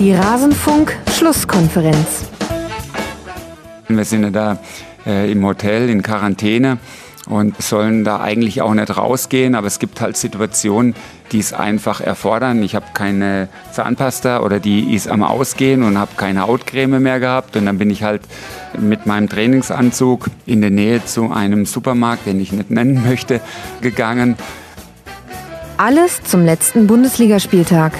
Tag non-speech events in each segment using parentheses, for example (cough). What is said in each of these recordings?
Die Rasenfunk-Schlusskonferenz. Wir sind ja da äh, im Hotel in Quarantäne und sollen da eigentlich auch nicht rausgehen, aber es gibt halt Situationen, die es einfach erfordern. Ich habe keine Zahnpasta oder die ist am Ausgehen und habe keine Hautcreme mehr gehabt und dann bin ich halt mit meinem Trainingsanzug in der Nähe zu einem Supermarkt, den ich nicht nennen möchte, gegangen. Alles zum letzten Bundesligaspieltag.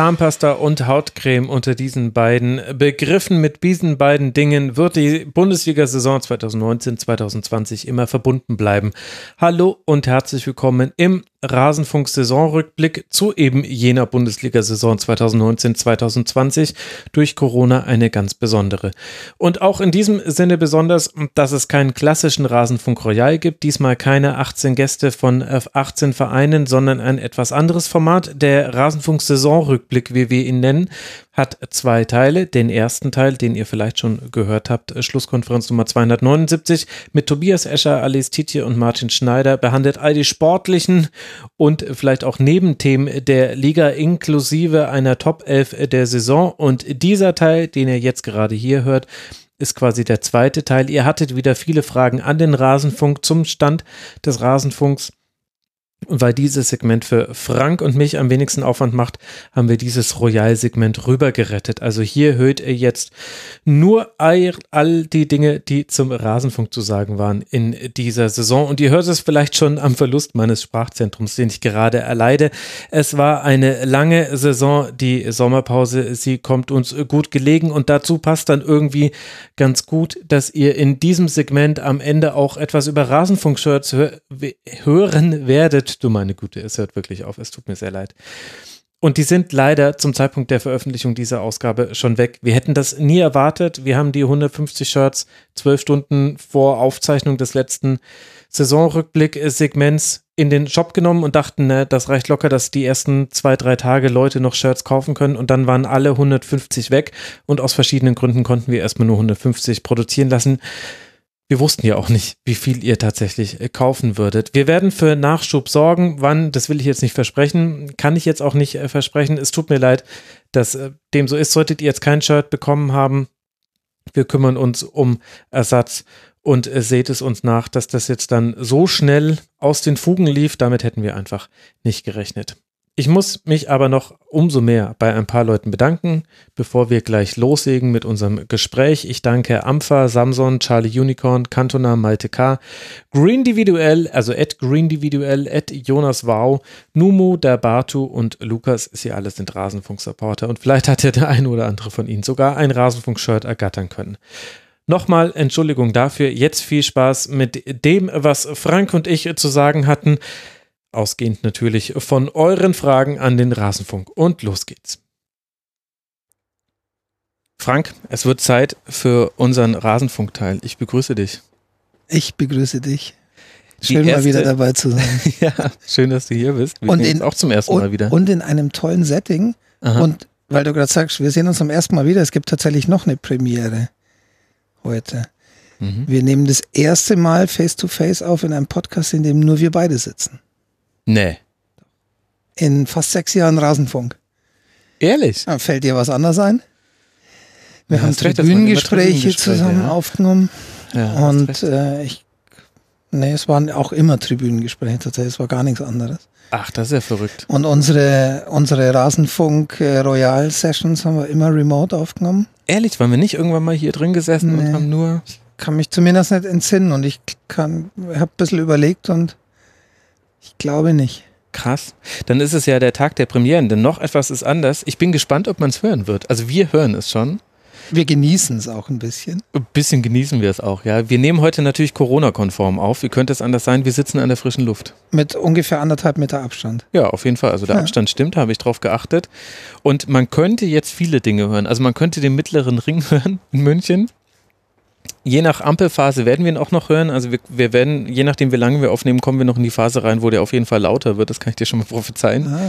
Zahnpasta und Hautcreme unter diesen beiden Begriffen. Mit diesen beiden Dingen wird die Bundesliga-Saison 2019-2020 immer verbunden bleiben. Hallo und herzlich willkommen im Rasenfunk-Saisonrückblick zu eben jener Bundesliga-Saison 2019-2020 durch Corona eine ganz besondere. Und auch in diesem Sinne besonders, dass es keinen klassischen Rasenfunk Royal gibt, diesmal keine 18 Gäste von 18 Vereinen, sondern ein etwas anderes Format, der Rasenfunk-Saisonrückblick, wie wir ihn nennen, hat zwei Teile. Den ersten Teil, den ihr vielleicht schon gehört habt, äh, Schlusskonferenz Nummer 279 mit Tobias Escher, Alice Tietje und Martin Schneider behandelt all die sportlichen und vielleicht auch Nebenthemen der Liga inklusive einer Top 11 der Saison. Und dieser Teil, den ihr jetzt gerade hier hört, ist quasi der zweite Teil. Ihr hattet wieder viele Fragen an den Rasenfunk zum Stand des Rasenfunks. Weil dieses Segment für Frank und mich am wenigsten Aufwand macht, haben wir dieses Royal-Segment rübergerettet. Also hier hört ihr jetzt nur all die Dinge, die zum Rasenfunk zu sagen waren in dieser Saison. Und ihr hört es vielleicht schon am Verlust meines Sprachzentrums, den ich gerade erleide. Es war eine lange Saison, die Sommerpause. Sie kommt uns gut gelegen und dazu passt dann irgendwie ganz gut, dass ihr in diesem Segment am Ende auch etwas über Rasenfunk-Shirts hören werdet du meine Gute, es hört wirklich auf. Es tut mir sehr leid. Und die sind leider zum Zeitpunkt der Veröffentlichung dieser Ausgabe schon weg. Wir hätten das nie erwartet. Wir haben die 150 Shirts zwölf Stunden vor Aufzeichnung des letzten Saisonrückblick-Segments in den Shop genommen und dachten, ne, das reicht locker, dass die ersten zwei, drei Tage Leute noch Shirts kaufen können. Und dann waren alle 150 weg. Und aus verschiedenen Gründen konnten wir erstmal nur 150 produzieren lassen. Wir wussten ja auch nicht, wie viel ihr tatsächlich äh, kaufen würdet. Wir werden für Nachschub sorgen. Wann, das will ich jetzt nicht versprechen, kann ich jetzt auch nicht äh, versprechen. Es tut mir leid, dass äh, dem so ist. Solltet ihr jetzt kein Shirt bekommen haben, wir kümmern uns um Ersatz und seht es uns nach, dass das jetzt dann so schnell aus den Fugen lief. Damit hätten wir einfach nicht gerechnet. Ich muss mich aber noch umso mehr bei ein paar Leuten bedanken, bevor wir gleich loslegen mit unserem Gespräch. Ich danke Ampha, Samson, Charlie Unicorn, Cantona, Malte K., Greendividuell, also at Greendividuell, at Jonas Wow, Numu, der Bartu und Lukas. Sie alle sind Rasenfunk-Supporter und vielleicht hat ja der eine oder andere von ihnen sogar ein Rasenfunk-Shirt ergattern können. Nochmal Entschuldigung dafür. Jetzt viel Spaß mit dem, was Frank und ich zu sagen hatten. Ausgehend natürlich von euren Fragen an den Rasenfunk. Und los geht's. Frank, es wird Zeit für unseren Rasenfunkteil. Ich begrüße dich. Ich begrüße dich. Schön erste, mal wieder dabei zu sein. (laughs) ja, schön, dass du hier bist. Wir und in, auch zum ersten und, Mal wieder. Und in einem tollen Setting. Aha. Und weil du gerade sagst, wir sehen uns zum ersten Mal wieder, es gibt tatsächlich noch eine Premiere heute. Mhm. Wir nehmen das erste Mal face to face auf in einem Podcast, in dem nur wir beide sitzen. Nee. In fast sechs Jahren Rasenfunk. Ehrlich? Ja, fällt dir was anderes ein? Wir ja, haben Tribünengespräche zusammen ja. aufgenommen. Ja, und äh, ich, nee, es waren auch immer Tribünengespräche tatsächlich, es war gar nichts anderes. Ach, das ist ja verrückt. Und unsere, unsere Rasenfunk äh, Royal Sessions haben wir immer remote aufgenommen. Ehrlich, waren wir nicht irgendwann mal hier drin gesessen nee. und haben nur. Ich kann mich zumindest nicht entsinnen und ich kann, habe ein bisschen überlegt und ich glaube nicht. Krass. Dann ist es ja der Tag der Premieren, denn noch etwas ist anders. Ich bin gespannt, ob man es hören wird. Also wir hören es schon. Wir genießen es auch ein bisschen. Ein bisschen genießen wir es auch, ja. Wir nehmen heute natürlich Corona-konform auf. Wie könnte es anders sein? Wir sitzen an der frischen Luft. Mit ungefähr anderthalb Meter Abstand. Ja, auf jeden Fall. Also der ja. Abstand stimmt, habe ich drauf geachtet. Und man könnte jetzt viele Dinge hören. Also man könnte den mittleren Ring (laughs) hören in München. Je nach Ampelphase werden wir ihn auch noch hören. Also wir, wir, werden, je nachdem wie lange wir aufnehmen, kommen wir noch in die Phase rein, wo der auf jeden Fall lauter wird. Das kann ich dir schon mal (laughs) prophezeien. Ah.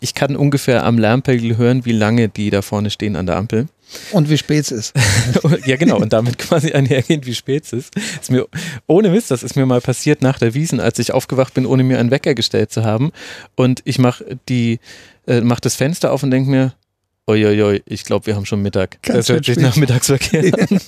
Ich kann ungefähr am Lärmpegel hören, wie lange die da vorne stehen an der Ampel. Und wie spät es ist. (laughs) ja, genau. Und damit quasi einhergehend, wie spät es ist. ist mir, ohne Mist, das ist mir mal passiert nach der Wiesen, als ich aufgewacht bin, ohne mir einen Wecker gestellt zu haben. Und ich mache die, äh, mach das Fenster auf und denke mir, Uiuiui, ich glaube, wir haben schon Mittag. Ganz das hört sich nach Mittagsverkehr (laughs) an.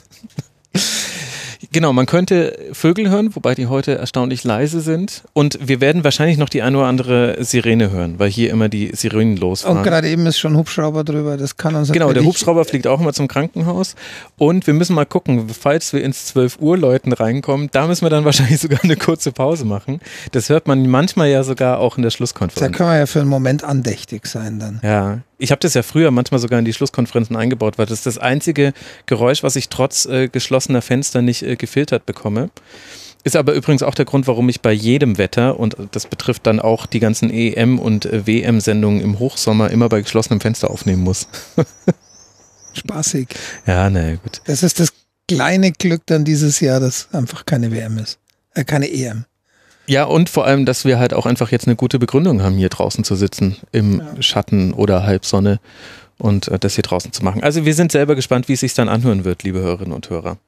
Genau, man könnte Vögel hören, wobei die heute erstaunlich leise sind. Und wir werden wahrscheinlich noch die eine oder andere Sirene hören, weil hier immer die Sirenen losfahren. Und gerade eben ist schon ein Hubschrauber drüber, das kann uns Genau, der Hubschrauber fliegt auch immer zum Krankenhaus. Und wir müssen mal gucken, falls wir ins 12 Uhr Läuten reinkommen, da müssen wir dann (laughs) wahrscheinlich sogar eine kurze Pause machen. Das hört man manchmal ja sogar auch in der Schlusskonferenz. Da können wir ja für einen Moment andächtig sein dann. Ja, ich habe das ja früher manchmal sogar in die Schlusskonferenzen eingebaut, weil das ist das einzige Geräusch, was ich trotz äh, geschlossener Fenster nicht äh, gefiltert bekomme. Ist aber übrigens auch der Grund, warum ich bei jedem Wetter, und das betrifft dann auch die ganzen EM- und äh, WM-Sendungen im Hochsommer, immer bei geschlossenem Fenster aufnehmen muss. (laughs) Spaßig. Ja, naja, gut. Das ist das kleine Glück dann dieses Jahr, dass einfach keine WM ist. Äh, keine EM. Ja, und vor allem, dass wir halt auch einfach jetzt eine gute Begründung haben, hier draußen zu sitzen, im ja. Schatten oder Halbsonne und äh, das hier draußen zu machen. Also wir sind selber gespannt, wie es sich dann anhören wird, liebe Hörerinnen und Hörer.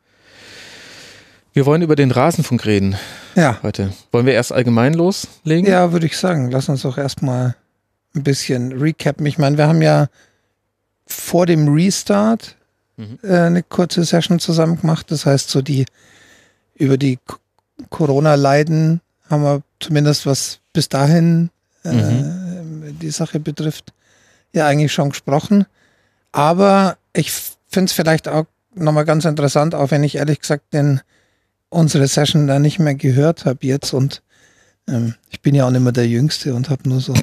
Wir wollen über den Rasenfunk reden. Ja. Heute. Wollen wir erst allgemein loslegen? Ja, würde ich sagen. Lass uns doch erstmal ein bisschen recappen. Ich meine, wir haben ja vor dem Restart mhm. äh, eine kurze Session zusammen gemacht. Das heißt, so die über die Corona-Leiden haben wir zumindest was bis dahin äh, mhm. die Sache betrifft, ja eigentlich schon gesprochen. Aber ich finde es vielleicht auch nochmal ganz interessant, auch wenn ich ehrlich gesagt den, unsere Session da nicht mehr gehört habe jetzt und ähm, ich bin ja auch nicht mehr der Jüngste und habe nur so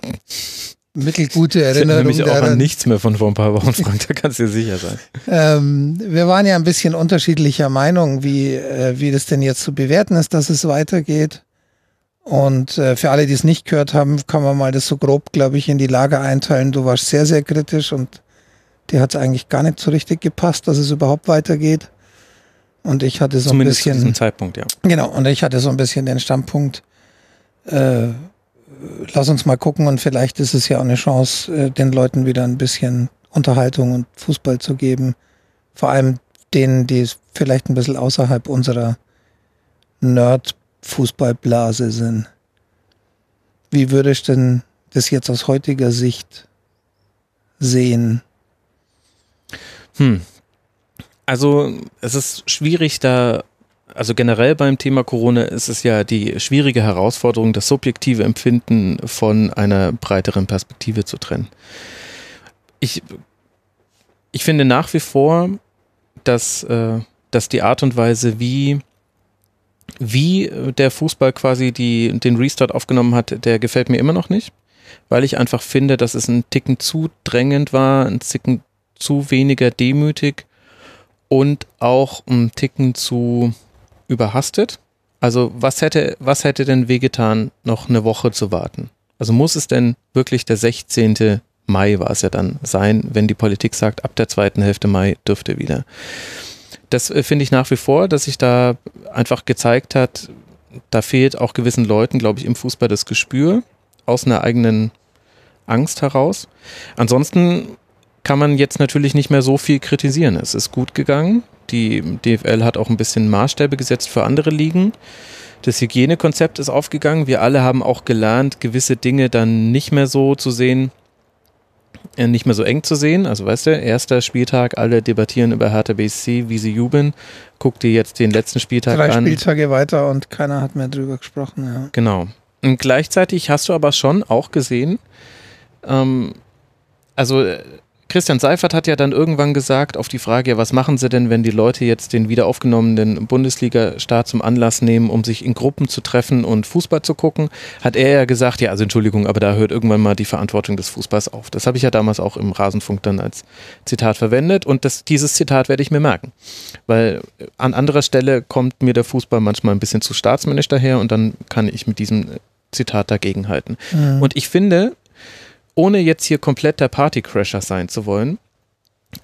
(laughs) mittelgute Erinnerungen. Ich nämlich auch an nichts mehr von vor ein paar Wochen, Frank, da kannst du dir sicher sein. Ähm, wir waren ja ein bisschen unterschiedlicher Meinung, wie, äh, wie das denn jetzt zu bewerten ist, dass es weitergeht. Und äh, für alle, die es nicht gehört haben, kann man mal das so grob, glaube ich, in die Lage einteilen. Du warst sehr, sehr kritisch und dir hat es eigentlich gar nicht so richtig gepasst, dass es überhaupt weitergeht. Und ich hatte so Zumindest ein bisschen. Zu diesem Zeitpunkt, ja. Genau, und ich hatte so ein bisschen den Standpunkt, äh, lass uns mal gucken und vielleicht ist es ja auch eine Chance, äh, den Leuten wieder ein bisschen Unterhaltung und Fußball zu geben. Vor allem denen, die vielleicht ein bisschen außerhalb unserer Nerd- Fußballblase sind. Wie würde ich denn das jetzt aus heutiger Sicht sehen? Hm. Also es ist schwierig da, also generell beim Thema Corona ist es ja die schwierige Herausforderung, das subjektive Empfinden von einer breiteren Perspektive zu trennen. Ich, ich finde nach wie vor, dass, äh, dass die Art und Weise, wie wie der Fußball quasi die, den Restart aufgenommen hat, der gefällt mir immer noch nicht, weil ich einfach finde, dass es ein Ticken zu drängend war, ein Ticken zu weniger demütig und auch ein Ticken zu überhastet. Also was hätte, was hätte denn wehgetan, noch eine Woche zu warten? Also muss es denn wirklich der 16. Mai war es ja dann sein, wenn die Politik sagt, ab der zweiten Hälfte Mai dürfte wieder das äh, finde ich nach wie vor, dass sich da einfach gezeigt hat, da fehlt auch gewissen Leuten, glaube ich, im Fußball das Gespür aus einer eigenen Angst heraus. Ansonsten kann man jetzt natürlich nicht mehr so viel kritisieren. Es ist gut gegangen. Die DFL hat auch ein bisschen Maßstäbe gesetzt für andere Ligen. Das Hygienekonzept ist aufgegangen. Wir alle haben auch gelernt, gewisse Dinge dann nicht mehr so zu sehen, nicht mehr so eng zu sehen. Also weißt du, erster Spieltag, alle debattieren über Hertha BSC, wie sie jubeln. Guck dir jetzt den letzten Spieltag Drei an. Drei Spieltage weiter und keiner hat mehr drüber gesprochen, ja. Genau. Und gleichzeitig hast du aber schon auch gesehen, ähm, also äh, Christian Seifert hat ja dann irgendwann gesagt, auf die Frage, ja, was machen sie denn, wenn die Leute jetzt den wieder aufgenommenen Bundesliga-Start zum Anlass nehmen, um sich in Gruppen zu treffen und Fußball zu gucken, hat er ja gesagt, ja, also Entschuldigung, aber da hört irgendwann mal die Verantwortung des Fußballs auf. Das habe ich ja damals auch im Rasenfunk dann als Zitat verwendet und das, dieses Zitat werde ich mir merken. Weil an anderer Stelle kommt mir der Fußball manchmal ein bisschen zu staatsmännisch daher und dann kann ich mit diesem Zitat dagegenhalten. Mhm. Und ich finde, ohne jetzt hier komplett der Partycrasher sein zu wollen,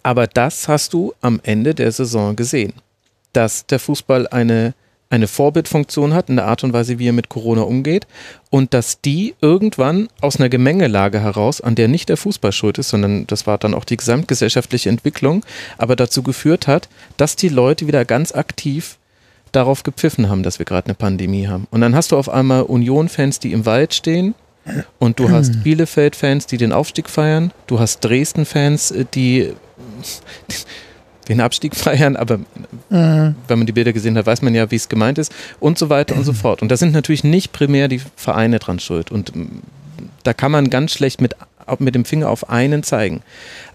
aber das hast du am Ende der Saison gesehen. dass der Fußball eine eine Vorbildfunktion hat in der Art und Weise, wie er mit Corona umgeht und dass die irgendwann aus einer Gemengelage heraus, an der nicht der Fußball schuld ist, sondern das war dann auch die gesamtgesellschaftliche Entwicklung, aber dazu geführt hat, dass die Leute wieder ganz aktiv darauf gepfiffen haben, dass wir gerade eine Pandemie haben. Und dann hast du auf einmal Union-Fans, die im Wald stehen und du hast Bielefeld-Fans, die den Aufstieg feiern, du hast Dresden-Fans, die (laughs) den Abstieg feiern, aber mhm. wenn man die Bilder gesehen hat, weiß man ja, wie es gemeint ist und so weiter und so fort. Und da sind natürlich nicht primär die Vereine dran schuld. Und mm, da kann man ganz schlecht mit, mit dem Finger auf einen zeigen.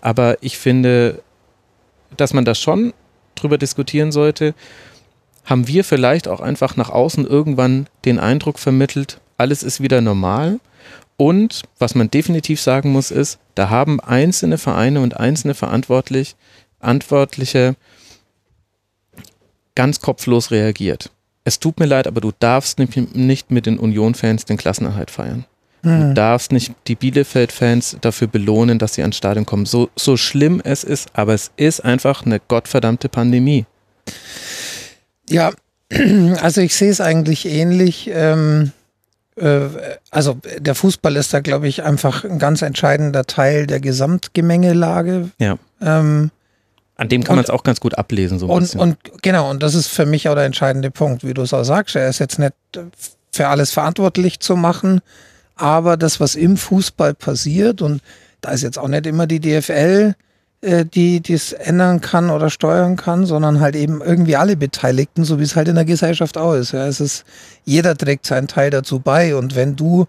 Aber ich finde, dass man da schon drüber diskutieren sollte, haben wir vielleicht auch einfach nach außen irgendwann den Eindruck vermittelt, alles ist wieder normal. Und was man definitiv sagen muss, ist, da haben einzelne Vereine und einzelne verantwortlich Verantwortliche ganz kopflos reagiert. Es tut mir leid, aber du darfst nicht mit den Union-Fans den Klassenerhalt feiern. Du hm. darfst nicht die Bielefeld-Fans dafür belohnen, dass sie ans Stadion kommen. So, so schlimm es ist, aber es ist einfach eine gottverdammte Pandemie. Ja, (clears throat) also ich sehe es eigentlich ähnlich. Ähm, äh, also der Fußball ist da, glaube ich, einfach ein ganz entscheidender Teil der Gesamtgemengelage. Ja. Ähm, an dem kann man es auch ganz gut ablesen. So und, und, genau, und das ist für mich auch der entscheidende Punkt, wie du es auch sagst. Er ist jetzt nicht für alles verantwortlich zu machen, aber das, was im Fußball passiert, und da ist jetzt auch nicht immer die DFL, äh, die es ändern kann oder steuern kann, sondern halt eben irgendwie alle Beteiligten, so wie es halt in der Gesellschaft auch ist. Ja, es ist jeder trägt seinen Teil dazu bei und wenn du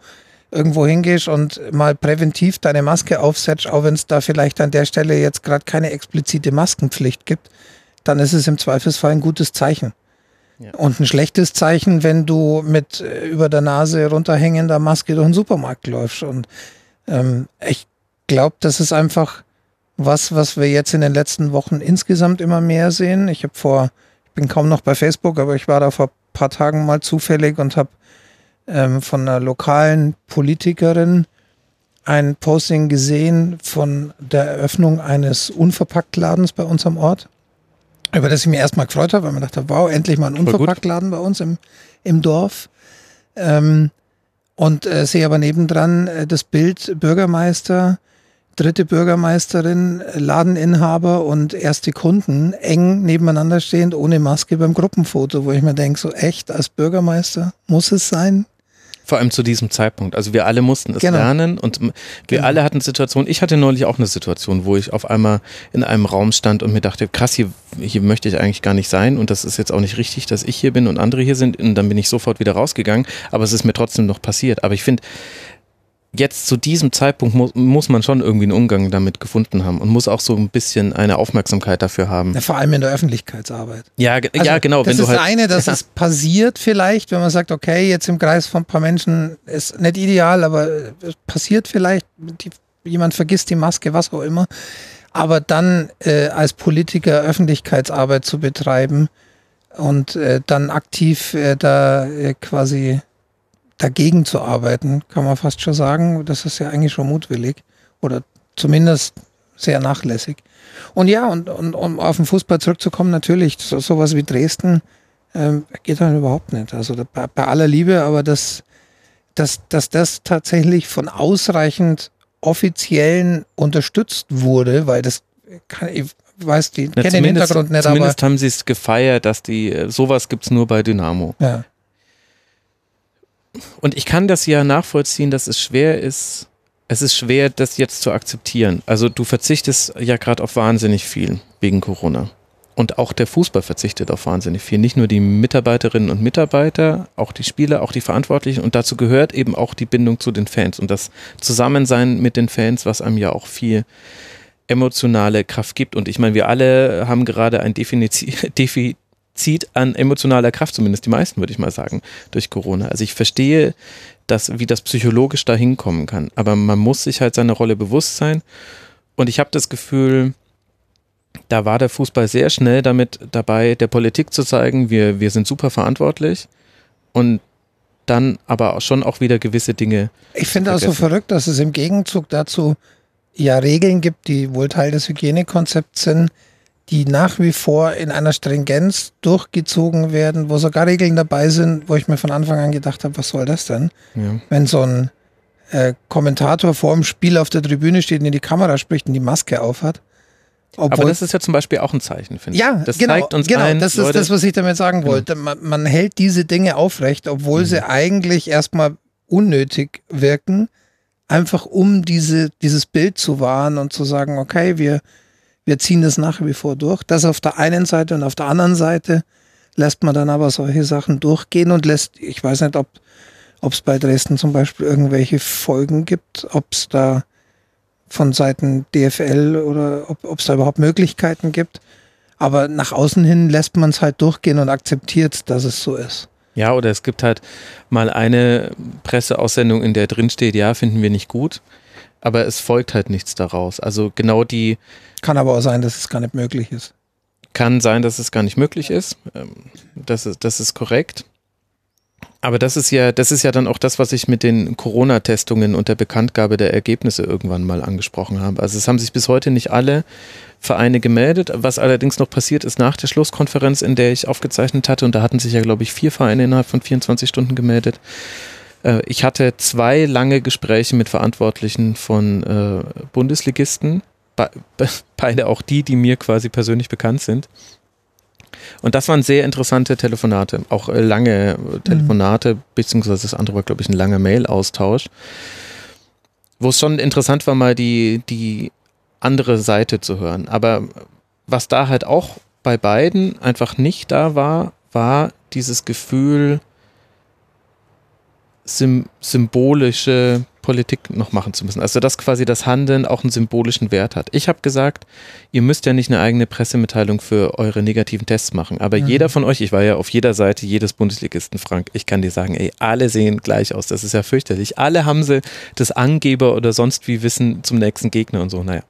irgendwo hingehst und mal präventiv deine Maske aufsetzt, auch wenn es da vielleicht an der Stelle jetzt gerade keine explizite Maskenpflicht gibt, dann ist es im Zweifelsfall ein gutes Zeichen. Ja. Und ein schlechtes Zeichen, wenn du mit äh, über der Nase runterhängender Maske durch den Supermarkt läufst. Und ähm, ich glaube, das ist einfach was, was wir jetzt in den letzten Wochen insgesamt immer mehr sehen. Ich habe vor, ich bin kaum noch bei Facebook, aber ich war da vor paar Tagen mal zufällig und habe ähm, von einer lokalen Politikerin ein Posting gesehen von der Eröffnung eines Unverpacktladens bei uns am Ort, über das ich mir erstmal gefreut habe, weil man dachte, wow, endlich mal ein Unverpacktladen bei uns im, im Dorf. Ähm, und äh, sehe aber nebendran äh, das Bild Bürgermeister, dritte Bürgermeisterin, Ladeninhaber und erste Kunden eng nebeneinander stehend ohne Maske beim Gruppenfoto, wo ich mir denke, so echt als Bürgermeister muss es sein? Vor allem zu diesem Zeitpunkt. Also wir alle mussten es genau. lernen und wir genau. alle hatten Situationen. Ich hatte neulich auch eine Situation, wo ich auf einmal in einem Raum stand und mir dachte, krass, hier, hier möchte ich eigentlich gar nicht sein und das ist jetzt auch nicht richtig, dass ich hier bin und andere hier sind. Und dann bin ich sofort wieder rausgegangen, aber es ist mir trotzdem noch passiert. Aber ich finde, jetzt zu diesem Zeitpunkt muss, muss man schon irgendwie einen Umgang damit gefunden haben und muss auch so ein bisschen eine Aufmerksamkeit dafür haben. Ja, vor allem in der Öffentlichkeitsarbeit. Ja, also, ja genau. Das wenn ist du halt, das eine, dass (laughs) ja. es passiert vielleicht, wenn man sagt, okay, jetzt im Kreis von ein paar Menschen ist nicht ideal, aber es passiert vielleicht, die, jemand vergisst die Maske, was auch immer. Aber dann äh, als Politiker Öffentlichkeitsarbeit zu betreiben und äh, dann aktiv äh, da äh, quasi dagegen zu arbeiten, kann man fast schon sagen. Das ist ja eigentlich schon mutwillig oder zumindest sehr nachlässig. Und ja, und, und um auf den Fußball zurückzukommen, natürlich, so, sowas wie Dresden ähm, geht dann überhaupt nicht. Also bei, bei aller Liebe, aber das, dass, dass das tatsächlich von ausreichend Offiziellen unterstützt wurde, weil das kann, ich weiß die, kenne den Hintergrund nicht, zumindest aber. haben sie es gefeiert, dass die, sowas gibt es nur bei Dynamo. Ja und ich kann das ja nachvollziehen, dass es schwer ist, es ist schwer, das jetzt zu akzeptieren. Also du verzichtest ja gerade auf wahnsinnig viel wegen Corona. Und auch der Fußball verzichtet auf wahnsinnig viel. Nicht nur die Mitarbeiterinnen und Mitarbeiter, auch die Spieler, auch die Verantwortlichen. Und dazu gehört eben auch die Bindung zu den Fans und das Zusammensein mit den Fans, was einem ja auch viel emotionale Kraft gibt. Und ich meine, wir alle haben gerade ein Defizit, (laughs) zieht an emotionaler Kraft, zumindest die meisten, würde ich mal sagen, durch Corona. Also ich verstehe, dass, wie das psychologisch da hinkommen kann. Aber man muss sich halt seiner Rolle bewusst sein. Und ich habe das Gefühl, da war der Fußball sehr schnell damit dabei, der Politik zu zeigen, wir, wir sind super verantwortlich. Und dann aber schon auch wieder gewisse Dinge. Ich finde auch so verrückt, dass es im Gegenzug dazu ja Regeln gibt, die wohl Teil des Hygienekonzepts sind, die nach wie vor in einer Stringenz durchgezogen werden, wo sogar Regeln dabei sind, wo ich mir von Anfang an gedacht habe, was soll das denn? Ja. Wenn so ein äh, Kommentator vor dem Spiel auf der Tribüne steht und in die Kamera spricht und die Maske aufhat. Obwohl, Aber das ist ja zum Beispiel auch ein Zeichen, finde ich. Ja, das genau, zeigt uns genau. Ein, das ist Leute, das, was ich damit sagen genau. wollte. Man, man, hält diese Dinge aufrecht, obwohl mhm. sie eigentlich erstmal unnötig wirken, einfach um diese, dieses Bild zu wahren und zu sagen, okay, wir, wir ziehen das nach wie vor durch. Das auf der einen Seite und auf der anderen Seite lässt man dann aber solche Sachen durchgehen und lässt, ich weiß nicht, ob es bei Dresden zum Beispiel irgendwelche Folgen gibt, ob es da von Seiten DFL oder ob es da überhaupt Möglichkeiten gibt. Aber nach außen hin lässt man es halt durchgehen und akzeptiert, dass es so ist. Ja, oder es gibt halt mal eine Presseaussendung, in der drin steht, ja, finden wir nicht gut, aber es folgt halt nichts daraus. Also genau die. Kann aber auch sein, dass es gar nicht möglich ist. Kann sein, dass es gar nicht möglich ist. Ähm, das ist, das ist korrekt. Aber das ist ja, das ist ja dann auch das, was ich mit den Corona-Testungen und der Bekanntgabe der Ergebnisse irgendwann mal angesprochen habe. Also es haben sich bis heute nicht alle Vereine gemeldet. Was allerdings noch passiert ist nach der Schlusskonferenz, in der ich aufgezeichnet hatte, und da hatten sich ja, glaube ich, vier Vereine innerhalb von 24 Stunden gemeldet. Äh, ich hatte zwei lange Gespräche mit Verantwortlichen von äh, Bundesligisten, (laughs) beide auch die, die mir quasi persönlich bekannt sind. Und das waren sehr interessante Telefonate, auch äh, lange Telefonate, mhm. beziehungsweise das andere war, glaube ich, ein langer Mail-Austausch, wo es schon interessant war, mal die, die andere Seite zu hören. Aber was da halt auch bei beiden einfach nicht da war, war dieses Gefühl, symbolische Politik noch machen zu müssen. Also dass quasi das Handeln auch einen symbolischen Wert hat. Ich habe gesagt, ihr müsst ja nicht eine eigene Pressemitteilung für eure negativen Tests machen, aber mhm. jeder von euch, ich war ja auf jeder Seite jedes Bundesligisten, Frank, ich kann dir sagen, ey, alle sehen gleich aus, das ist ja fürchterlich. Alle haben sie das Angeber oder sonst wie Wissen zum nächsten Gegner und so, naja.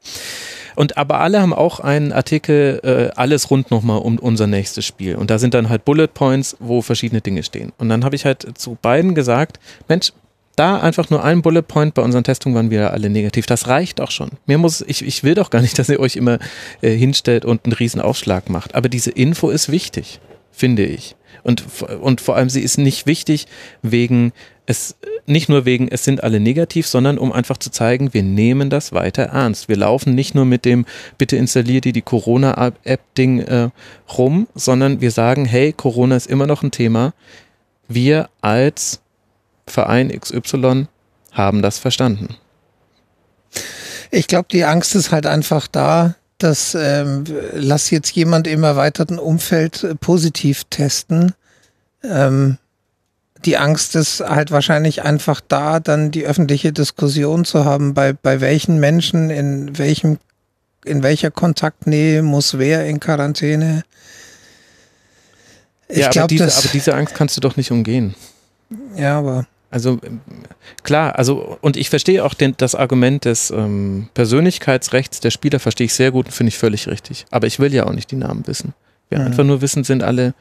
Und aber alle haben auch einen Artikel, äh, alles rund nochmal um unser nächstes Spiel. Und da sind dann halt Bullet Points, wo verschiedene Dinge stehen. Und dann habe ich halt zu beiden gesagt, Mensch, da einfach nur ein Bullet Point, bei unseren Testungen waren wir alle negativ. Das reicht auch schon. Mir muss, ich, ich will doch gar nicht, (laughs) dass ihr euch immer äh, hinstellt und einen riesen Aufschlag macht. Aber diese Info ist wichtig, finde ich. Und, und vor allem sie ist nicht wichtig wegen es, nicht nur wegen es sind alle negativ, sondern um einfach zu zeigen, wir nehmen das weiter ernst. Wir laufen nicht nur mit dem bitte installier dir die Corona-App-Ding äh, rum, sondern wir sagen, hey, Corona ist immer noch ein Thema. Wir als Verein XY haben das verstanden. Ich glaube, die Angst ist halt einfach da, dass ähm, lass jetzt jemand im erweiterten Umfeld äh, positiv testen. Ähm, die Angst ist halt wahrscheinlich einfach da, dann die öffentliche Diskussion zu haben, bei, bei welchen Menschen, in welchem, in welcher Kontaktnähe muss wer in Quarantäne. Ich ja, glaub, aber, diese, aber diese Angst kannst du doch nicht umgehen. Ja, aber also klar, also und ich verstehe auch den, das Argument des ähm, Persönlichkeitsrechts der Spieler verstehe ich sehr gut und finde ich völlig richtig. Aber ich will ja auch nicht die Namen wissen. Wir mhm. einfach nur wissen, sind alle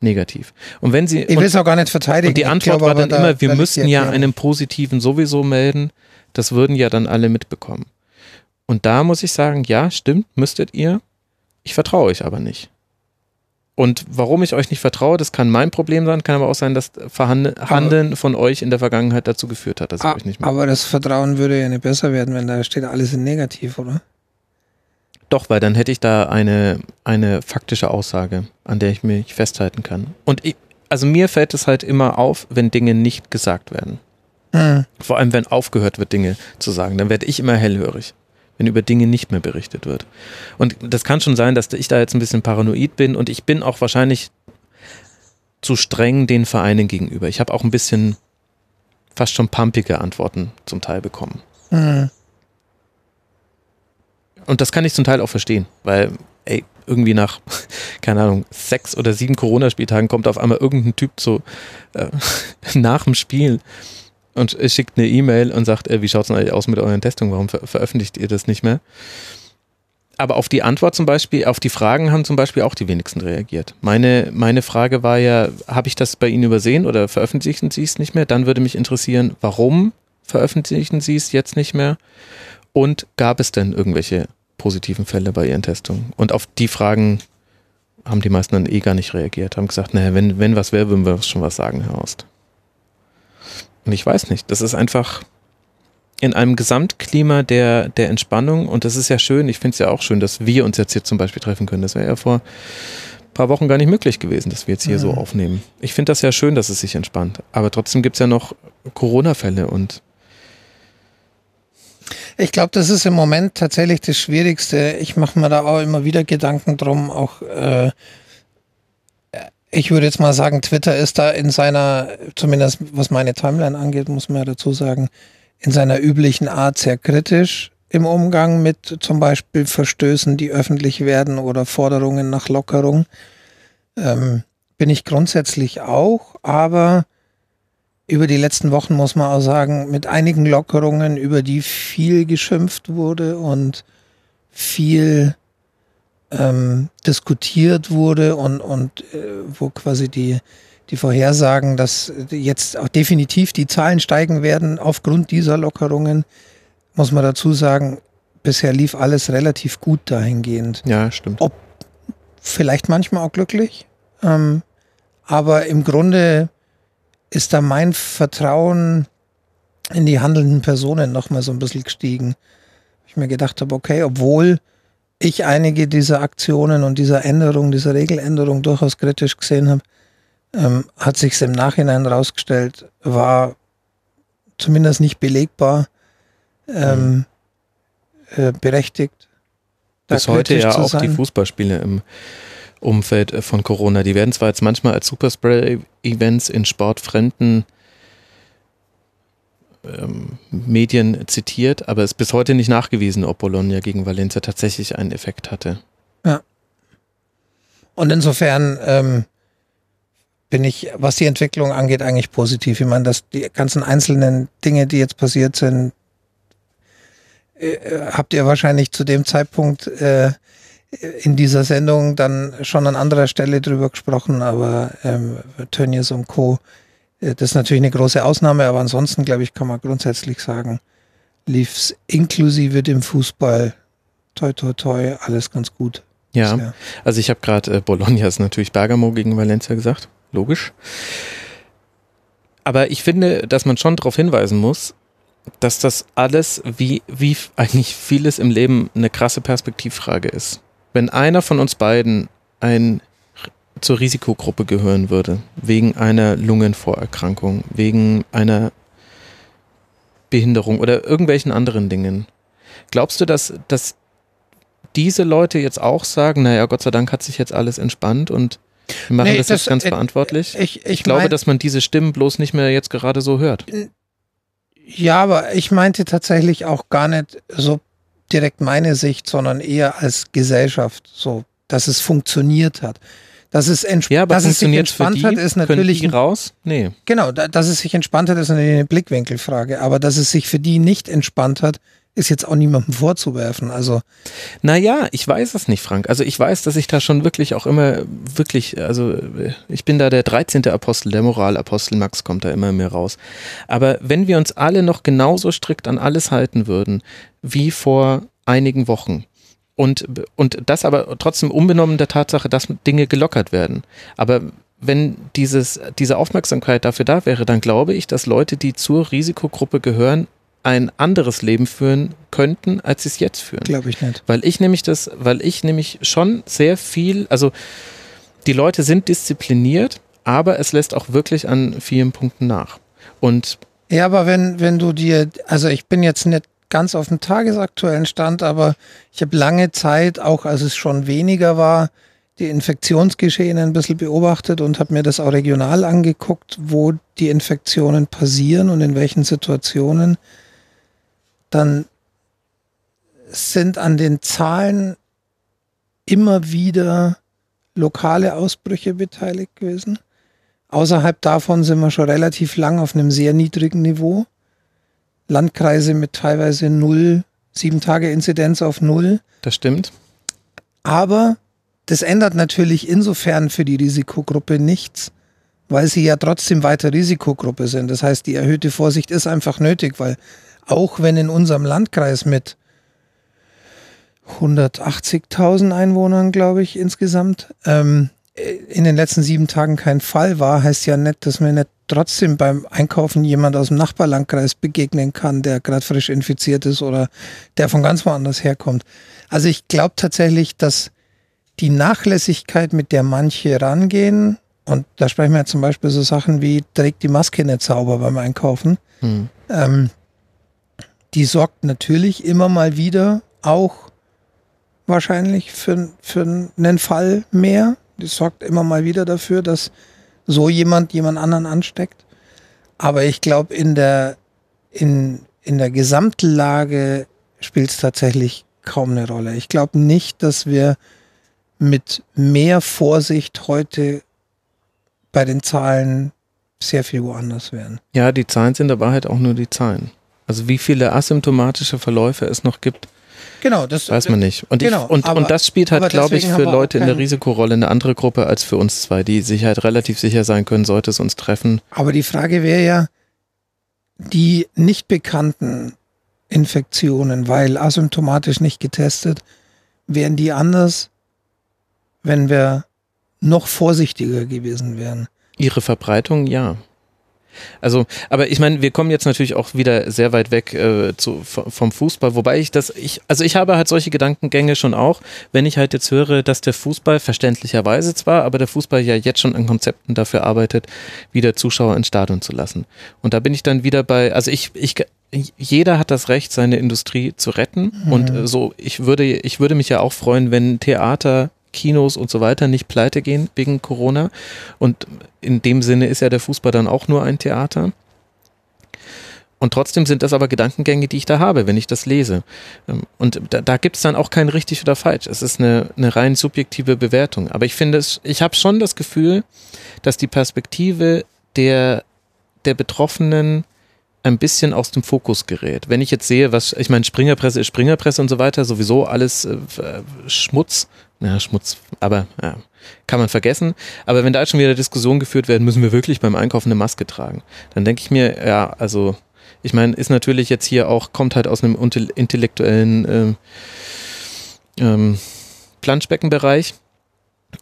negativ. Und wenn sie ich will es auch gar nicht verteidigen. Und die Antwort glaube, war dann da immer, wir müssten ja einen positiven sowieso melden. Das würden ja dann alle mitbekommen. Und da muss ich sagen, ja, stimmt, müsstet ihr. Ich vertraue euch aber nicht. Und warum ich euch nicht vertraue, das kann mein Problem sein, kann aber auch sein, dass Handeln von euch in der Vergangenheit dazu geführt hat, dass ich ah, euch nicht mehr. Aber das Vertrauen würde ja nicht besser werden, wenn da steht alles in negativ, oder? Doch, weil dann hätte ich da eine, eine faktische Aussage, an der ich mich festhalten kann. Und ich, also mir fällt es halt immer auf, wenn Dinge nicht gesagt werden. Mhm. Vor allem, wenn aufgehört wird, Dinge zu sagen, dann werde ich immer hellhörig wenn über Dinge nicht mehr berichtet wird. Und das kann schon sein, dass ich da jetzt ein bisschen paranoid bin und ich bin auch wahrscheinlich zu streng den Vereinen gegenüber. Ich habe auch ein bisschen fast schon pumpige Antworten zum Teil bekommen. Mhm. Und das kann ich zum Teil auch verstehen, weil, ey, irgendwie nach, (laughs) keine Ahnung, sechs oder sieben Corona-Spieltagen kommt auf einmal irgendein Typ so äh, (laughs) nach dem Spiel und schickt eine E-Mail und sagt, äh, wie schaut es denn eigentlich aus mit euren Testungen? Warum ver veröffentlicht ihr das nicht mehr? Aber auf die Antwort zum Beispiel, auf die Fragen haben zum Beispiel auch die wenigsten reagiert. Meine, meine Frage war ja, habe ich das bei Ihnen übersehen oder veröffentlichen Sie es nicht mehr? Dann würde mich interessieren, warum veröffentlichen Sie es jetzt nicht mehr? Und gab es denn irgendwelche positiven Fälle bei ihren Testungen. Und auf die Fragen haben die meisten dann eh gar nicht reagiert, haben gesagt, naja, wenn, wenn was wäre, würden wir schon was sagen, Herr Horst. Und ich weiß nicht, das ist einfach in einem Gesamtklima der, der Entspannung und das ist ja schön, ich finde es ja auch schön, dass wir uns jetzt hier zum Beispiel treffen können. Das wäre ja vor ein paar Wochen gar nicht möglich gewesen, dass wir jetzt hier mhm. so aufnehmen. Ich finde das ja schön, dass es sich entspannt. Aber trotzdem gibt es ja noch Corona-Fälle und ich glaube, das ist im Moment tatsächlich das Schwierigste. Ich mache mir da auch immer wieder Gedanken drum. Auch äh, ich würde jetzt mal sagen, Twitter ist da in seiner, zumindest was meine Timeline angeht, muss man ja dazu sagen, in seiner üblichen Art sehr kritisch im Umgang mit zum Beispiel Verstößen, die öffentlich werden oder Forderungen nach Lockerung. Ähm, bin ich grundsätzlich auch, aber über die letzten Wochen muss man auch sagen, mit einigen Lockerungen, über die viel geschimpft wurde und viel ähm, diskutiert wurde und, und äh, wo quasi die, die Vorhersagen, dass jetzt auch definitiv die Zahlen steigen werden aufgrund dieser Lockerungen, muss man dazu sagen, bisher lief alles relativ gut dahingehend. Ja, stimmt. Ob vielleicht manchmal auch glücklich, ähm, aber im Grunde ist da mein Vertrauen in die handelnden Personen nochmal so ein bisschen gestiegen. Ich mir gedacht habe, okay, obwohl ich einige dieser Aktionen und dieser Änderung, dieser Regeländerung durchaus kritisch gesehen habe, ähm, hat sich im Nachhinein herausgestellt, war zumindest nicht belegbar, ähm, mhm. äh, berechtigt. Bis heute ja auch sein. die Fußballspiele im Umfeld äh, von Corona. Die werden zwar jetzt manchmal als Superspreader-Events in sportfremden ähm, Medien zitiert, aber es ist bis heute nicht nachgewiesen, ob Bologna gegen Valencia tatsächlich einen Effekt hatte. Ja. Und insofern ähm, bin ich, was die Entwicklung angeht, eigentlich positiv. Ich meine, dass die ganzen einzelnen Dinge, die jetzt passiert sind, äh, äh habt ihr wahrscheinlich zu dem Zeitpunkt äh, in dieser Sendung dann schon an anderer Stelle drüber gesprochen, aber ähm, Tönnies und Co. Äh, das ist natürlich eine große Ausnahme, aber ansonsten, glaube ich, kann man grundsätzlich sagen, lief es inklusive dem Fußball toi toi toi alles ganz gut. Ja, bisher. also ich habe gerade äh, Bologna ist natürlich Bergamo gegen Valencia gesagt, logisch. Aber ich finde, dass man schon darauf hinweisen muss, dass das alles wie, wie eigentlich vieles im Leben eine krasse Perspektivfrage ist wenn einer von uns beiden ein zur Risikogruppe gehören würde, wegen einer Lungenvorerkrankung, wegen einer Behinderung oder irgendwelchen anderen Dingen, glaubst du, dass, dass diese Leute jetzt auch sagen, naja, Gott sei Dank hat sich jetzt alles entspannt und wir machen nee, das, das, jetzt ganz äh, verantwortlich? Ich, ich, ich glaube, mein, dass man diese Stimmen bloß nicht mehr jetzt gerade so hört. Ja, aber ich meinte tatsächlich auch gar nicht so direkt meine Sicht, sondern eher als Gesellschaft, so, dass es funktioniert hat. Dass es, entsp ja, dass es sich entspannt hat, ist natürlich. Die raus? Nee. Genau, da, dass es sich entspannt hat, ist eine Blickwinkelfrage. Aber dass es sich für die nicht entspannt hat, ist jetzt auch niemandem vorzuwerfen. Also. Naja, ich weiß es nicht, Frank. Also ich weiß, dass ich da schon wirklich auch immer, wirklich, also ich bin da der 13. Apostel, der Moralapostel, Max kommt da immer mehr raus. Aber wenn wir uns alle noch genauso strikt an alles halten würden, wie vor einigen Wochen, und, und das aber trotzdem unbenommen der Tatsache, dass Dinge gelockert werden. Aber wenn dieses, diese Aufmerksamkeit dafür da wäre, dann glaube ich, dass Leute, die zur Risikogruppe gehören, ein anderes Leben führen könnten, als sie es jetzt führen. Glaube ich nicht. Weil ich nämlich das, weil ich nämlich schon sehr viel, also die Leute sind diszipliniert, aber es lässt auch wirklich an vielen Punkten nach. Und ja, aber wenn, wenn du dir, also ich bin jetzt nicht ganz auf dem tagesaktuellen Stand, aber ich habe lange Zeit, auch als es schon weniger war, die Infektionsgeschehen ein bisschen beobachtet und habe mir das auch regional angeguckt, wo die Infektionen passieren und in welchen Situationen dann sind an den Zahlen immer wieder lokale Ausbrüche beteiligt gewesen. Außerhalb davon sind wir schon relativ lang auf einem sehr niedrigen Niveau. Landkreise mit teilweise null, sieben Tage Inzidenz auf null. Das stimmt. Aber das ändert natürlich insofern für die Risikogruppe nichts, weil sie ja trotzdem weiter Risikogruppe sind. Das heißt, die erhöhte Vorsicht ist einfach nötig, weil auch wenn in unserem Landkreis mit 180.000 Einwohnern, glaube ich, insgesamt. Ähm, in den letzten sieben Tagen kein Fall war, heißt ja nicht, dass mir nicht trotzdem beim Einkaufen jemand aus dem Nachbarlandkreis begegnen kann, der gerade frisch infiziert ist oder der von ganz woanders herkommt. Also ich glaube tatsächlich, dass die Nachlässigkeit, mit der manche rangehen, und da sprechen wir ja zum Beispiel so Sachen wie, trägt die Maske nicht sauber beim Einkaufen, hm. ähm, die sorgt natürlich immer mal wieder auch wahrscheinlich für, für einen Fall mehr. Die sorgt immer mal wieder dafür, dass so jemand jemand anderen ansteckt. Aber ich glaube, in der, in, in der Gesamtlage spielt es tatsächlich kaum eine Rolle. Ich glaube nicht, dass wir mit mehr Vorsicht heute bei den Zahlen sehr viel woanders wären. Ja, die Zahlen sind aber halt auch nur die Zahlen. Also wie viele asymptomatische Verläufe es noch gibt, Genau, das weiß man nicht. Und, genau, ich, und, aber, und das spielt halt, glaube ich, für Leute in der Risikorolle eine andere Gruppe als für uns zwei, die sich halt relativ sicher sein können, sollte es uns treffen. Aber die Frage wäre ja, die nicht bekannten Infektionen, weil asymptomatisch nicht getestet, wären die anders, wenn wir noch vorsichtiger gewesen wären? Ihre Verbreitung, ja. Also, aber ich meine, wir kommen jetzt natürlich auch wieder sehr weit weg äh, zu, vom Fußball, wobei ich das, ich, also ich habe halt solche Gedankengänge schon auch, wenn ich halt jetzt höre, dass der Fußball verständlicherweise zwar, aber der Fußball ja jetzt schon an Konzepten dafür arbeitet, wieder Zuschauer ins Stadion zu lassen. Und da bin ich dann wieder bei, also ich, ich, jeder hat das Recht, seine Industrie zu retten. Mhm. Und so, ich würde, ich würde mich ja auch freuen, wenn Theater, Kinos und so weiter nicht pleite gehen wegen Corona. Und in dem Sinne ist ja der Fußball dann auch nur ein Theater. Und trotzdem sind das aber Gedankengänge, die ich da habe, wenn ich das lese. Ähm, und da, da gibt es dann auch kein richtig oder falsch. Es ist eine, eine rein subjektive Bewertung. Aber ich finde es, ich habe schon das Gefühl, dass die Perspektive der, der Betroffenen ein bisschen aus dem Fokus gerät. Wenn ich jetzt sehe, was, ich meine, Springerpresse ist Springerpresse und so weiter, sowieso alles äh, Schmutz, ja, Schmutz, aber ja, kann man vergessen. Aber wenn da jetzt schon wieder Diskussionen geführt werden, müssen wir wirklich beim Einkaufen eine Maske tragen. Dann denke ich mir, ja, also, ich meine, ist natürlich jetzt hier auch, kommt halt aus einem intellektuellen ähm, ähm, Planschbeckenbereich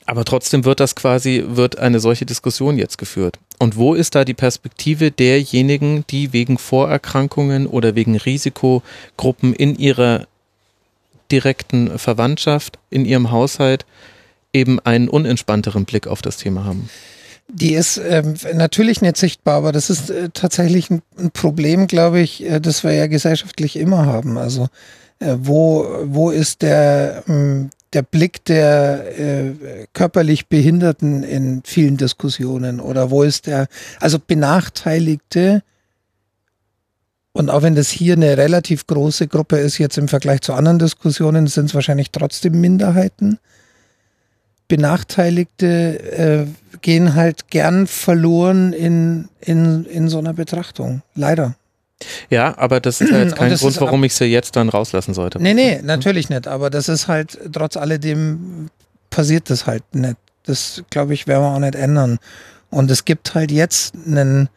aber trotzdem wird das quasi, wird eine solche Diskussion jetzt geführt. Und wo ist da die Perspektive derjenigen, die wegen Vorerkrankungen oder wegen Risikogruppen in ihrer direkten Verwandtschaft, in ihrem Haushalt eben einen unentspannteren Blick auf das Thema haben? Die ist ähm, natürlich nicht sichtbar, aber das ist äh, tatsächlich ein, ein, Problem, glaube ich, äh, das wir ja gesellschaftlich immer haben. Also äh, wo, wo ist der, ähm, der Blick der äh, körperlich Behinderten in vielen Diskussionen oder wo ist der, also Benachteiligte, und auch wenn das hier eine relativ große Gruppe ist, jetzt im Vergleich zu anderen Diskussionen, sind es wahrscheinlich trotzdem Minderheiten. Benachteiligte äh, gehen halt gern verloren in, in, in so einer Betrachtung. Leider. Ja, aber das ist ja jetzt kein Grund, warum ich sie jetzt dann rauslassen sollte. Nee, nee, natürlich nicht. Aber das ist halt, trotz alledem passiert das halt nicht. Das, glaube ich, werden wir auch nicht ändern. Und es gibt halt jetzt einen,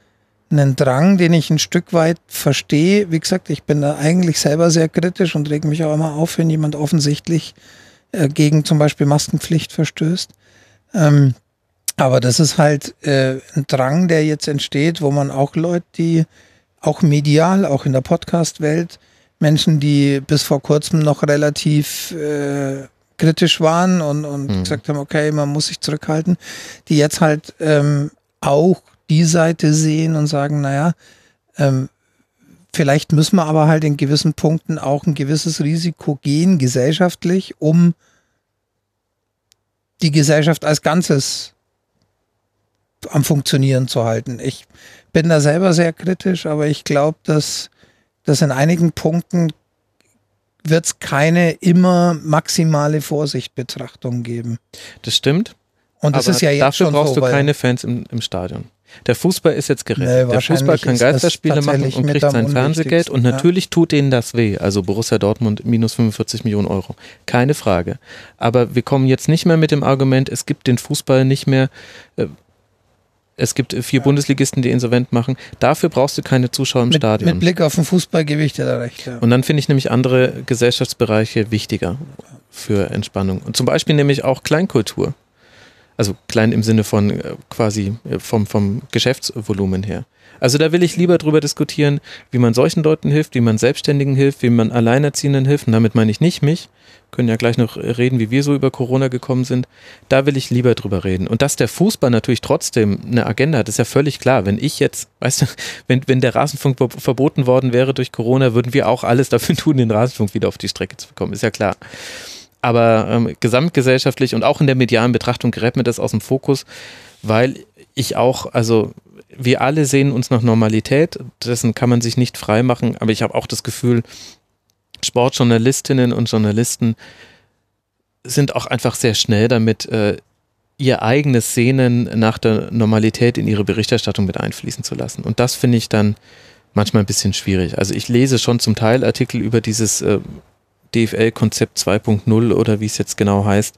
einen Drang, den ich ein Stück weit verstehe. Wie gesagt, ich bin da eigentlich selber sehr kritisch und reg mich auch immer auf, wenn jemand offensichtlich äh, gegen zum Beispiel Maskenpflicht verstößt. Ähm, aber das ist halt äh, ein Drang, der jetzt entsteht, wo man auch Leute, die auch medial, auch in der Podcast-Welt, Menschen, die bis vor kurzem noch relativ äh, kritisch waren und, und mhm. gesagt haben, okay, man muss sich zurückhalten, die jetzt halt ähm, auch die Seite sehen und sagen, naja, ähm, vielleicht müssen wir aber halt in gewissen Punkten auch ein gewisses Risiko gehen, gesellschaftlich, um die Gesellschaft als Ganzes am Funktionieren zu halten. Ich bin da selber sehr kritisch, aber ich glaube, dass, dass in einigen Punkten wird es keine immer maximale Vorsichtbetrachtung geben. Das stimmt. Und das ist ja jetzt dafür schon brauchst so, du keine Fans im, im Stadion. Der Fußball ist jetzt gerettet. Nee, der Fußball kann Geisterspiele machen und kriegt sein Fernsehgeld und natürlich ja. tut denen das weh. Also Borussia Dortmund minus 45 Millionen Euro. Keine Frage. Aber wir kommen jetzt nicht mehr mit dem Argument, es gibt den Fußball nicht mehr. Äh, Es gibt vier Bundesligisten, die insolvent machen. Dafür brauchst du keine Zuschauer im mit, Stadion. Mit Blick auf den Fußballgewicht hat er recht. Ja. Und dann finde ich nämlich andere Gesellschaftsbereiche wichtiger für Entspannung. Und zum Beispiel nämlich auch Kleinkultur. Also klein im Sinne von äh, quasi äh, vom, vom Geschäftsvolumen her. Also da will ich lieber drüber diskutieren, wie man solchen Leuten hilft, wie man Selbstständigen hilft, wie man Alleinerziehenden hilft. Und damit meine ich nicht mich. Können ja gleich noch reden, wie wir so über Corona gekommen sind. Da will ich lieber drüber reden. Und dass der Fußball natürlich trotzdem eine Agenda hat, ist ja völlig klar. Wenn ich jetzt, (laughs) weißt du, wenn, wenn der Rasenfunk verboten worden wäre durch Corona, würden wir auch alles dafür (laughs) tun, den Rasenfunk wieder auf die Strecke zu bekommen. Ist ja klar. Aber ähm, gesamtgesellschaftlich und auch in der medialen Betrachtung gerät mir das aus dem Fokus, weil ich auch, also wir alle sehen uns nach Normalität, dessen kann man sich nicht frei machen, aber ich habe auch das Gefühl, Sportjournalistinnen und Journalisten sind auch einfach sehr schnell damit, äh, ihr eigenes Sehnen nach der Normalität in ihre Berichterstattung mit einfließen zu lassen. Und das finde ich dann manchmal ein bisschen schwierig. Also ich lese schon zum Teil Artikel über dieses äh, DFL-Konzept 2.0 oder wie es jetzt genau heißt,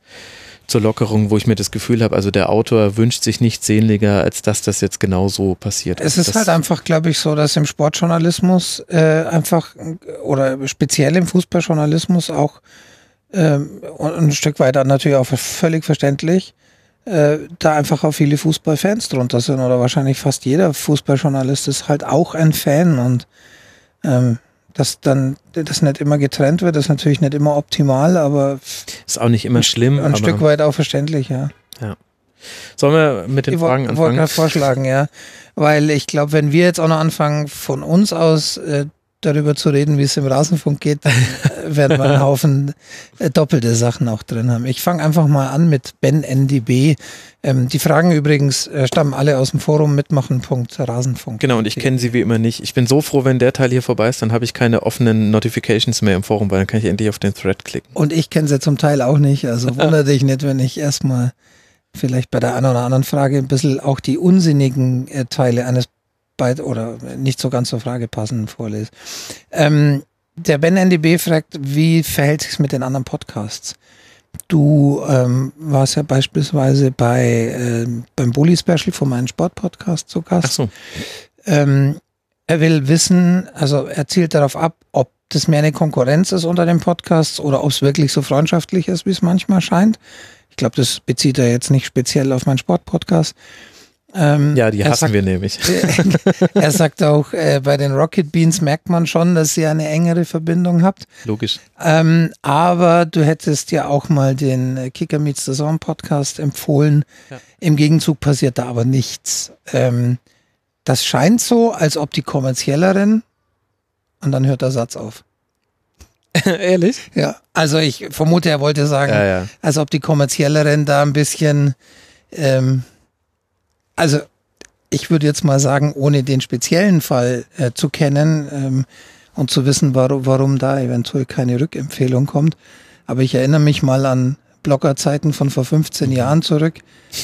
zur Lockerung, wo ich mir das Gefühl habe, also der Autor wünscht sich nichts sehnlicher, als dass das jetzt genau so passiert. Es ist das halt einfach, glaube ich, so, dass im Sportjournalismus äh, einfach oder speziell im Fußballjournalismus auch ähm, und ein Stück weiter natürlich auch völlig verständlich, äh, da einfach auch viele Fußballfans drunter sind oder wahrscheinlich fast jeder Fußballjournalist ist halt auch ein Fan und ähm, dass dann das nicht immer getrennt wird, ist natürlich nicht immer optimal, aber ist auch nicht immer schlimm. Ein Stück weit auch verständlich, ja. Ja. Sollen wir mit den ich Fragen anfangen? Ich wollte gerade vorschlagen, ja. Weil ich glaube, wenn wir jetzt auch noch anfangen, von uns aus äh, darüber zu reden, wie es im Rasenfunk geht, (laughs) werden wir einen Haufen äh, doppelte Sachen auch drin haben. Ich fange einfach mal an mit Ben NDB. Ähm, die Fragen übrigens äh, stammen alle aus dem Forum mitmachen.rasenfunk. Genau, und ich kenne sie wie immer nicht. Ich bin so froh, wenn der Teil hier vorbei ist, dann habe ich keine offenen Notifications mehr im Forum, weil dann kann ich endlich auf den Thread klicken. Und ich kenne sie zum Teil auch nicht, also (laughs) wundere dich nicht, wenn ich erstmal vielleicht bei der einen oder anderen Frage ein bisschen auch die unsinnigen äh, Teile eines bei, oder nicht so ganz zur Frage passend vorlese. Ähm, der Ben NDB fragt, wie verhält sich es mit den anderen Podcasts? Du ähm, warst ja beispielsweise bei äh, beim Bully Special von meinem Sportpodcast zu Gast. Ach so. Ähm, er will wissen, also er zielt darauf ab, ob das mehr eine Konkurrenz ist unter den Podcasts oder ob es wirklich so freundschaftlich ist, wie es manchmal scheint. Ich glaube, das bezieht er jetzt nicht speziell auf meinen Sportpodcast. Ähm, ja, die hassen sagt, wir nämlich. (laughs) er sagt auch, äh, bei den Rocket Beans merkt man schon, dass ihr eine engere Verbindung habt. Logisch. Ähm, aber du hättest ja auch mal den äh, Kicker Meets the Zone Podcast empfohlen. Ja. Im Gegenzug passiert da aber nichts. Ähm, das scheint so, als ob die kommerzielleren und dann hört der Satz auf. (laughs) Ehrlich? Ja, also ich vermute, er wollte sagen, ja, ja. als ob die kommerzielleren da ein bisschen ähm, also ich würde jetzt mal sagen, ohne den speziellen Fall äh, zu kennen ähm, und zu wissen, warum, warum da eventuell keine Rückempfehlung kommt. Aber ich erinnere mich mal an Bloggerzeiten von vor 15 Jahren zurück.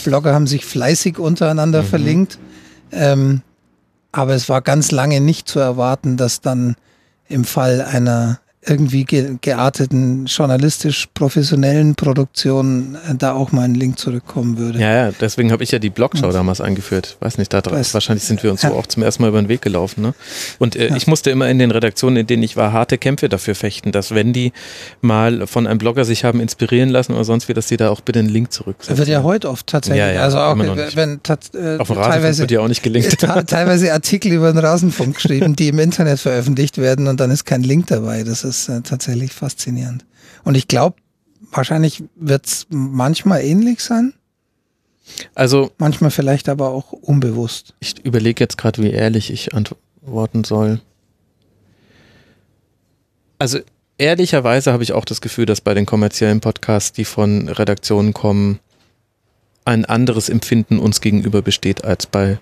Blogger haben sich fleißig untereinander mhm. verlinkt. Ähm, aber es war ganz lange nicht zu erwarten, dass dann im Fall einer irgendwie ge gearteten, journalistisch professionellen Produktionen äh, da auch mal ein Link zurückkommen würde. Ja, ja, deswegen habe ich ja die Blogschau damals eingeführt. Weiß nicht, da Weiß, wahrscheinlich sind wir uns ja. so auch zum ersten Mal über den Weg gelaufen. Ne? Und äh, ja. ich musste immer in den Redaktionen, in denen ich war, harte Kämpfe dafür fechten, dass wenn die mal von einem Blogger sich haben inspirieren lassen oder sonst wie, dass die da auch bitte einen Link zurücksetzen. Wird ja heute oft tatsächlich. Ja, ja, also auch wenn äh, Auf dem teilweise wird ja auch nicht gelingt. (laughs) teilweise Artikel über den Rasenfunk geschrieben, die im Internet veröffentlicht werden und dann ist kein Link dabei. Das ist ist äh, tatsächlich faszinierend. Und ich glaube, wahrscheinlich wird es manchmal ähnlich sein. Also. Manchmal vielleicht aber auch unbewusst. Ich überlege jetzt gerade, wie ehrlich ich antworten soll. Also ehrlicherweise habe ich auch das Gefühl, dass bei den kommerziellen Podcasts, die von Redaktionen kommen, ein anderes Empfinden uns gegenüber besteht als bei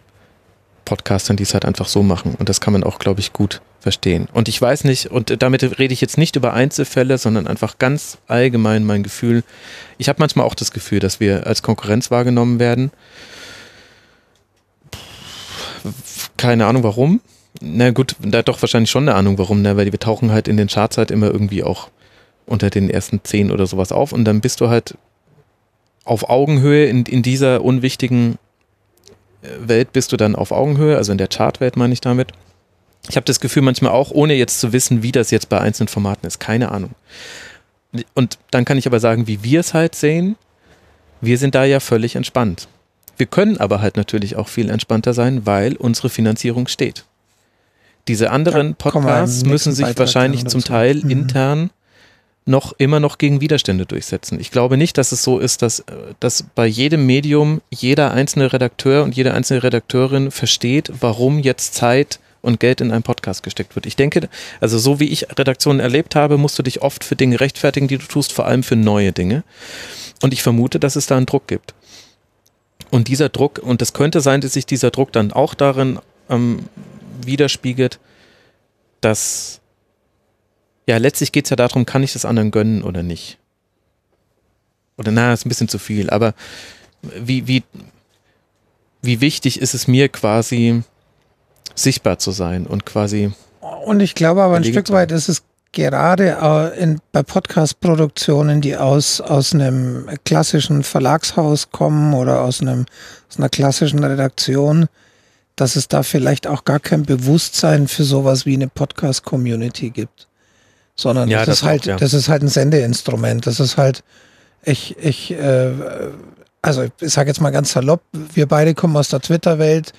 Podcastern, die es halt einfach so machen. Und das kann man auch, glaube ich, gut verstehen. Und ich weiß nicht, und damit rede ich jetzt nicht über Einzelfälle, sondern einfach ganz allgemein mein Gefühl. Ich habe manchmal auch das Gefühl, dass wir als Konkurrenz wahrgenommen werden. Keine Ahnung warum. Na gut, da doch wahrscheinlich schon eine Ahnung warum, ne? weil wir tauchen halt in den Charts halt immer irgendwie auch unter den ersten zehn oder sowas auf und dann bist du halt auf Augenhöhe in, in dieser unwichtigen Welt bist du dann auf Augenhöhe, also in der Chartwelt meine ich damit. Ich habe das Gefühl manchmal auch, ohne jetzt zu wissen, wie das jetzt bei einzelnen Formaten ist, keine Ahnung. Und dann kann ich aber sagen, wie wir es halt sehen. Wir sind da ja völlig entspannt. Wir können aber halt natürlich auch viel entspannter sein, weil unsere Finanzierung steht. Diese anderen Podcasts müssen sich Beitrag wahrscheinlich zum Teil mhm. intern noch immer noch gegen Widerstände durchsetzen. Ich glaube nicht, dass es so ist, dass, dass bei jedem Medium jeder einzelne Redakteur und jede einzelne Redakteurin versteht, warum jetzt Zeit und Geld in einen Podcast gesteckt wird. Ich denke, also so wie ich Redaktionen erlebt habe, musst du dich oft für Dinge rechtfertigen, die du tust, vor allem für neue Dinge. Und ich vermute, dass es da einen Druck gibt. Und dieser Druck, und es könnte sein, dass sich dieser Druck dann auch darin ähm, widerspiegelt, dass ja, letztlich geht es ja darum, kann ich das anderen gönnen oder nicht? Oder na, ist ein bisschen zu viel, aber wie, wie, wie wichtig ist es mir quasi sichtbar zu sein und quasi. Und ich glaube aber ein Stück weit ist es gerade äh, in, bei Podcast-Produktionen, die aus, aus einem klassischen Verlagshaus kommen oder aus, einem, aus einer klassischen Redaktion, dass es da vielleicht auch gar kein Bewusstsein für sowas wie eine Podcast-Community gibt sondern ja, das, das, ist halt, auch, ja. das ist halt ein Sendeinstrument. Das ist halt, ich, ich, äh, also ich sage jetzt mal ganz salopp, wir beide kommen aus der Twitter-Welt.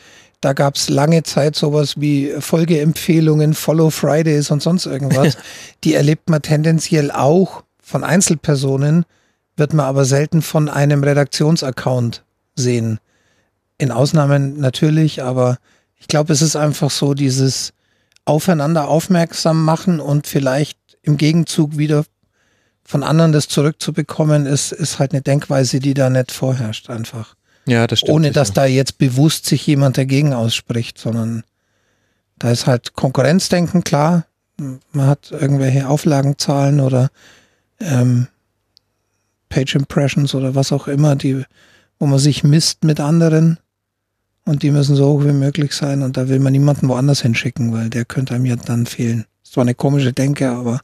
Da gab es lange Zeit sowas wie Folgeempfehlungen, Follow Fridays und sonst irgendwas. (laughs) Die erlebt man tendenziell auch von Einzelpersonen, wird man aber selten von einem Redaktionsaccount sehen. In Ausnahmen natürlich, aber ich glaube, es ist einfach so dieses aufeinander aufmerksam machen und vielleicht im Gegenzug wieder von anderen das zurückzubekommen, ist, ist halt eine Denkweise, die da nicht vorherrscht einfach. Ja, das stimmt. Ohne dass da jetzt bewusst sich jemand dagegen ausspricht, sondern da ist halt Konkurrenzdenken klar. Man hat irgendwelche Auflagenzahlen oder ähm, Page Impressions oder was auch immer, die, wo man sich misst mit anderen und die müssen so hoch wie möglich sein und da will man niemanden woanders hinschicken, weil der könnte einem ja dann fehlen zwar eine komische Denke, aber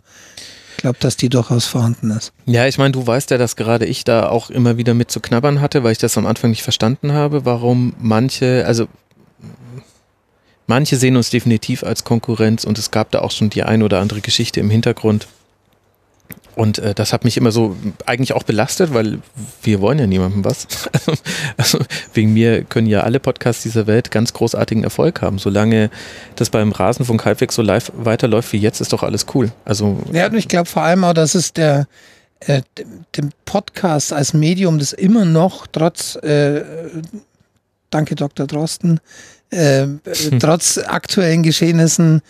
glaube, dass die durchaus vorhanden ist. Ja, ich meine, du weißt ja, dass gerade ich da auch immer wieder mit zu knabbern hatte, weil ich das am Anfang nicht verstanden habe, warum manche, also manche sehen uns definitiv als Konkurrenz und es gab da auch schon die ein oder andere Geschichte im Hintergrund, und äh, das hat mich immer so eigentlich auch belastet, weil wir wollen ja niemandem was. (laughs) also wegen mir können ja alle Podcasts dieser Welt ganz großartigen Erfolg haben. Solange das beim Rasenfunk halbwegs so live weiterläuft wie jetzt, ist doch alles cool. Also ja, und ich glaube vor allem auch, dass es der äh, dem Podcast als Medium, das immer noch trotz äh, Danke Dr. Drosten, äh, hm. (laughs) trotz aktuellen Geschehnissen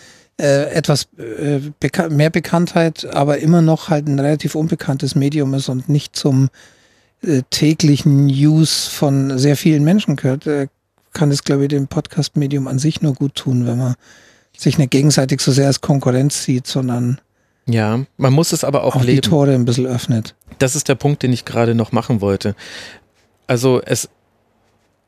äh, etwas äh, beka mehr Bekanntheit, aber immer noch halt ein relativ unbekanntes Medium ist und nicht zum äh, täglichen News von sehr vielen Menschen gehört, äh, kann es, glaube ich, dem Podcast-Medium an sich nur gut tun, wenn man sich nicht gegenseitig so sehr als Konkurrenz sieht, sondern ja, man muss es aber auch, auch leben. die Tore ein bisschen öffnet. Das ist der Punkt, den ich gerade noch machen wollte. Also es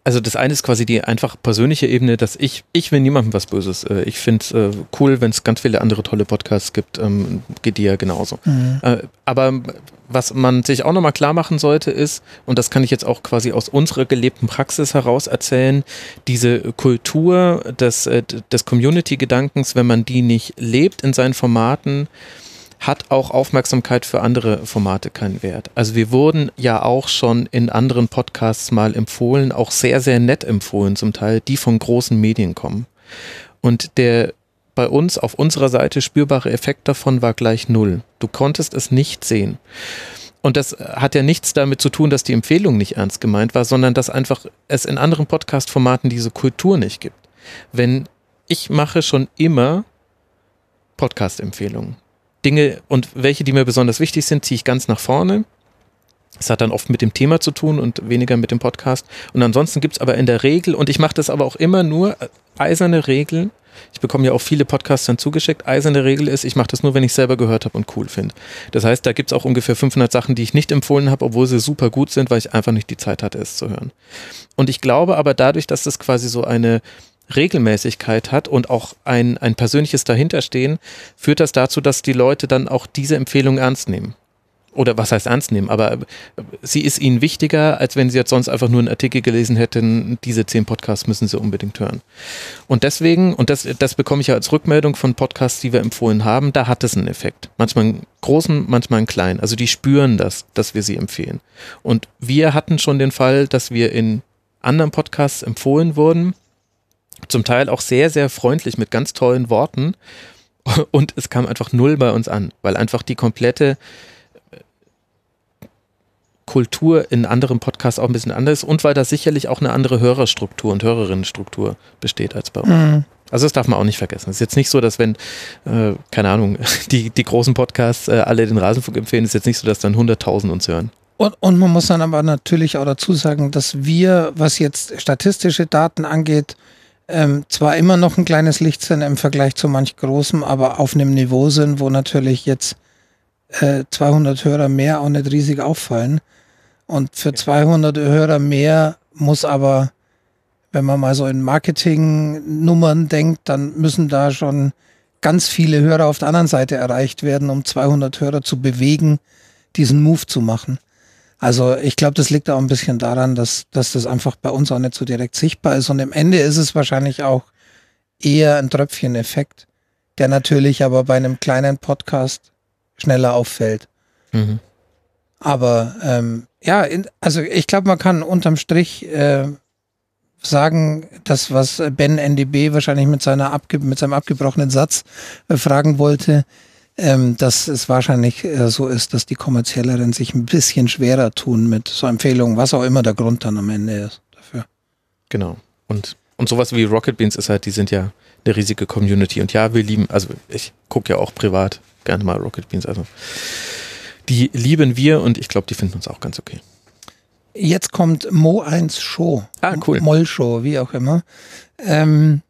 also das eine ist quasi die einfach persönliche Ebene, dass ich, ich will niemandem was Böses. Äh, ich finde es äh, cool, wenn es ganz viele andere tolle Podcasts gibt, ähm, geht dir ja genauso. Mhm. Äh, aber was man sich auch nochmal klar machen sollte ist, und das kann ich jetzt auch quasi aus unserer gelebten Praxis heraus erzählen, diese Kultur des, des Community-Gedankens, wenn man die nicht lebt in seinen Formaten, hat auch Aufmerksamkeit für andere Formate keinen Wert. Also wir wurden ja auch schon in anderen Podcasts mal empfohlen, auch sehr, sehr nett empfohlen zum Teil, die von großen Medien kommen. Und der bei uns auf unserer Seite spürbare Effekt davon war gleich null. Du konntest es nicht sehen. Und das hat ja nichts damit zu tun, dass die Empfehlung nicht ernst gemeint war, sondern dass einfach es in anderen Podcast-Formaten diese Kultur nicht gibt. Wenn ich mache schon immer Podcast-Empfehlungen. Dinge und welche, die mir besonders wichtig sind, ziehe ich ganz nach vorne. Es hat dann oft mit dem Thema zu tun und weniger mit dem Podcast. Und ansonsten gibt es aber in der Regel, und ich mache das aber auch immer nur, äh, eiserne Regeln. Ich bekomme ja auch viele Podcasts dann zugeschickt. Eiserne Regel ist, ich mache das nur, wenn ich selber gehört habe und cool finde. Das heißt, da gibt es auch ungefähr 500 Sachen, die ich nicht empfohlen habe, obwohl sie super gut sind, weil ich einfach nicht die Zeit hatte, es zu hören. Und ich glaube aber dadurch, dass das quasi so eine Regelmäßigkeit hat und auch ein, ein persönliches Dahinterstehen, führt das dazu, dass die Leute dann auch diese Empfehlung ernst nehmen. oder was heißt ernst nehmen, aber sie ist ihnen wichtiger, als wenn sie jetzt sonst einfach nur einen Artikel gelesen hätten, diese zehn Podcasts müssen sie unbedingt hören. Und deswegen, und das, das bekomme ich ja als Rückmeldung von Podcasts, die wir empfohlen haben, da hat es einen Effekt. Manchmal einen großen, manchmal einen kleinen. Also die spüren das, dass wir sie empfehlen. Und wir hatten schon den Fall, dass wir in anderen Podcasts empfohlen wurden, zum Teil auch sehr, sehr freundlich mit ganz tollen Worten. (laughs) Und es kam einfach null bei uns an, weil einfach die komplette Kultur in anderen Podcasts auch ein bisschen anders ist und weil da sicherlich auch eine andere Hörerstruktur und Hörerinnenstruktur besteht als bei uns. Mhm. Also das darf man auch nicht vergessen. Es ist jetzt nicht so, dass wenn, äh, keine Ahnung, (laughs) die, die großen Podcasts äh, alle den Rasenfunk empfehlen, ist jetzt nicht so, dass dann 100.000 uns hören. Und, und man muss dann aber natürlich auch dazu sagen, dass wir, was jetzt statistische Daten angeht, ähm, zwar immer noch ein kleines Licht sind im Vergleich zu manch großem, aber auf einem Niveau sind, wo natürlich jetzt äh, 200 Hörer mehr auch nicht riesig auffallen. Und für 200 Hörer mehr muss aber, wenn man mal so in Marketingnummern denkt, dann müssen da schon ganz viele Hörer auf der anderen Seite erreicht werden, um 200 Hörer zu bewegen, diesen Move zu machen. Also ich glaube, das liegt auch ein bisschen daran, dass, dass das einfach bei uns auch nicht so direkt sichtbar ist. Und im Ende ist es wahrscheinlich auch eher ein Tröpfcheneffekt, der natürlich aber bei einem kleinen Podcast schneller auffällt. Mhm. Aber ähm, ja, in, also ich glaube, man kann unterm Strich äh, sagen, das, was Ben NDB wahrscheinlich mit, seiner abge mit seinem abgebrochenen Satz äh, fragen wollte, ähm, dass es wahrscheinlich äh, so ist, dass die kommerzielleren sich ein bisschen schwerer tun mit so Empfehlungen, was auch immer der Grund dann am Ende ist dafür. Genau. Und, und sowas wie Rocket Beans ist halt, die sind ja eine riesige Community. Und ja, wir lieben, also ich gucke ja auch privat gerne mal Rocket Beans. Also die lieben wir und ich glaube, die finden uns auch ganz okay. Jetzt kommt Mo 1 Show. Ah, cool. Moll Show, wie auch immer. Ähm,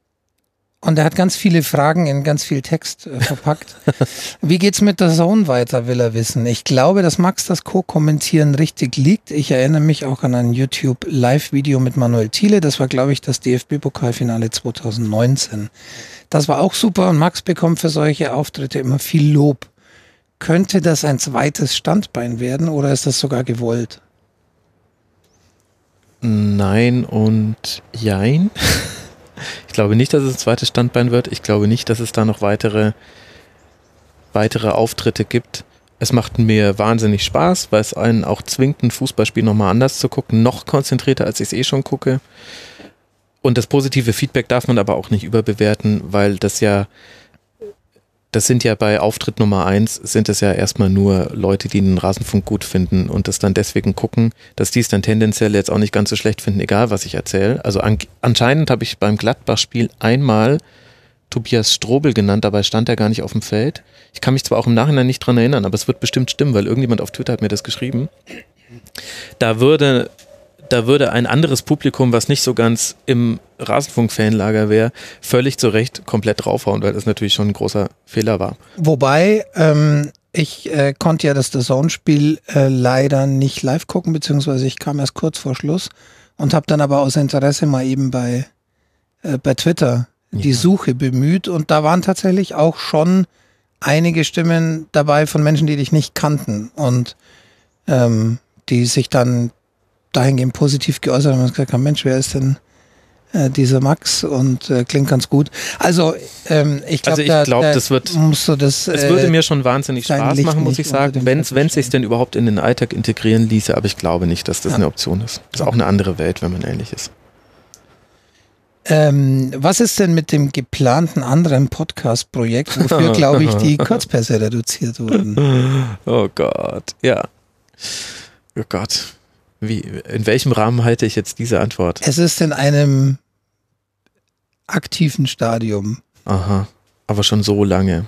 und er hat ganz viele Fragen in ganz viel Text äh, verpackt. (laughs) Wie geht's mit der Zone weiter, will er wissen. Ich glaube, dass Max das Co-Kommentieren richtig liegt. Ich erinnere mich auch an ein YouTube Live-Video mit Manuel Thiele. Das war, glaube ich, das DFB-Pokalfinale 2019. Das war auch super und Max bekommt für solche Auftritte immer viel Lob. Könnte das ein zweites Standbein werden oder ist das sogar gewollt? Nein und jein. (laughs) Ich glaube nicht, dass es ein zweites Standbein wird. Ich glaube nicht, dass es da noch weitere, weitere Auftritte gibt. Es macht mir wahnsinnig Spaß, weil es einen auch zwingt, ein Fußballspiel nochmal anders zu gucken, noch konzentrierter, als ich es eh schon gucke. Und das positive Feedback darf man aber auch nicht überbewerten, weil das ja das sind ja bei Auftritt Nummer eins, sind es ja erstmal nur Leute, die den Rasenfunk gut finden und das dann deswegen gucken, dass die es dann tendenziell jetzt auch nicht ganz so schlecht finden, egal was ich erzähle. Also an, anscheinend habe ich beim Gladbach-Spiel einmal Tobias Strobel genannt, dabei stand er gar nicht auf dem Feld. Ich kann mich zwar auch im Nachhinein nicht dran erinnern, aber es wird bestimmt stimmen, weil irgendjemand auf Twitter hat mir das geschrieben. Da würde da würde ein anderes Publikum, was nicht so ganz im Rasenfunk-Fanlager wäre, völlig zu Recht komplett draufhauen, weil das natürlich schon ein großer Fehler war. Wobei, ähm, ich äh, konnte ja das The Zone-Spiel äh, leider nicht live gucken, beziehungsweise ich kam erst kurz vor Schluss und habe dann aber aus Interesse mal eben bei, äh, bei Twitter die ja. Suche bemüht und da waren tatsächlich auch schon einige Stimmen dabei von Menschen, die dich nicht kannten und ähm, die sich dann dahingehend positiv geäußert und gesagt haben, Mensch, wer ist denn äh, dieser Max und äh, klingt ganz gut. Also ähm, ich glaube, also ich glaube, das wird, musst du das. Es äh, würde mir schon wahnsinnig Spaß Licht machen, muss ich sagen, wenn es sich denn überhaupt in den Alltag integrieren ließe. Aber ich glaube nicht, dass das ja. eine Option ist. Das ist auch eine andere Welt, wenn man ehrlich ist. Ähm, was ist denn mit dem geplanten anderen Podcast-Projekt, wofür, (laughs) glaube ich, die Kurzpässe reduziert wurden? Oh Gott, ja. Oh Gott. Wie, in welchem Rahmen halte ich jetzt diese Antwort? Es ist in einem aktiven Stadium. Aha, aber schon so lange.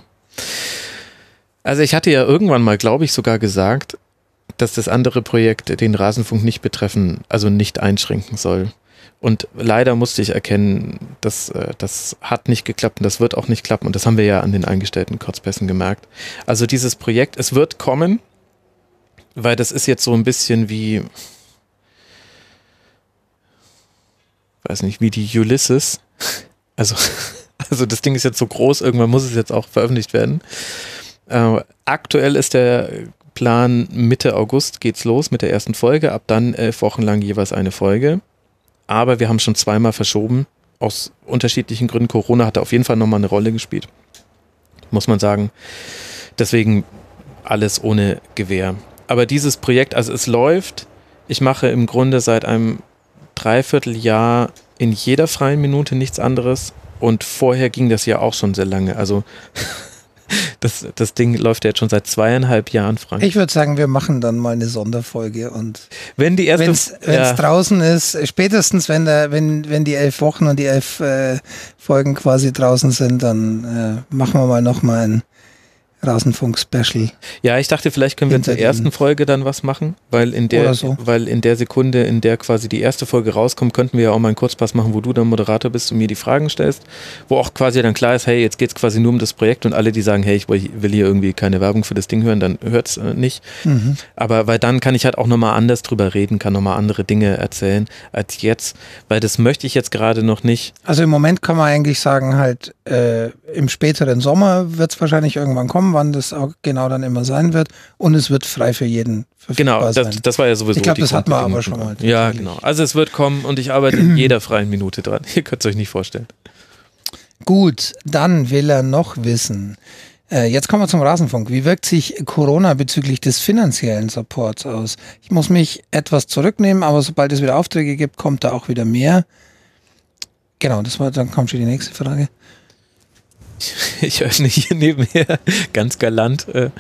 Also ich hatte ja irgendwann mal, glaube ich, sogar gesagt, dass das andere Projekt den Rasenfunk nicht betreffen, also nicht einschränken soll. Und leider musste ich erkennen, dass äh, das hat nicht geklappt und das wird auch nicht klappen. Und das haben wir ja an den eingestellten Kurzpässen gemerkt. Also dieses Projekt, es wird kommen, weil das ist jetzt so ein bisschen wie, weiß nicht, wie die Ulysses. Also, (laughs) also das Ding ist jetzt so groß, irgendwann muss es jetzt auch veröffentlicht werden. Äh, aktuell ist der Plan, Mitte August geht's los mit der ersten Folge. Ab dann elf Wochen lang jeweils eine Folge. Aber wir haben schon zweimal verschoben. Aus unterschiedlichen Gründen. Corona hatte auf jeden Fall nochmal eine Rolle gespielt. Muss man sagen. Deswegen alles ohne Gewehr. Aber dieses Projekt, also es läuft. Ich mache im Grunde seit einem Dreivierteljahr in jeder freien Minute nichts anderes. Und vorher ging das ja auch schon sehr lange. Also (laughs) das, das Ding läuft ja jetzt schon seit zweieinhalb Jahren, Frank. Ich würde sagen, wir machen dann mal eine Sonderfolge und wenn die erste, wenn es ja. draußen ist, spätestens wenn der, wenn, wenn die elf Wochen und die elf äh, Folgen quasi draußen sind, dann äh, machen wir mal nochmal ein Rasenfunk-Special. Ja, ich dachte, vielleicht können wir zur ersten Folge dann was machen, weil in der, so. weil in der Sekunde, in der quasi die erste Folge rauskommt, könnten wir ja auch mal einen Kurzpass machen, wo du dann Moderator bist und mir die Fragen stellst, wo auch quasi dann klar ist, hey, jetzt geht es quasi nur um das Projekt und alle, die sagen, hey, ich will hier irgendwie keine Werbung für das Ding hören, dann hört es äh, nicht. Mhm. Aber weil dann kann ich halt auch nochmal anders drüber reden, kann nochmal andere Dinge erzählen als jetzt, weil das möchte ich jetzt gerade noch nicht. Also im Moment kann man eigentlich sagen, halt äh, im späteren Sommer wird es wahrscheinlich irgendwann kommen, wann das auch genau dann immer sein wird. Und es wird frei für jeden Genau, das, sein. das war ja sowieso. Ich glaube, das hatten wir aber schon mal. Ja, genau. Also es wird kommen und ich arbeite in jeder freien Minute dran. (laughs) Ihr könnt es euch nicht vorstellen. Gut, dann will er noch wissen. Äh, jetzt kommen wir zum Rasenfunk. Wie wirkt sich Corona bezüglich des finanziellen Supports aus? Ich muss mich etwas zurücknehmen, aber sobald es wieder Aufträge gibt, kommt da auch wieder mehr. Genau, das war, dann kommt schon die nächste Frage. (laughs) ich öffne hier nebenher ganz galant äh,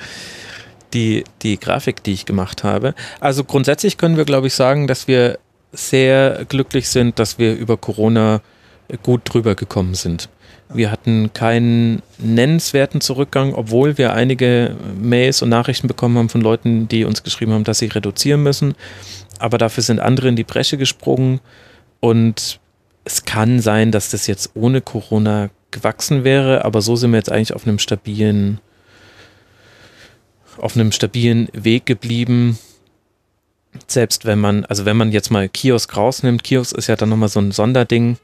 die, die Grafik, die ich gemacht habe. Also grundsätzlich können wir, glaube ich, sagen, dass wir sehr glücklich sind, dass wir über Corona gut drüber gekommen sind. Wir hatten keinen nennenswerten Zurückgang, obwohl wir einige Mails und Nachrichten bekommen haben von Leuten, die uns geschrieben haben, dass sie reduzieren müssen. Aber dafür sind andere in die Bresche gesprungen und es kann sein, dass das jetzt ohne Corona gewachsen wäre, aber so sind wir jetzt eigentlich auf einem stabilen, auf einem stabilen Weg geblieben. Selbst wenn man, also wenn man jetzt mal Kiosk rausnimmt, Kiosk ist ja dann nochmal so ein Sonderding.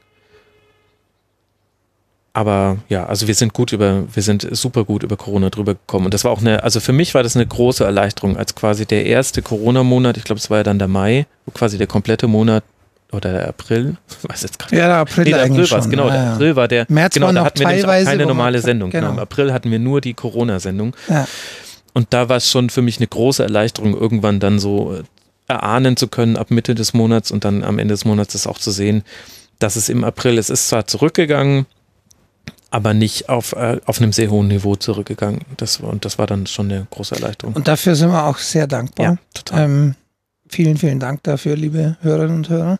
Aber ja, also wir sind gut über, wir sind super gut über Corona drüber gekommen. Und das war auch eine, also für mich war das eine große Erleichterung, als quasi der erste Corona-Monat, ich glaube, es war ja dann der Mai, wo quasi der komplette Monat oder der April, (laughs) weiß jetzt gerade. Ja, der April, nee, der April war es, genau, ja, der April war der. März genau, war da noch hatten wir teilweise keine normale Sendung. Genau. genau. Im April hatten wir nur die Corona-Sendung. Ja. Und da war es schon für mich eine große Erleichterung, irgendwann dann so äh, erahnen zu können ab Mitte des Monats und dann am Ende des Monats das auch zu sehen, dass es im April, es ist zwar zurückgegangen, aber nicht auf, äh, auf einem sehr hohen Niveau zurückgegangen. Das, und das war dann schon eine große Erleichterung. Und dafür sind wir auch sehr dankbar. Ja, total. Ähm, vielen, vielen Dank dafür, liebe Hörerinnen und Hörer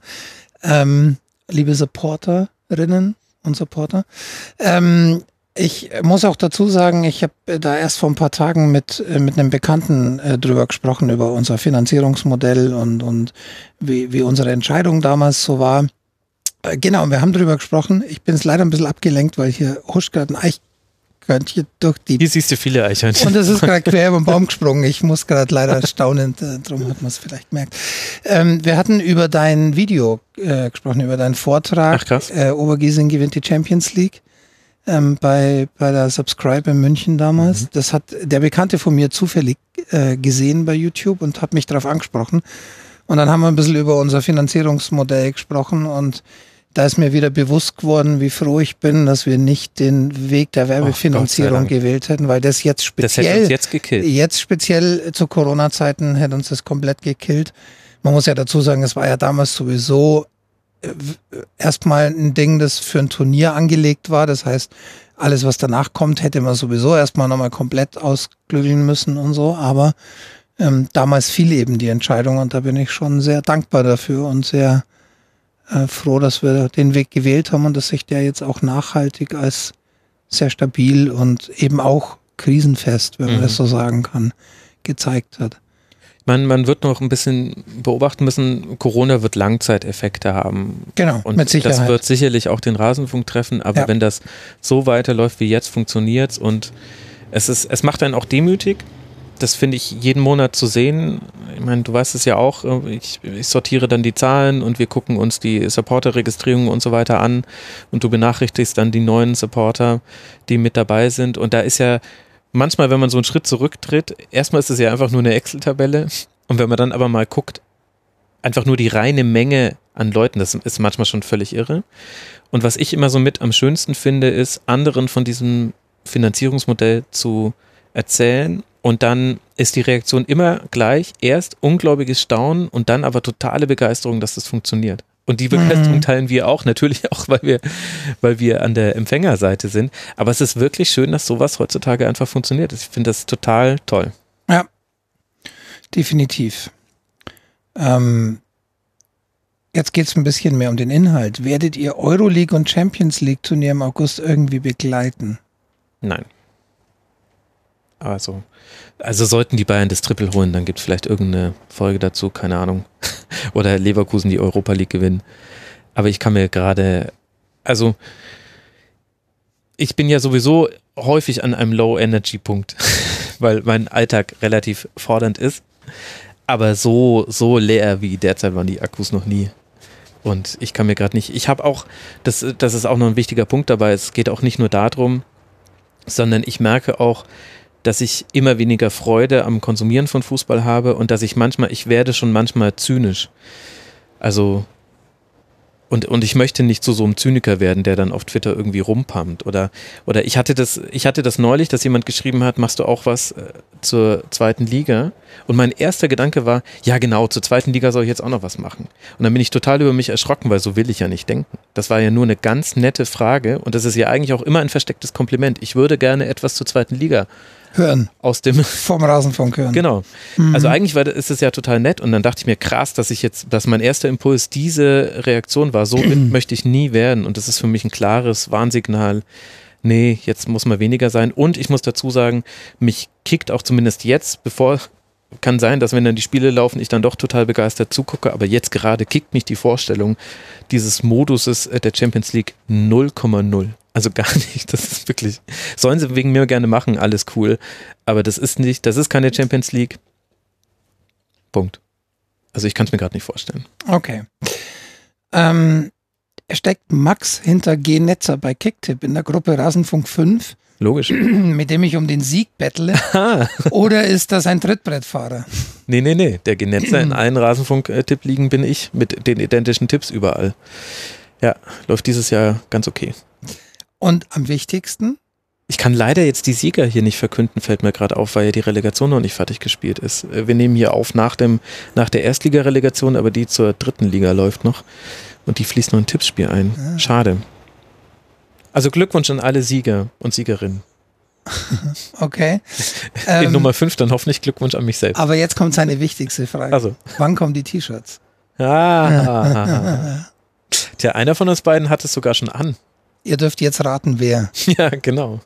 ähm, liebe Supporterinnen und Supporter. Ähm, ich muss auch dazu sagen, ich habe da erst vor ein paar Tagen mit, äh, mit einem Bekannten äh, drüber gesprochen, über unser Finanzierungsmodell und, und wie, wie unsere Entscheidung damals so war. Äh, genau, wir haben drüber gesprochen. Ich bin jetzt leider ein bisschen abgelenkt, weil hier huscht gerade ein Eich, Eichhörnchen durch die. Hier siehst du viele Eichhörnchen. Und das ist gerade quer über den Baum (laughs) gesprungen. Ich muss gerade leider staunend, äh, darum hat man es vielleicht gemerkt. Ähm, wir hatten über dein Video äh, gesprochen, über deinen Vortrag. Ach krass. Äh, Obergiesing gewinnt die Champions League. Ähm, bei, bei der Subscribe in München damals. Mhm. Das hat der Bekannte von mir zufällig äh, gesehen bei YouTube und hat mich darauf angesprochen. Und dann haben wir ein bisschen über unser Finanzierungsmodell gesprochen und da ist mir wieder bewusst geworden, wie froh ich bin, dass wir nicht den Weg der Werbefinanzierung gewählt hätten, weil das jetzt speziell, das hätte uns jetzt, gekillt. jetzt speziell zu Corona-Zeiten hätte uns das komplett gekillt. Man muss ja dazu sagen, es war ja damals sowieso äh, erstmal ein Ding, das für ein Turnier angelegt war. Das heißt, alles, was danach kommt, hätte man sowieso erstmal nochmal komplett ausklügeln müssen und so. Aber ähm, damals fiel eben die Entscheidung und da bin ich schon sehr dankbar dafür und sehr äh, froh, dass wir den Weg gewählt haben und dass sich der jetzt auch nachhaltig als sehr stabil und eben auch krisenfest, wenn man mhm. das so sagen kann, gezeigt hat. Man, man wird noch ein bisschen beobachten müssen, Corona wird Langzeiteffekte haben. Genau, und mit Sicherheit. Das wird sicherlich auch den Rasenfunk treffen, aber ja. wenn das so weiterläuft wie jetzt, funktioniert und es ist, es macht einen auch demütig, das finde ich jeden Monat zu sehen. Ich meine, du weißt es ja auch, äh, ich, ich sortiere dann die Zahlen und wir gucken uns die Supporter-Registrierungen und so weiter an und du benachrichtigst dann die neuen Supporter, die mit dabei sind. Und da ist ja manchmal, wenn man so einen Schritt zurücktritt, erstmal ist es ja einfach nur eine Excel-Tabelle und wenn man dann aber mal guckt, einfach nur die reine Menge an Leuten, das ist manchmal schon völlig irre. Und was ich immer so mit am schönsten finde, ist, anderen von diesem Finanzierungsmodell zu erzählen und dann ist die Reaktion immer gleich. Erst unglaubliches Staunen und dann aber totale Begeisterung, dass das funktioniert. Und die Begeisterung mhm. teilen wir auch, (laughs) natürlich auch, weil wir, weil wir an der Empfängerseite sind. Aber es ist wirklich schön, dass sowas heutzutage einfach funktioniert. Ich finde das total toll. Ja, definitiv. Ähm, jetzt geht es ein bisschen mehr um den Inhalt. Werdet ihr Euroleague und Champions League Turnier im August irgendwie begleiten? Nein. Also, also sollten die Bayern das Triple holen, dann gibt es vielleicht irgendeine Folge dazu, keine Ahnung. (laughs) Oder Leverkusen die Europa League gewinnen. Aber ich kann mir gerade, also ich bin ja sowieso häufig an einem Low-Energy-Punkt, (laughs) weil mein Alltag relativ fordernd ist. Aber so, so leer wie derzeit waren die Akkus noch nie. Und ich kann mir gerade nicht, ich habe auch, das, das ist auch noch ein wichtiger Punkt dabei, es geht auch nicht nur darum, sondern ich merke auch, dass ich immer weniger Freude am Konsumieren von Fußball habe und dass ich manchmal, ich werde schon manchmal zynisch. Also und, und ich möchte nicht zu so einem Zyniker werden, der dann auf Twitter irgendwie rumpammt. Oder, oder ich hatte das, ich hatte das neulich, dass jemand geschrieben hat, machst du auch was äh, zur zweiten Liga? Und mein erster Gedanke war, ja genau, zur zweiten Liga soll ich jetzt auch noch was machen. Und dann bin ich total über mich erschrocken, weil so will ich ja nicht denken. Das war ja nur eine ganz nette Frage und das ist ja eigentlich auch immer ein verstecktes Kompliment. Ich würde gerne etwas zur zweiten Liga hören. Aus dem (laughs) vom Rasenfunk hören. Genau. Mhm. Also eigentlich war, ist es ja total nett und dann dachte ich mir krass, dass ich jetzt, dass mein erster Impuls diese Reaktion war. So (clears throat) möchte ich nie werden und das ist für mich ein klares Warnsignal. Nee, jetzt muss mal weniger sein. Und ich muss dazu sagen, mich kickt auch zumindest jetzt, bevor kann sein, dass wenn dann die Spiele laufen, ich dann doch total begeistert zugucke, aber jetzt gerade kickt mich die Vorstellung dieses Moduses der Champions League 0,0. Also (laughs) gar nicht. Das ist wirklich. Sollen sie wegen mir gerne machen, alles cool. Aber das ist nicht, das ist keine Champions League. Punkt. Also ich kann es mir gerade nicht vorstellen. Okay. Ähm, steckt Max hinter G-Netzer bei Kicktip in der Gruppe Rasenfunk 5. Logisch. (clears throat) Mit dem ich um den Sieg bettle. (laughs) Oder ist das ein Trittbrettfahrer? Nee, nee, nee. Der Genetzer in allen Rasenfunk-Tipp liegen bin ich mit den identischen Tipps überall. Ja, läuft dieses Jahr ganz okay. Und am wichtigsten? Ich kann leider jetzt die Sieger hier nicht verkünden, fällt mir gerade auf, weil ja die Relegation noch nicht fertig gespielt ist. Äh, wir nehmen hier auf nach, dem, nach der Erstliga-Relegation, aber die zur dritten Liga läuft noch. Und die fließt noch ein Tippspiel ein. Ah. Schade. Also Glückwunsch an alle Sieger und Siegerinnen. (laughs) Okay. (laughs) In ähm, Nummer 5 dann hoffentlich Glückwunsch an mich selbst. Aber jetzt kommt seine wichtigste Frage. Also. Wann kommen die T-Shirts? Ah. (laughs) Tja, einer von uns beiden hat es sogar schon an. Ihr dürft jetzt raten, wer. (laughs) Ja, genau.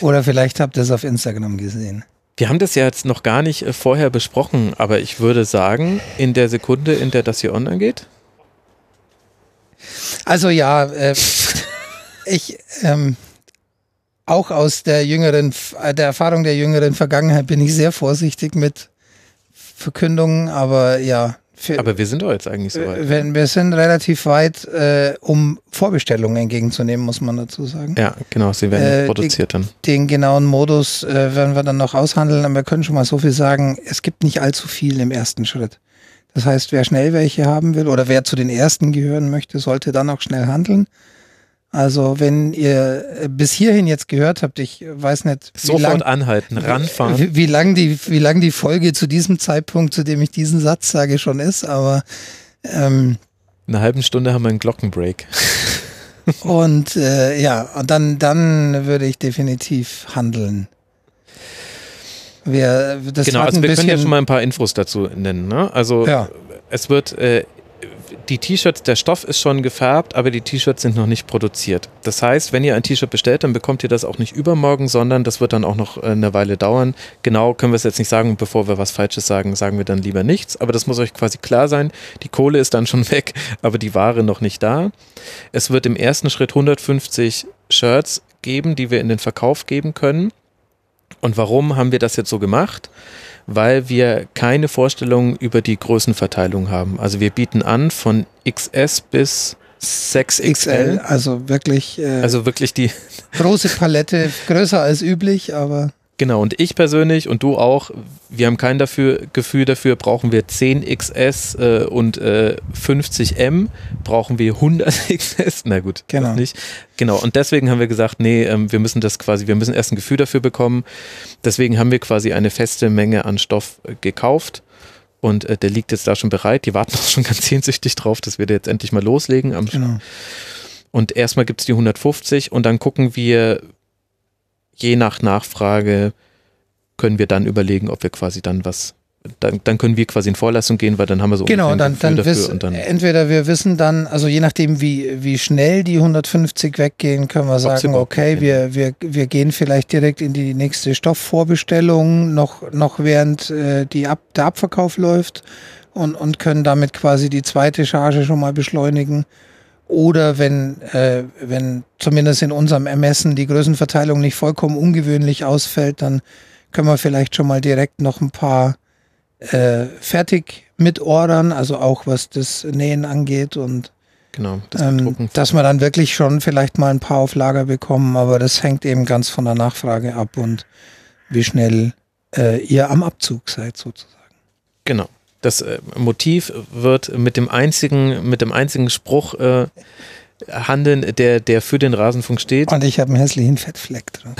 Oder vielleicht habt ihr es auf Instagram gesehen. Wir haben das ja jetzt noch gar nicht äh, vorher besprochen, aber ich würde sagen, in der Sekunde, in der das hier online geht. Also ja, äh, (laughs) ich ähm, auch aus der jüngeren, äh, der Erfahrung der jüngeren Vergangenheit bin ich sehr vorsichtig mit Verkündungen, aber ja, für, Aber wir sind doch jetzt eigentlich so weit. Wir, wir sind relativ weit, äh, um Vorbestellungen entgegenzunehmen, muss man dazu sagen. Ja, genau, sie werden äh, produziert die, dann. Den genauen Modus äh, werden wir dann noch aushandeln, aber wir können schon mal so viel sagen, es gibt nicht allzu viel im ersten Schritt. Das heißt, wer schnell welche haben will oder wer zu den ersten gehören möchte, sollte dann auch schnell handeln. Also wenn ihr äh, bis hierhin jetzt gehört habt, ich weiß nicht. Sofort lang, anhalten, ranfahren. Wie, wie lang die, wie lang die Folge zu diesem Zeitpunkt, zu dem ich diesen Satz sage, schon ist, aber ähm, in einer halben Stunde haben wir einen Glockenbreak. (laughs) und äh, ja, und dann, dann würde ich definitiv handeln. Wir, das genau, also wir können ja schon mal ein paar Infos dazu nennen. Ne? Also ja. es wird äh, die T-Shirts, der Stoff ist schon gefärbt, aber die T-Shirts sind noch nicht produziert. Das heißt, wenn ihr ein T-Shirt bestellt, dann bekommt ihr das auch nicht übermorgen, sondern das wird dann auch noch äh, eine Weile dauern. Genau können wir es jetzt nicht sagen, bevor wir was Falsches sagen, sagen wir dann lieber nichts. Aber das muss euch quasi klar sein. Die Kohle ist dann schon (laughs) weg, aber die Ware noch nicht da. Es wird im ersten Schritt 150 Shirts geben, die wir in den Verkauf geben können. Und warum haben wir das jetzt so gemacht? Weil wir keine Vorstellung über die Größenverteilung haben. Also wir bieten an von XS bis 6XL. Also wirklich. Äh, also wirklich die große Palette, größer als üblich, aber. Genau, und ich persönlich und du auch, wir haben kein dafür, Gefühl dafür, brauchen wir 10XS äh, und äh, 50M, brauchen wir 100XS, (laughs) na gut, genau. nicht. Genau, und deswegen haben wir gesagt, nee, ähm, wir müssen das quasi, wir müssen erst ein Gefühl dafür bekommen. Deswegen haben wir quasi eine feste Menge an Stoff äh, gekauft und äh, der liegt jetzt da schon bereit. Die warten (laughs) auch schon ganz sehnsüchtig drauf, dass wir jetzt endlich mal loslegen. genau. Und erstmal gibt es die 150 und dann gucken wir, je nach Nachfrage können wir dann überlegen, ob wir quasi dann was dann, dann können wir quasi in Vorleistung gehen, weil dann haben wir so genau, dann, dann, wiss, und dann entweder wir wissen dann, also je nachdem wie, wie schnell die 150 weggehen, können wir sagen, okay, wir, wir, wir gehen vielleicht direkt in die nächste Stoffvorbestellung, noch, noch während äh, die Ab, der Abverkauf läuft und, und können damit quasi die zweite Charge schon mal beschleunigen. Oder wenn, äh, wenn zumindest in unserem Ermessen die Größenverteilung nicht vollkommen ungewöhnlich ausfällt, dann können wir vielleicht schon mal direkt noch ein paar äh, fertig mitordern, also auch was das Nähen angeht und genau, das ähm, dass wir dann wirklich schon vielleicht mal ein paar auf Lager bekommen, aber das hängt eben ganz von der Nachfrage ab und wie schnell äh, ihr am Abzug seid sozusagen. Genau das äh, Motiv wird mit dem einzigen, mit dem einzigen Spruch äh, handeln, der, der für den Rasenfunk steht. Und ich habe einen hässlichen Fettfleck drin.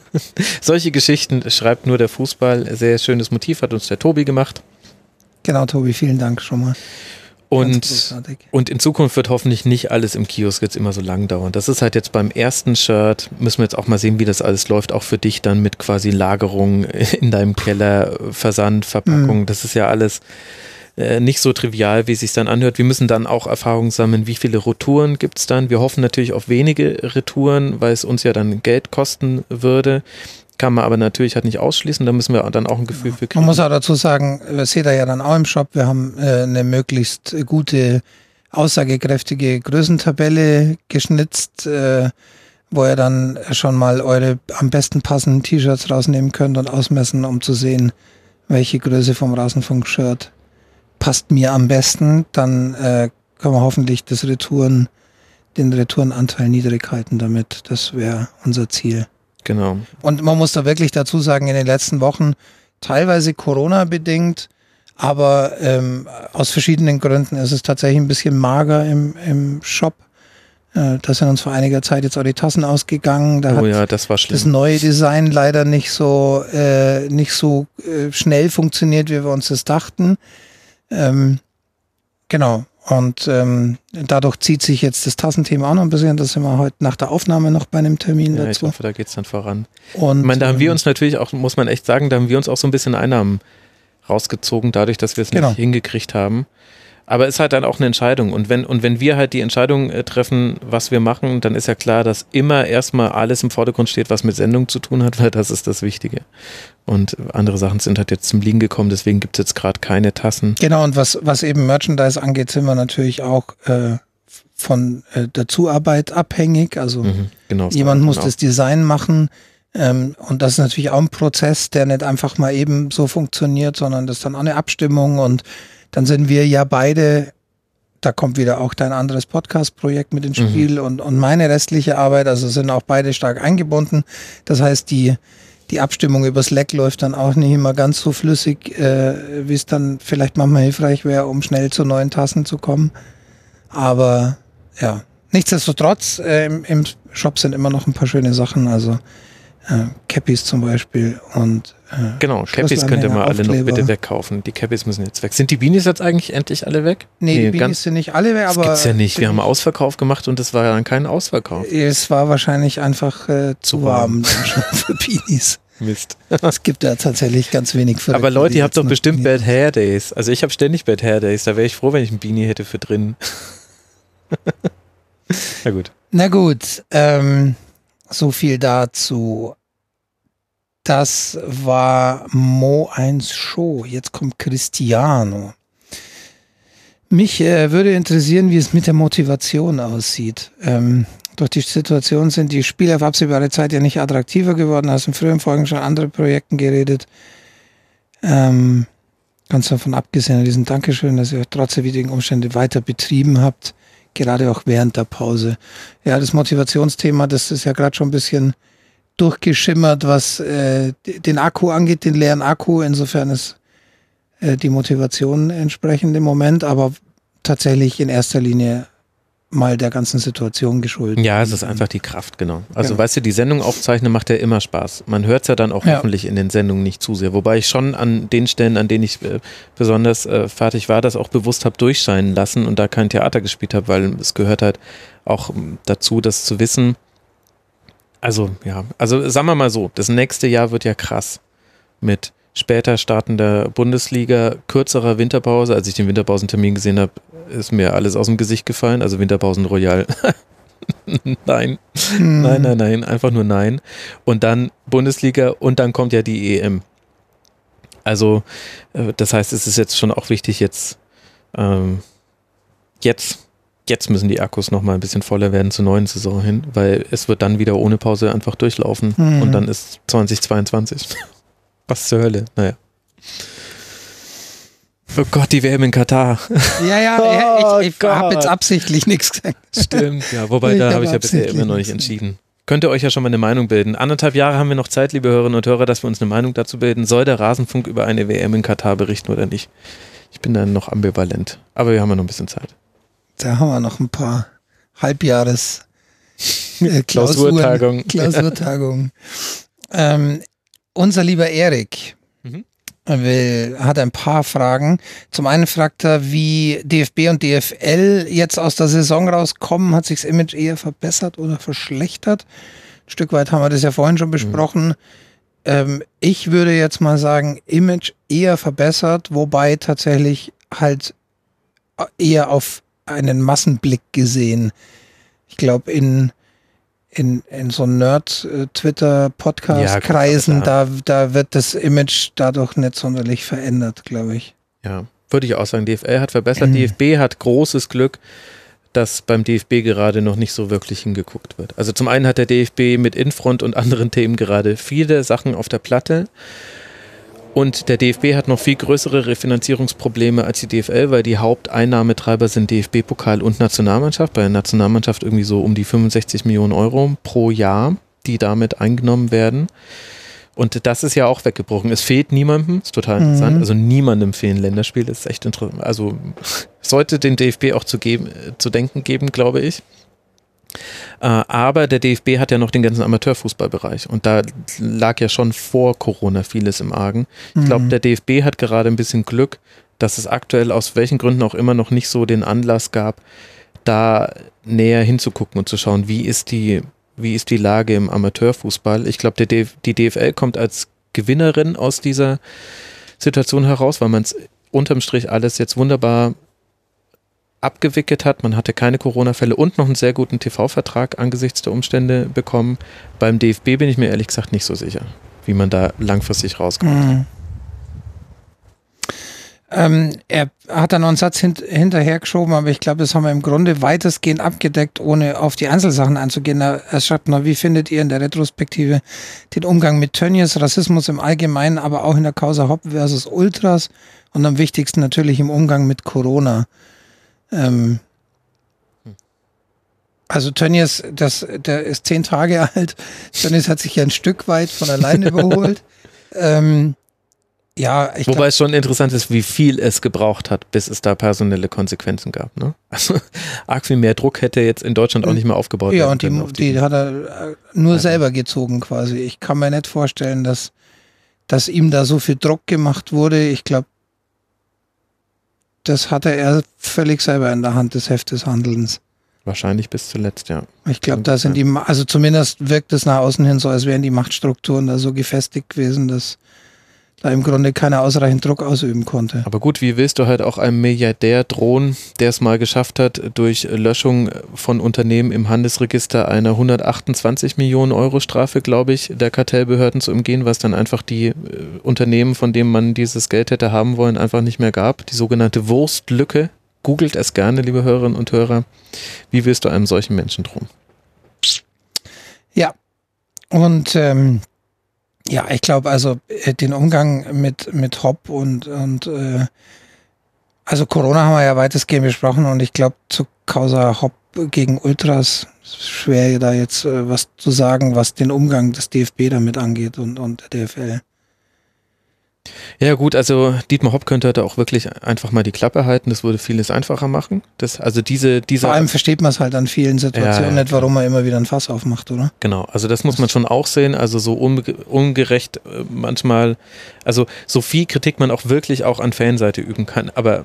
(laughs) Solche Geschichten schreibt nur der Fußball. Sehr schönes Motiv hat uns der Tobi gemacht. Genau, Tobi, vielen Dank schon mal. Und, und in Zukunft wird hoffentlich nicht alles im Kiosk jetzt immer so lang dauern. Das ist halt jetzt beim ersten Shirt, müssen wir jetzt auch mal sehen, wie das alles läuft, auch für dich dann mit quasi Lagerung (laughs) in deinem Keller, Versand, Verpackung. Mhm. Das ist ja alles äh, nicht so trivial, wie es sich dann anhört. Wir müssen dann auch Erfahrung sammeln, wie viele Retouren gibt es dann. Wir hoffen natürlich auf wenige Retouren, weil es uns ja dann Geld kosten würde. Kann man aber natürlich halt nicht ausschließen, da müssen wir dann auch ein Gefühl für kriegen. Man muss auch dazu sagen, das seht ihr ja dann auch im Shop, wir haben äh, eine möglichst gute, aussagekräftige Größentabelle geschnitzt, äh, wo ihr dann schon mal eure am besten passenden T-Shirts rausnehmen könnt und ausmessen, um zu sehen, welche Größe vom Rasenfunk-Shirt passt mir am besten. Dann äh, können wir hoffentlich das Retouren, den Retourenanteil niedrig halten damit. Das wäre unser Ziel. Genau. Und man muss da wirklich dazu sagen, in den letzten Wochen teilweise Corona-bedingt, aber ähm, aus verschiedenen Gründen ist es tatsächlich ein bisschen mager im, im Shop. Äh, da sind uns vor einiger Zeit jetzt auch die Tassen ausgegangen. Da oh ja, das war schlimm. Das neue Design leider nicht so, äh, nicht so äh, schnell funktioniert, wie wir uns das dachten. Ähm, genau. Und ähm, dadurch zieht sich jetzt das Tassenthema auch noch ein bisschen. Das sind wir heute nach der Aufnahme noch bei einem Termin ja, dazu. Ich hoffe, da geht es dann voran. Und, ich meine, da haben wir ähm, uns natürlich auch, muss man echt sagen, da haben wir uns auch so ein bisschen Einnahmen rausgezogen, dadurch, dass wir es genau. nicht hingekriegt haben. Aber es ist halt dann auch eine Entscheidung. Und wenn, und wenn wir halt die Entscheidung äh, treffen, was wir machen, dann ist ja klar, dass immer erstmal alles im Vordergrund steht, was mit Sendung zu tun hat, (laughs) weil das ist das Wichtige. Und andere Sachen sind halt jetzt zum Liegen gekommen, deswegen gibt es jetzt gerade keine Tassen. Genau, und was, was eben Merchandise angeht, sind wir natürlich auch äh, von äh, der Zuarbeit abhängig. Also mhm, genau, jemand muss genau. das Design machen. Ähm, und das ist natürlich auch ein Prozess, der nicht einfach mal eben so funktioniert, sondern das ist dann auch eine Abstimmung und dann sind wir ja beide, da kommt wieder auch dein anderes Podcast-Projekt mit ins mhm. Spiel mhm. und, und meine restliche Arbeit, also sind auch beide stark eingebunden. Das heißt, die, die Abstimmung über Slack läuft dann auch nicht immer ganz so flüssig, äh, wie es dann vielleicht manchmal hilfreich wäre, um schnell zu neuen Tassen zu kommen. Aber ja, nichtsdestotrotz, äh, im, im Shop sind immer noch ein paar schöne Sachen. Also äh, Cappies zum Beispiel und genau, Cappies könnt ihr mal alle noch bitte wegkaufen. Die Cappies müssen jetzt weg. Sind die Beanies jetzt eigentlich endlich alle weg? Nee, nee die Beanies sind nicht alle weg, aber. Das gibt's ja nicht. Wir haben Ausverkauf gemacht und es war ja dann kein Ausverkauf. Es war wahrscheinlich einfach äh, zu, zu warm, für Beanies. Mist. es gibt ja tatsächlich ganz wenig für. Aber Leute, ihr habt doch bestimmt Beanies. Bad Hair Days. Also ich habe ständig Bad Hair Days. Da wäre ich froh, wenn ich ein Beanie hätte für drin. (laughs) Na gut. Na gut. Ähm, so viel dazu. Das war Mo 1 Show. Jetzt kommt Cristiano. Mich äh, würde interessieren, wie es mit der Motivation aussieht. Ähm, durch die Situation sind die Spiele auf absehbare Zeit ja nicht attraktiver geworden. Hast in früheren Folgen schon andere Projekten geredet. Ähm, ganz davon abgesehen, diesen Dankeschön, dass ihr trotz der widrigen Umstände weiter betrieben habt. gerade auch während der Pause. Ja, das Motivationsthema, das ist ja gerade schon ein bisschen durchgeschimmert, was äh, den Akku angeht, den leeren Akku. Insofern ist äh, die Motivation entsprechend im Moment, aber tatsächlich in erster Linie mal der ganzen Situation geschuldet. Ja, es ist einfach die Kraft, genau. Also ja. weißt du, die Sendung aufzeichnen macht ja immer Spaß. Man hört es ja dann auch ja. hoffentlich in den Sendungen nicht zu sehr. Wobei ich schon an den Stellen, an denen ich äh, besonders äh, fertig war, das auch bewusst habe durchscheinen lassen und da kein Theater gespielt habe, weil es gehört halt auch ähm, dazu, das zu wissen. Also ja, also sagen wir mal so, das nächste Jahr wird ja krass mit später startender Bundesliga, kürzerer Winterpause. Als ich den Winterpausentermin gesehen habe, ist mir alles aus dem Gesicht gefallen. Also Winterpausen Royal. (laughs) nein. Hm. Nein, nein, nein. Einfach nur nein. Und dann Bundesliga und dann kommt ja die EM. Also, äh, das heißt, es ist jetzt schon auch wichtig, jetzt, ähm, jetzt, jetzt müssen die Akkus noch mal ein bisschen voller werden zur neuen Saison hin, weil es wird dann wieder ohne Pause einfach durchlaufen mhm. und dann ist 2022. (laughs) Was zur Hölle? Naja. Oh Gott, die WM in Katar. (laughs) Ja, ja, ich, ich oh habe jetzt absichtlich nichts gesagt. Stimmt, ja, wobei ich da habe ich ja bisher immer noch nicht entschieden. Könnt ihr euch ja schon mal eine Meinung bilden. Anderthalb Jahre haben wir noch Zeit, liebe Hörerinnen und Hörer, dass wir uns eine Meinung dazu bilden. Soll der Rasenfunk über eine WM in Katar berichten oder nicht? Ich bin dann noch ambivalent. Aber wir haben ja noch ein bisschen Zeit. Da haben wir noch ein paar Halbjahres äh, (laughs) Klausurtagungen. Klausurtagungen. (laughs) ähm, unser lieber Erik mhm. will, hat ein paar Fragen. Zum einen fragt er, wie DFB und DFL jetzt aus der Saison rauskommen. Hat sich das Image eher verbessert oder verschlechtert? Ein Stück weit haben wir das ja vorhin schon besprochen. Mhm. Ähm, ich würde jetzt mal sagen, Image eher verbessert, wobei tatsächlich halt eher auf einen Massenblick gesehen. Ich glaube, in in, in so Nerd-Twitter-Podcast-Kreisen, ja, da, da wird das Image dadurch nicht sonderlich verändert, glaube ich. Ja, würde ich auch sagen. DFL hat verbessert. Mhm. DFB hat großes Glück, dass beim DFB gerade noch nicht so wirklich hingeguckt wird. Also zum einen hat der DFB mit Infront und anderen Themen gerade viele Sachen auf der Platte. Und der DFB hat noch viel größere Refinanzierungsprobleme als die DFL, weil die Haupteinnahmetreiber sind DFB-Pokal und Nationalmannschaft. Bei der Nationalmannschaft irgendwie so um die 65 Millionen Euro pro Jahr, die damit eingenommen werden. Und das ist ja auch weggebrochen. Es fehlt niemandem, ist total mhm. interessant. Also niemandem fehlen Länderspiele, ist echt interessant. Also (laughs) sollte den DFB auch zu, geben, zu denken geben, glaube ich. Äh, aber der DFB hat ja noch den ganzen Amateurfußballbereich und da lag ja schon vor Corona vieles im Argen. Ich glaube, mhm. der DFB hat gerade ein bisschen Glück, dass es aktuell aus welchen Gründen auch immer noch nicht so den Anlass gab, da näher hinzugucken und zu schauen, wie ist die, wie ist die Lage im Amateurfußball. Ich glaube, die DFL kommt als Gewinnerin aus dieser Situation heraus, weil man es unterm Strich alles jetzt wunderbar abgewickelt hat. Man hatte keine Corona-Fälle und noch einen sehr guten TV-Vertrag angesichts der Umstände bekommen. Beim DFB bin ich mir ehrlich gesagt nicht so sicher, wie man da langfristig rauskommt. Mhm. Ähm, er hat da noch einen Satz hint hinterhergeschoben, aber ich glaube, das haben wir im Grunde weitestgehend abgedeckt, ohne auf die Einzelsachen einzugehen. Er, schreibt noch, wie findet ihr in der Retrospektive den Umgang mit Tönnies, Rassismus im Allgemeinen, aber auch in der Causa Hopp versus Ultras und am wichtigsten natürlich im Umgang mit Corona? Ähm, also Tönnies, das, der ist zehn Tage (laughs) alt. Tönnies hat sich ja ein Stück weit von alleine überholt. (laughs) ähm, ja, ich Wobei glaub, es schon interessant ist, wie viel es gebraucht hat, bis es da personelle Konsequenzen gab. Ne? (laughs) Also arg viel mehr Druck hätte jetzt in Deutschland auch nicht mehr aufgebaut. Ja, und die, die, die, hat er äh, nur selber gezogen quasi. Ich kann mir nicht vorstellen, dass, dass ihm da so viel Druck gemacht wurde. Ich glaube, das hatte er völlig selber in der Hand des Heft des Handelns. Wahrscheinlich bis zuletzt, ja. Ich glaube, da sind die, also zumindest wirkt es nach außen hin so, als wären die Machtstrukturen da so gefestigt gewesen, dass da im Grunde keiner ausreichend Druck ausüben konnte. Aber gut, wie willst du halt auch einem Milliardär drohen, der es mal geschafft hat, durch Löschung von Unternehmen im Handelsregister einer 128 Millionen Euro Strafe, glaube ich, der Kartellbehörden zu umgehen, was dann einfach die äh, Unternehmen, von denen man dieses Geld hätte haben wollen, einfach nicht mehr gab. Die sogenannte Wurstlücke. Googelt es gerne, liebe Hörerinnen und Hörer. Wie willst du einem solchen Menschen drohen? Ja. Und ähm, ja, ich glaube also äh, den Umgang mit, mit Hop und, und äh, Also Corona haben wir ja weitestgehend besprochen und ich glaube zu Causa Hopp gegen Ultras schwer da jetzt äh, was zu sagen, was den Umgang des DFB damit angeht und, und der DFL. Ja gut, also Dietmar Hopp könnte da auch wirklich einfach mal die Klappe halten, das würde vieles einfacher machen. Das, also diese, diese Vor allem versteht man es halt an vielen Situationen ja, nicht, warum man immer wieder ein Fass aufmacht, oder? Genau, also das muss man schon auch sehen, also so ungerecht äh, manchmal, also so viel Kritik man auch wirklich auch an Fanseite üben kann, aber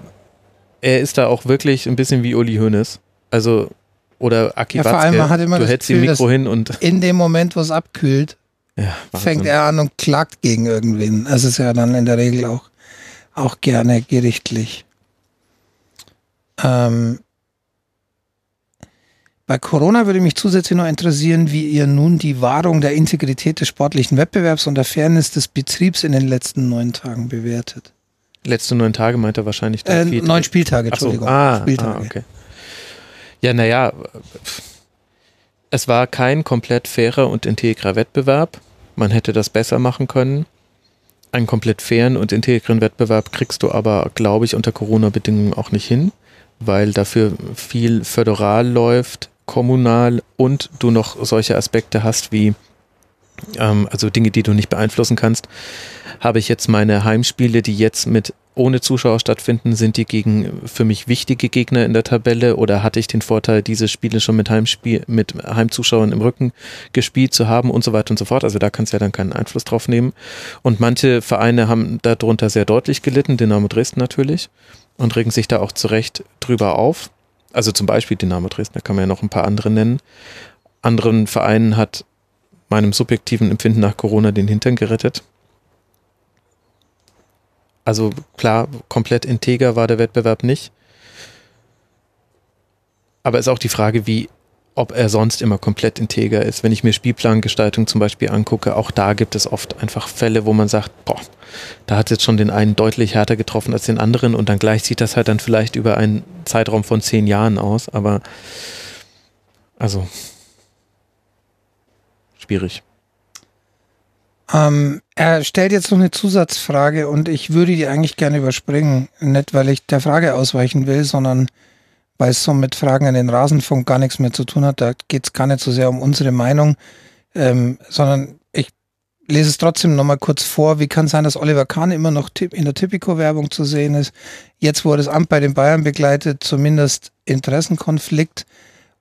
er ist da auch wirklich ein bisschen wie Uli Hoeneß. Also oder Aki ja, vor allem, man hat immer du hältst Gefühl, Mikro hin und in dem Moment, wo es abkühlt, ja, fängt er an und klagt gegen irgendwen. Das ist ja dann in der Regel auch, auch gerne gerichtlich. Ähm, bei Corona würde mich zusätzlich noch interessieren, wie ihr nun die Wahrung der Integrität des sportlichen Wettbewerbs und der Fairness des Betriebs in den letzten neun Tagen bewertet. Letzte neun Tage meint er wahrscheinlich. Äh, neun Spieltage, Entschuldigung. So. Ah, Spieltage. Ah, okay. Ja, naja, es war kein komplett fairer und integrer Wettbewerb. Man hätte das besser machen können. Einen komplett fairen und integren Wettbewerb kriegst du aber, glaube ich, unter Corona-Bedingungen auch nicht hin, weil dafür viel föderal läuft, kommunal und du noch solche Aspekte hast wie, ähm, also Dinge, die du nicht beeinflussen kannst. Habe ich jetzt meine Heimspiele, die jetzt mit ohne Zuschauer stattfinden, sind die gegen für mich wichtige Gegner in der Tabelle oder hatte ich den Vorteil, diese Spiele schon mit Heimspiel, mit Heimzuschauern im Rücken gespielt zu haben und so weiter und so fort. Also da kannst du ja dann keinen Einfluss drauf nehmen. Und manche Vereine haben darunter sehr deutlich gelitten, Dynamo Dresden natürlich, und regen sich da auch zurecht drüber auf. Also zum Beispiel Dynamo Dresden, da kann man ja noch ein paar andere nennen. Anderen Vereinen hat meinem subjektiven Empfinden nach Corona den Hintern gerettet. Also klar, komplett integer war der Wettbewerb nicht. Aber ist auch die Frage, wie, ob er sonst immer komplett integer ist. Wenn ich mir Spielplangestaltung zum Beispiel angucke, auch da gibt es oft einfach Fälle, wo man sagt, boah, da hat jetzt schon den einen deutlich härter getroffen als den anderen und dann gleich sieht das halt dann vielleicht über einen Zeitraum von zehn Jahren aus, aber also schwierig. Ähm, er stellt jetzt noch eine Zusatzfrage und ich würde die eigentlich gerne überspringen. Nicht, weil ich der Frage ausweichen will, sondern weil es so mit Fragen an den Rasenfunk gar nichts mehr zu tun hat. Da geht es gar nicht so sehr um unsere Meinung, ähm, sondern ich lese es trotzdem nochmal kurz vor. Wie kann es sein, dass Oliver Kahn immer noch in der Typico-Werbung zu sehen ist? Jetzt, wo er das Amt bei den Bayern begleitet, zumindest Interessenkonflikt.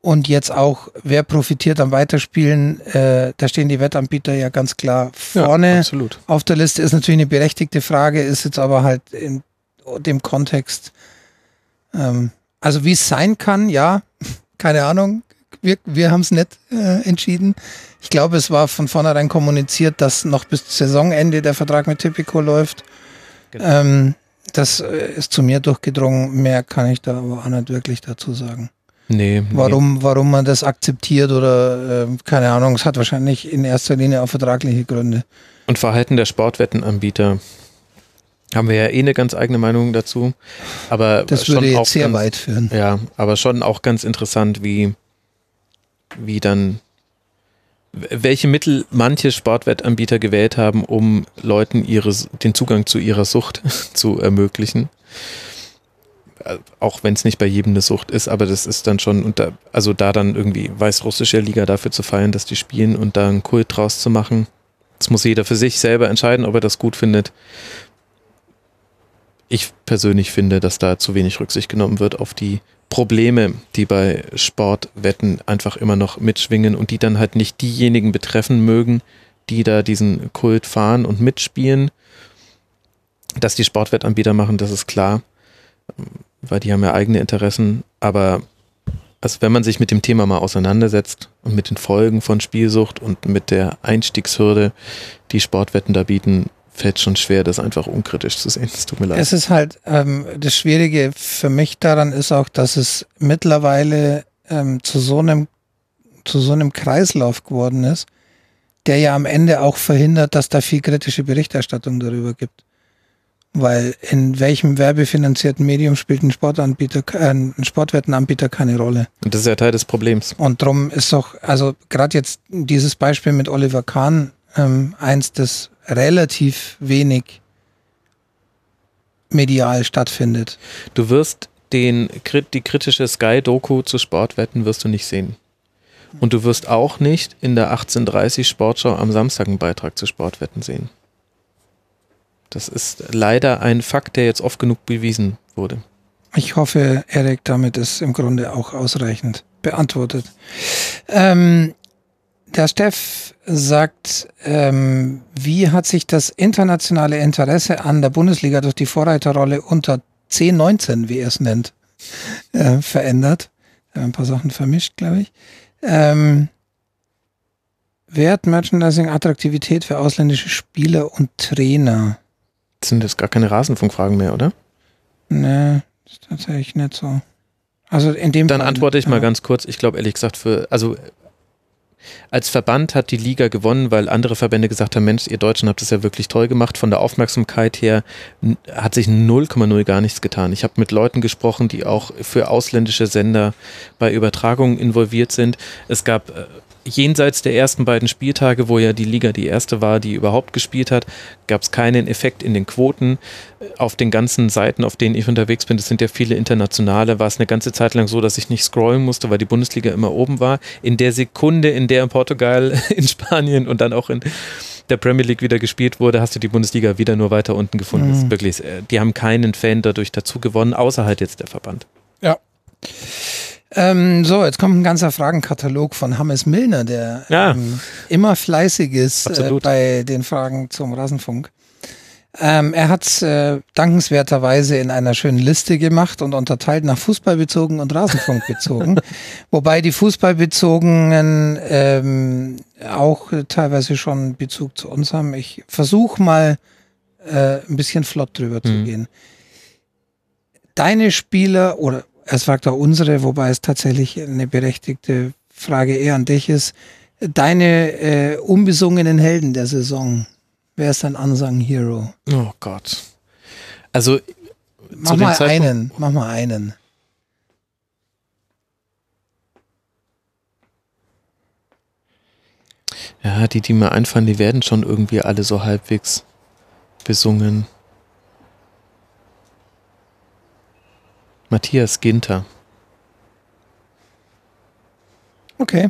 Und jetzt auch, wer profitiert am Weiterspielen? Äh, da stehen die Wettanbieter ja ganz klar vorne. Ja, Auf der Liste ist natürlich eine berechtigte Frage, ist jetzt aber halt in dem Kontext, ähm, also wie es sein kann, ja, (laughs) keine Ahnung. Wir, wir haben es nicht äh, entschieden. Ich glaube, es war von vornherein kommuniziert, dass noch bis Saisonende der Vertrag mit Typico läuft. Genau. Ähm, das äh, ist zu mir durchgedrungen. Mehr kann ich da aber auch nicht wirklich dazu sagen. Nee. Warum, nee. warum man das akzeptiert oder äh, keine Ahnung, es hat wahrscheinlich in erster Linie auch vertragliche Gründe. Und Verhalten der Sportwettenanbieter haben wir ja eh eine ganz eigene Meinung dazu. Aber das würde jetzt sehr ganz, weit führen. Ja, aber schon auch ganz interessant, wie, wie dann, welche Mittel manche Sportwettanbieter gewählt haben, um Leuten ihre, den Zugang zu ihrer Sucht (laughs) zu ermöglichen. Auch wenn es nicht bei jedem eine Sucht ist, aber das ist dann schon, unter, also da dann irgendwie weißrussische Liga dafür zu feiern, dass die spielen und da einen Kult draus zu machen. Das muss jeder für sich selber entscheiden, ob er das gut findet. Ich persönlich finde, dass da zu wenig Rücksicht genommen wird auf die Probleme, die bei Sportwetten einfach immer noch mitschwingen und die dann halt nicht diejenigen betreffen mögen, die da diesen Kult fahren und mitspielen. Dass die Sportwettanbieter machen, das ist klar weil die haben ja eigene Interessen, aber also wenn man sich mit dem Thema mal auseinandersetzt und mit den Folgen von Spielsucht und mit der Einstiegshürde, die Sportwetten da bieten, fällt schon schwer, das einfach unkritisch zu sehen. Es tut mir leid. Es ist halt, ähm, das Schwierige für mich daran ist auch, dass es mittlerweile ähm, zu so einem, zu so einem Kreislauf geworden ist, der ja am Ende auch verhindert, dass da viel kritische Berichterstattung darüber gibt. Weil in welchem werbefinanzierten Medium spielt ein Sportanbieter, äh, ein Sportwettenanbieter keine Rolle. Und das ist ja Teil des Problems. Und darum ist doch, also gerade jetzt dieses Beispiel mit Oliver Kahn, ähm, eins, das relativ wenig medial stattfindet. Du wirst den, die kritische Sky-Doku zu Sportwetten wirst du nicht sehen. Und du wirst auch nicht in der 1830 Sportschau am Samstag einen Beitrag zu Sportwetten sehen. Das ist leider ein Fakt, der jetzt oft genug bewiesen wurde. Ich hoffe, Erik, damit ist im Grunde auch ausreichend beantwortet. Ähm, der Steff sagt, ähm, wie hat sich das internationale Interesse an der Bundesliga durch die Vorreiterrolle unter 10, 19, wie er es nennt, äh, verändert? Ein paar Sachen vermischt, glaube ich. Ähm, Wert, Merchandising, Attraktivität für ausländische Spieler und Trainer. Sind jetzt gar keine Rasenfunkfragen mehr, oder? Nee, ist tatsächlich nicht so. Also in dem Dann Fall, antworte ich ja. mal ganz kurz. Ich glaube ehrlich gesagt für, also als Verband hat die Liga gewonnen, weil andere Verbände gesagt haben, Mensch, ihr Deutschen habt das ja wirklich toll gemacht. Von der Aufmerksamkeit her hat sich 0,0 gar nichts getan. Ich habe mit Leuten gesprochen, die auch für ausländische Sender bei Übertragungen involviert sind. Es gab äh, jenseits der ersten beiden Spieltage, wo ja die Liga die erste war, die überhaupt gespielt hat, gab es keinen Effekt in den Quoten. Auf den ganzen Seiten, auf denen ich unterwegs bin, das sind ja viele internationale, war es eine ganze Zeit lang so, dass ich nicht scrollen musste, weil die Bundesliga immer oben war. In der Sekunde, in der in Portugal, (laughs) in Spanien und dann auch in der Premier League wieder gespielt wurde, hast du die Bundesliga wieder nur weiter unten gefunden. Mhm. wirklich, äh, die haben keinen Fan dadurch dazu gewonnen, außer halt jetzt der Verband. Ja. Ähm, so, jetzt kommt ein ganzer Fragenkatalog von Hammes Milner, der ja. ähm, immer fleißig ist äh, bei den Fragen zum Rasenfunk. Ähm, er hat äh, dankenswerterweise in einer schönen Liste gemacht und unterteilt nach Fußballbezogen und Rasenfunkbezogen. (laughs) Wobei die Fußballbezogenen ähm, auch teilweise schon Bezug zu uns haben. Ich versuche mal äh, ein bisschen flott drüber mhm. zu gehen. Deine Spieler oder er fragt auch unsere, wobei es tatsächlich eine berechtigte Frage eher an dich ist. Deine äh, unbesungenen Helden der Saison, wer ist dein Unsung Hero? Oh Gott. Also mach mal einen, mach mal einen. Ja, die, die mir einfallen, die werden schon irgendwie alle so halbwegs besungen. Matthias Ginter. Okay.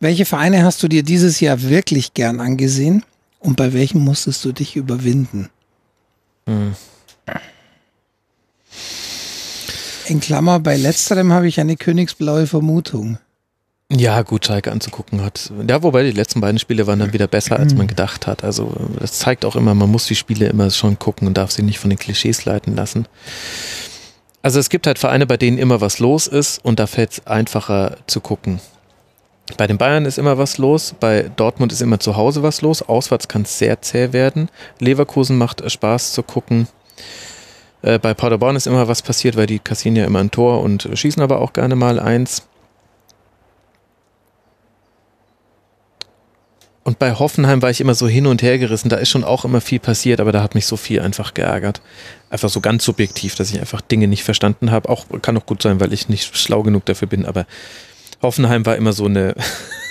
Welche Vereine hast du dir dieses Jahr wirklich gern angesehen und bei welchen musstest du dich überwinden? Hm. In Klammer, bei letzterem habe ich eine königsblaue Vermutung. Ja, gut, Schalke anzugucken hat. Ja, wobei die letzten beiden Spiele waren dann wieder besser, als man gedacht hat. Also das zeigt auch immer, man muss die Spiele immer schon gucken und darf sie nicht von den Klischees leiten lassen. Also es gibt halt Vereine, bei denen immer was los ist und da fällt es einfacher zu gucken. Bei den Bayern ist immer was los, bei Dortmund ist immer zu Hause was los, auswärts kann es sehr zäh werden. Leverkusen macht Spaß zu gucken. Äh, bei Paderborn ist immer was passiert, weil die kassieren ja immer ein Tor und schießen aber auch gerne mal eins. Und bei Hoffenheim war ich immer so hin und her gerissen. Da ist schon auch immer viel passiert, aber da hat mich so viel einfach geärgert. Einfach so ganz subjektiv, dass ich einfach Dinge nicht verstanden habe. Auch kann auch gut sein, weil ich nicht schlau genug dafür bin, aber Hoffenheim war immer so eine (laughs)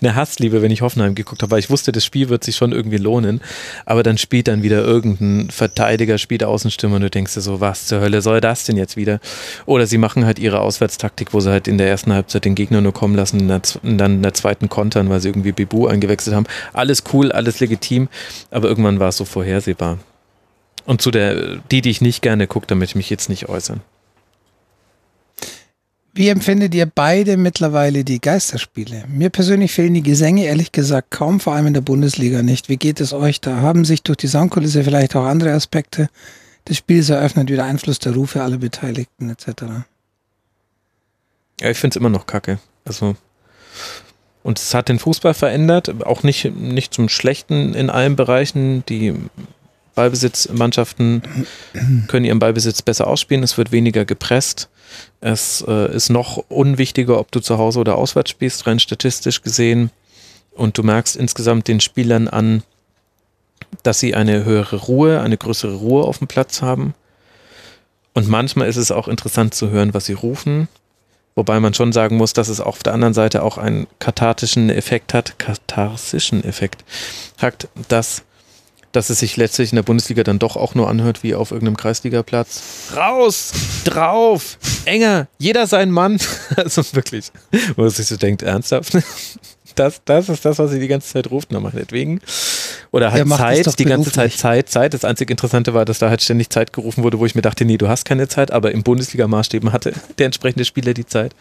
eine Hassliebe, wenn ich Hoffenheim geguckt habe, weil ich wusste, das Spiel wird sich schon irgendwie lohnen. Aber dann spielt dann wieder irgendein Verteidiger, spielt Außenstürmer und du denkst dir so, was zur Hölle soll das denn jetzt wieder? Oder sie machen halt ihre Auswärtstaktik, wo sie halt in der ersten Halbzeit den Gegner nur kommen lassen und dann in der zweiten kontern, weil sie irgendwie Bibu eingewechselt haben. Alles cool, alles legitim, aber irgendwann war es so vorhersehbar. Und zu der, die, die ich nicht gerne gucke, damit ich mich jetzt nicht äußern. Wie empfindet ihr beide mittlerweile die Geisterspiele? Mir persönlich fehlen die Gesänge ehrlich gesagt kaum, vor allem in der Bundesliga nicht. Wie geht es euch da? Haben sich durch die Soundkulisse vielleicht auch andere Aspekte des Spiels eröffnet, wie der Einfluss der Rufe aller Beteiligten etc.? Ja, ich finde es immer noch kacke. Also und es hat den Fußball verändert, auch nicht, nicht zum Schlechten in allen Bereichen. Die Ballbesitzmannschaften können ihren Ballbesitz besser ausspielen, es wird weniger gepresst. Es äh, ist noch unwichtiger, ob du zu Hause oder auswärts spielst, rein statistisch gesehen. Und du merkst insgesamt den Spielern an, dass sie eine höhere Ruhe, eine größere Ruhe auf dem Platz haben. Und manchmal ist es auch interessant zu hören, was sie rufen. Wobei man schon sagen muss, dass es auf der anderen Seite auch einen kathartischen Effekt hat, katharsischen Effekt hat, dass dass es sich letztlich in der Bundesliga dann doch auch nur anhört wie auf irgendeinem Kreisligaplatz. Raus, drauf, enger, jeder sein Mann. (laughs) also wirklich, wo man sich so denkt, ernsthaft? (laughs) Das, das ist das, was sie die ganze Zeit ruft, na meinetwegen. Oder halt Zeit, die ganze Zeit Zeit, Zeit. Das einzig Interessante war, dass da halt ständig Zeit gerufen wurde, wo ich mir dachte, nee, du hast keine Zeit, aber im Bundesliga-Maßstäben hatte (laughs) der entsprechende Spieler die Zeit.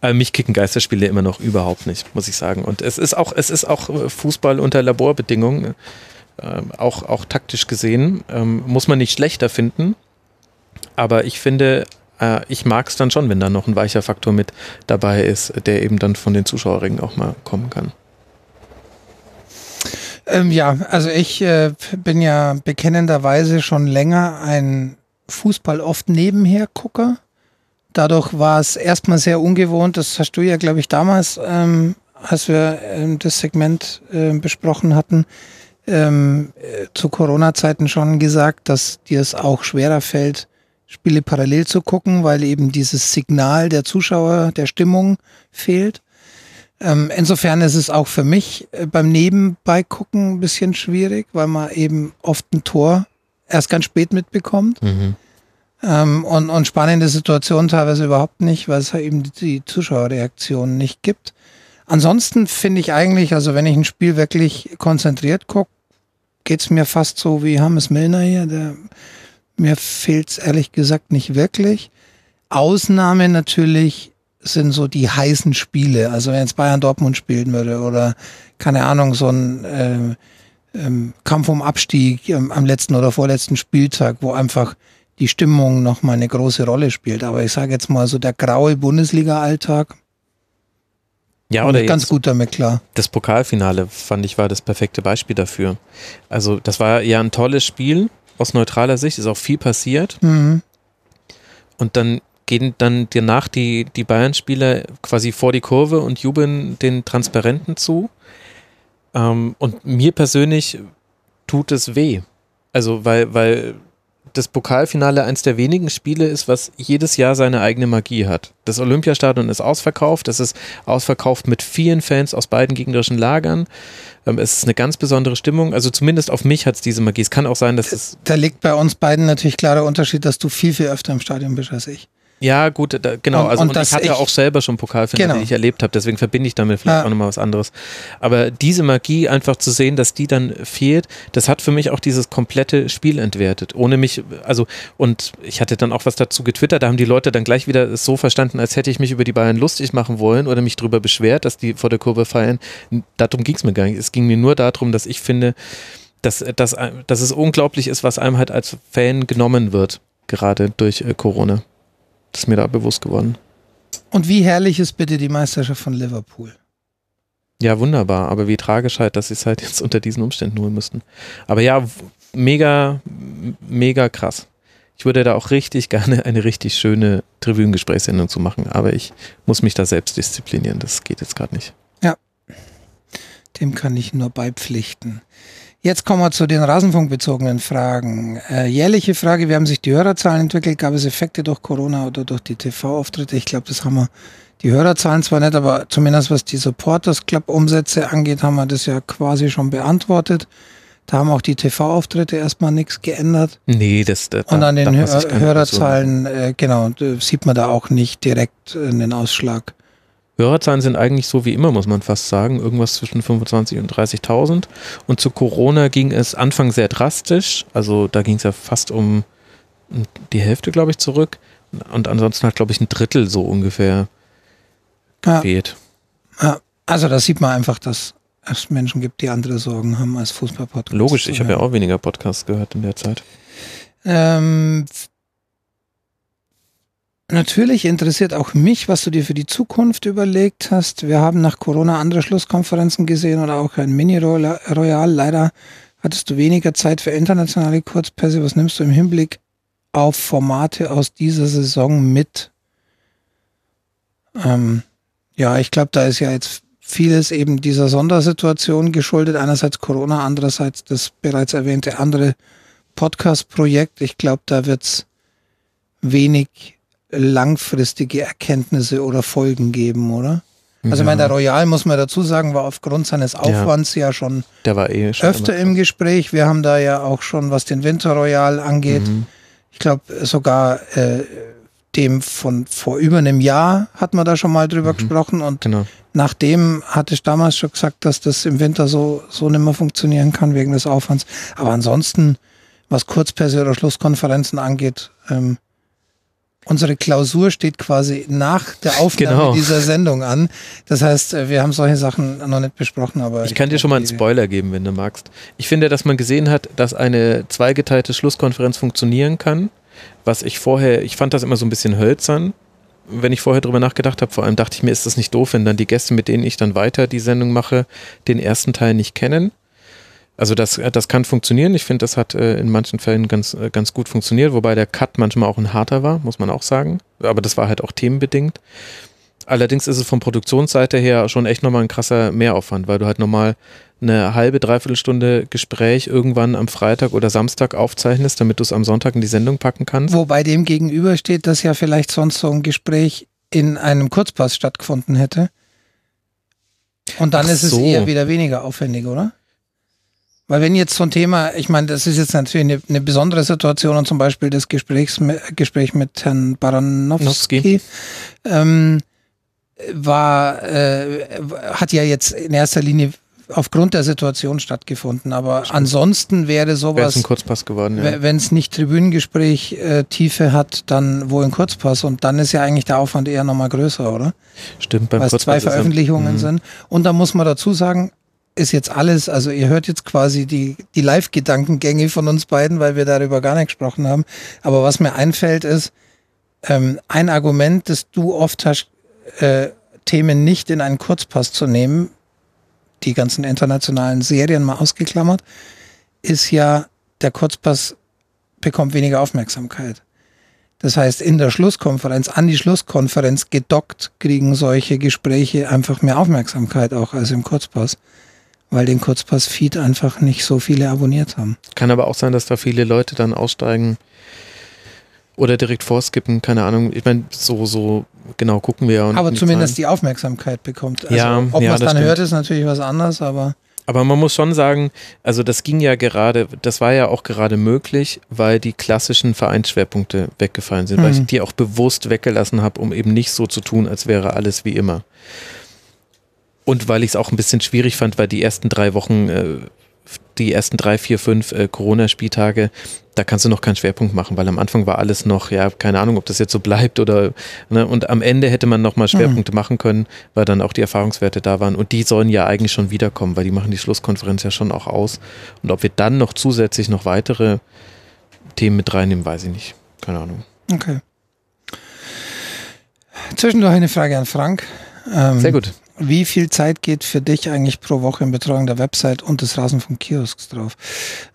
Aber mich kicken Geisterspiele immer noch überhaupt nicht, muss ich sagen. Und es ist auch, es ist auch Fußball unter Laborbedingungen. Ähm, auch, auch taktisch gesehen, ähm, muss man nicht schlechter finden. Aber ich finde, äh, ich mag es dann schon, wenn da noch ein weicher Faktor mit dabei ist, der eben dann von den Zuschauerringen auch mal kommen kann. Ähm, ja, also ich äh, bin ja bekennenderweise schon länger ein Fußball oft nebenher Gucker. Dadurch war es erstmal sehr ungewohnt, das hast du ja, glaube ich, damals, ähm, als wir ähm, das Segment äh, besprochen hatten, ähm, zu Corona-Zeiten schon gesagt, dass dir es auch schwerer fällt, Spiele parallel zu gucken, weil eben dieses Signal der Zuschauer, der Stimmung fehlt. Ähm, insofern ist es auch für mich äh, beim Nebenbeigucken ein bisschen schwierig, weil man eben oft ein Tor erst ganz spät mitbekommt. Mhm. Ähm, und, und spannende Situationen teilweise überhaupt nicht, weil es halt eben die Zuschauerreaktionen nicht gibt. Ansonsten finde ich eigentlich, also wenn ich ein Spiel wirklich konzentriert gucke, geht's mir fast so wie Hammes Milner hier. Der, mir fehlt's ehrlich gesagt nicht wirklich. Ausnahme natürlich sind so die heißen Spiele. Also wenn jetzt Bayern Dortmund spielen würde oder keine Ahnung, so ein äh, ähm, Kampf um Abstieg ähm, am letzten oder vorletzten Spieltag, wo einfach die Stimmung nochmal eine große Rolle spielt. Aber ich sage jetzt mal so der graue Bundesliga-Alltag, ja, oder ganz gut damit klar. Das Pokalfinale fand ich war das perfekte Beispiel dafür. Also das war ja ein tolles Spiel aus neutraler Sicht, ist auch viel passiert. Mhm. Und dann gehen dann danach die, die Bayern-Spieler quasi vor die Kurve und jubeln den Transparenten zu. Ähm, und mir persönlich tut es weh. Also, weil, weil das Pokalfinale eines der wenigen Spiele ist, was jedes Jahr seine eigene Magie hat. Das Olympiastadion ist ausverkauft, es ist ausverkauft mit vielen Fans aus beiden gegnerischen Lagern. Ähm, es ist eine ganz besondere Stimmung. Also zumindest auf mich hat es diese Magie. Es kann auch sein, dass es. Da liegt bei uns beiden natürlich klarer Unterschied, dass du viel, viel öfter im Stadion bist als ich. Ja, gut, da, genau. Und, also und, und ich hatte ich, auch selber schon Pokalfinale, genau. die ich erlebt habe, deswegen verbinde ich damit vielleicht ja. auch nochmal was anderes. Aber diese Magie einfach zu sehen, dass die dann fehlt, das hat für mich auch dieses komplette Spiel entwertet. Ohne mich, also, und ich hatte dann auch was dazu getwittert, da haben die Leute dann gleich wieder so verstanden, als hätte ich mich über die Bayern lustig machen wollen oder mich darüber beschwert, dass die vor der Kurve feiern. Darum ging es mir gar nicht. Es ging mir nur darum, dass ich finde, dass, dass, dass es unglaublich ist, was einem halt als Fan genommen wird, gerade durch äh, Corona. Das ist mir da bewusst geworden. Und wie herrlich ist bitte die Meisterschaft von Liverpool? Ja, wunderbar. Aber wie tragisch halt, dass sie es halt (laughs) jetzt unter diesen Umständen holen müssten. Aber ja, mega, mega krass. Ich würde da auch richtig (laughs) gerne eine richtig schöne Tribünengesprächssendung zu machen, aber ich muss mich da selbst disziplinieren. Das geht jetzt gerade nicht. Ja, dem kann ich nur beipflichten. Jetzt kommen wir zu den rasenfunkbezogenen Fragen. Äh, jährliche Frage, wie haben sich die Hörerzahlen entwickelt? Gab es Effekte durch Corona oder durch die TV-Auftritte? Ich glaube, das haben wir, die Hörerzahlen zwar nicht, aber zumindest was die Supporters Club-Umsätze angeht, haben wir das ja quasi schon beantwortet. Da haben auch die TV-Auftritte erstmal nichts geändert. Nee, das, das Und an den Hör Hörerzahlen, äh, genau, sieht man da auch nicht direkt einen Ausschlag. Hörerzahlen sind eigentlich so wie immer, muss man fast sagen, irgendwas zwischen 25.000 und 30.000. Und zu Corona ging es Anfang sehr drastisch, also da ging es ja fast um die Hälfte, glaube ich, zurück. Und ansonsten hat, glaube ich, ein Drittel so ungefähr gefehlt. Ja. ja. also da sieht man einfach, dass es Menschen gibt, die andere Sorgen haben als Fußballpodcast. Logisch, ich habe ja auch weniger Podcasts gehört in der Zeit. Ähm, Natürlich interessiert auch mich, was du dir für die Zukunft überlegt hast. Wir haben nach Corona andere Schlusskonferenzen gesehen oder auch ein Mini-Royal. Leider hattest du weniger Zeit für internationale Kurzpässe. Was nimmst du im Hinblick auf Formate aus dieser Saison mit? Ähm, ja, ich glaube, da ist ja jetzt vieles eben dieser Sondersituation geschuldet. Einerseits Corona, andererseits das bereits erwähnte andere Podcast-Projekt. Ich glaube, da wird's wenig langfristige Erkenntnisse oder Folgen geben, oder? Also ja. meine, der Royal, muss man dazu sagen, war aufgrund seines Aufwands ja, ja schon, der war eh schon öfter im Gespräch. Wir haben da ja auch schon, was den Winter Royal angeht, mhm. ich glaube sogar äh, dem von vor über einem Jahr hat man da schon mal drüber mhm. gesprochen und genau. nachdem hatte ich damals schon gesagt, dass das im Winter so, so nicht mehr funktionieren kann wegen des Aufwands. Aber ansonsten, was Kurzpässe oder Schlusskonferenzen angeht, ähm, unsere Klausur steht quasi nach der Aufnahme genau. dieser Sendung an. Das heißt, äh, wir haben solche Sachen noch nicht besprochen, aber. Ich kann dir schon mal einen Spoiler geben, wenn du magst. Ich finde, dass man gesehen hat, dass eine zweigeteilte Schlusskonferenz funktionieren kann was ich vorher, ich fand das immer so ein bisschen hölzern, wenn ich vorher drüber nachgedacht habe. Vor allem dachte ich mir, ist das nicht doof, wenn dann die Gäste, mit denen ich dann weiter die Sendung mache, den ersten Teil nicht kennen. Also das, das kann funktionieren. Ich finde, das hat äh, in manchen Fällen ganz, äh, ganz gut funktioniert, wobei der Cut manchmal auch ein harter war, muss man auch sagen. Aber das war halt auch themenbedingt. Allerdings ist es von Produktionsseite her schon echt nochmal ein krasser Mehraufwand, weil du halt nochmal eine halbe, dreiviertel Stunde Gespräch irgendwann am Freitag oder Samstag aufzeichnest, damit du es am Sonntag in die Sendung packen kannst. Wobei dem gegenüber steht, dass ja vielleicht sonst so ein Gespräch in einem Kurzpass stattgefunden hätte. Und dann Ach ist es so. eher wieder weniger aufwendig, oder? Weil wenn jetzt so ein Thema, ich meine, das ist jetzt natürlich eine, eine besondere Situation und zum Beispiel das Gesprächs, Gespräch mit Herrn Baranowski, ähm, war, äh, hat ja jetzt in erster Linie aufgrund der Situation stattgefunden. Aber Stimmt. ansonsten wäre sowas. ein Kurzpass geworden, ja. Wenn es nicht Tribünengespräch äh, Tiefe hat, dann wohl ein Kurzpass. Und dann ist ja eigentlich der Aufwand eher nochmal größer, oder? Stimmt, beim Weil es zwei Veröffentlichungen ja, sind. Und da muss man dazu sagen, ist jetzt alles, also ihr hört jetzt quasi die, die Live-Gedankengänge von uns beiden, weil wir darüber gar nicht gesprochen haben. Aber was mir einfällt ist, ähm, ein Argument, das du oft hast, äh, Themen nicht in einen Kurzpass zu nehmen, die ganzen internationalen Serien mal ausgeklammert, ist ja, der Kurzpass bekommt weniger Aufmerksamkeit. Das heißt, in der Schlusskonferenz, an die Schlusskonferenz gedockt, kriegen solche Gespräche einfach mehr Aufmerksamkeit auch als im Kurzpass, weil den Kurzpass-Feed einfach nicht so viele abonniert haben. Kann aber auch sein, dass da viele Leute dann aussteigen oder direkt vorskippen, keine Ahnung. Ich meine, so, so genau gucken wir. aber zumindest Zahlen. die Aufmerksamkeit bekommt. Also, ja, ob ja, man es dann stimmt. hört, ist natürlich was anderes, aber. Aber man muss schon sagen, also das ging ja gerade, das war ja auch gerade möglich, weil die klassischen Vereinsschwerpunkte weggefallen sind, mhm. weil ich die auch bewusst weggelassen habe, um eben nicht so zu tun, als wäre alles wie immer. Und weil ich es auch ein bisschen schwierig fand, weil die ersten drei Wochen äh, die ersten drei, vier, fünf äh, Corona-Spieltage, da kannst du noch keinen Schwerpunkt machen, weil am Anfang war alles noch, ja, keine Ahnung, ob das jetzt so bleibt oder, ne, und am Ende hätte man nochmal Schwerpunkte mhm. machen können, weil dann auch die Erfahrungswerte da waren und die sollen ja eigentlich schon wiederkommen, weil die machen die Schlusskonferenz ja schon auch aus und ob wir dann noch zusätzlich noch weitere Themen mit reinnehmen, weiß ich nicht. Keine Ahnung. Okay. Zwischendurch eine Frage an Frank. Ähm, Sehr gut. Wie viel Zeit geht für dich eigentlich pro Woche in Betreuung der Website und des Rasenfunk-Kiosks drauf?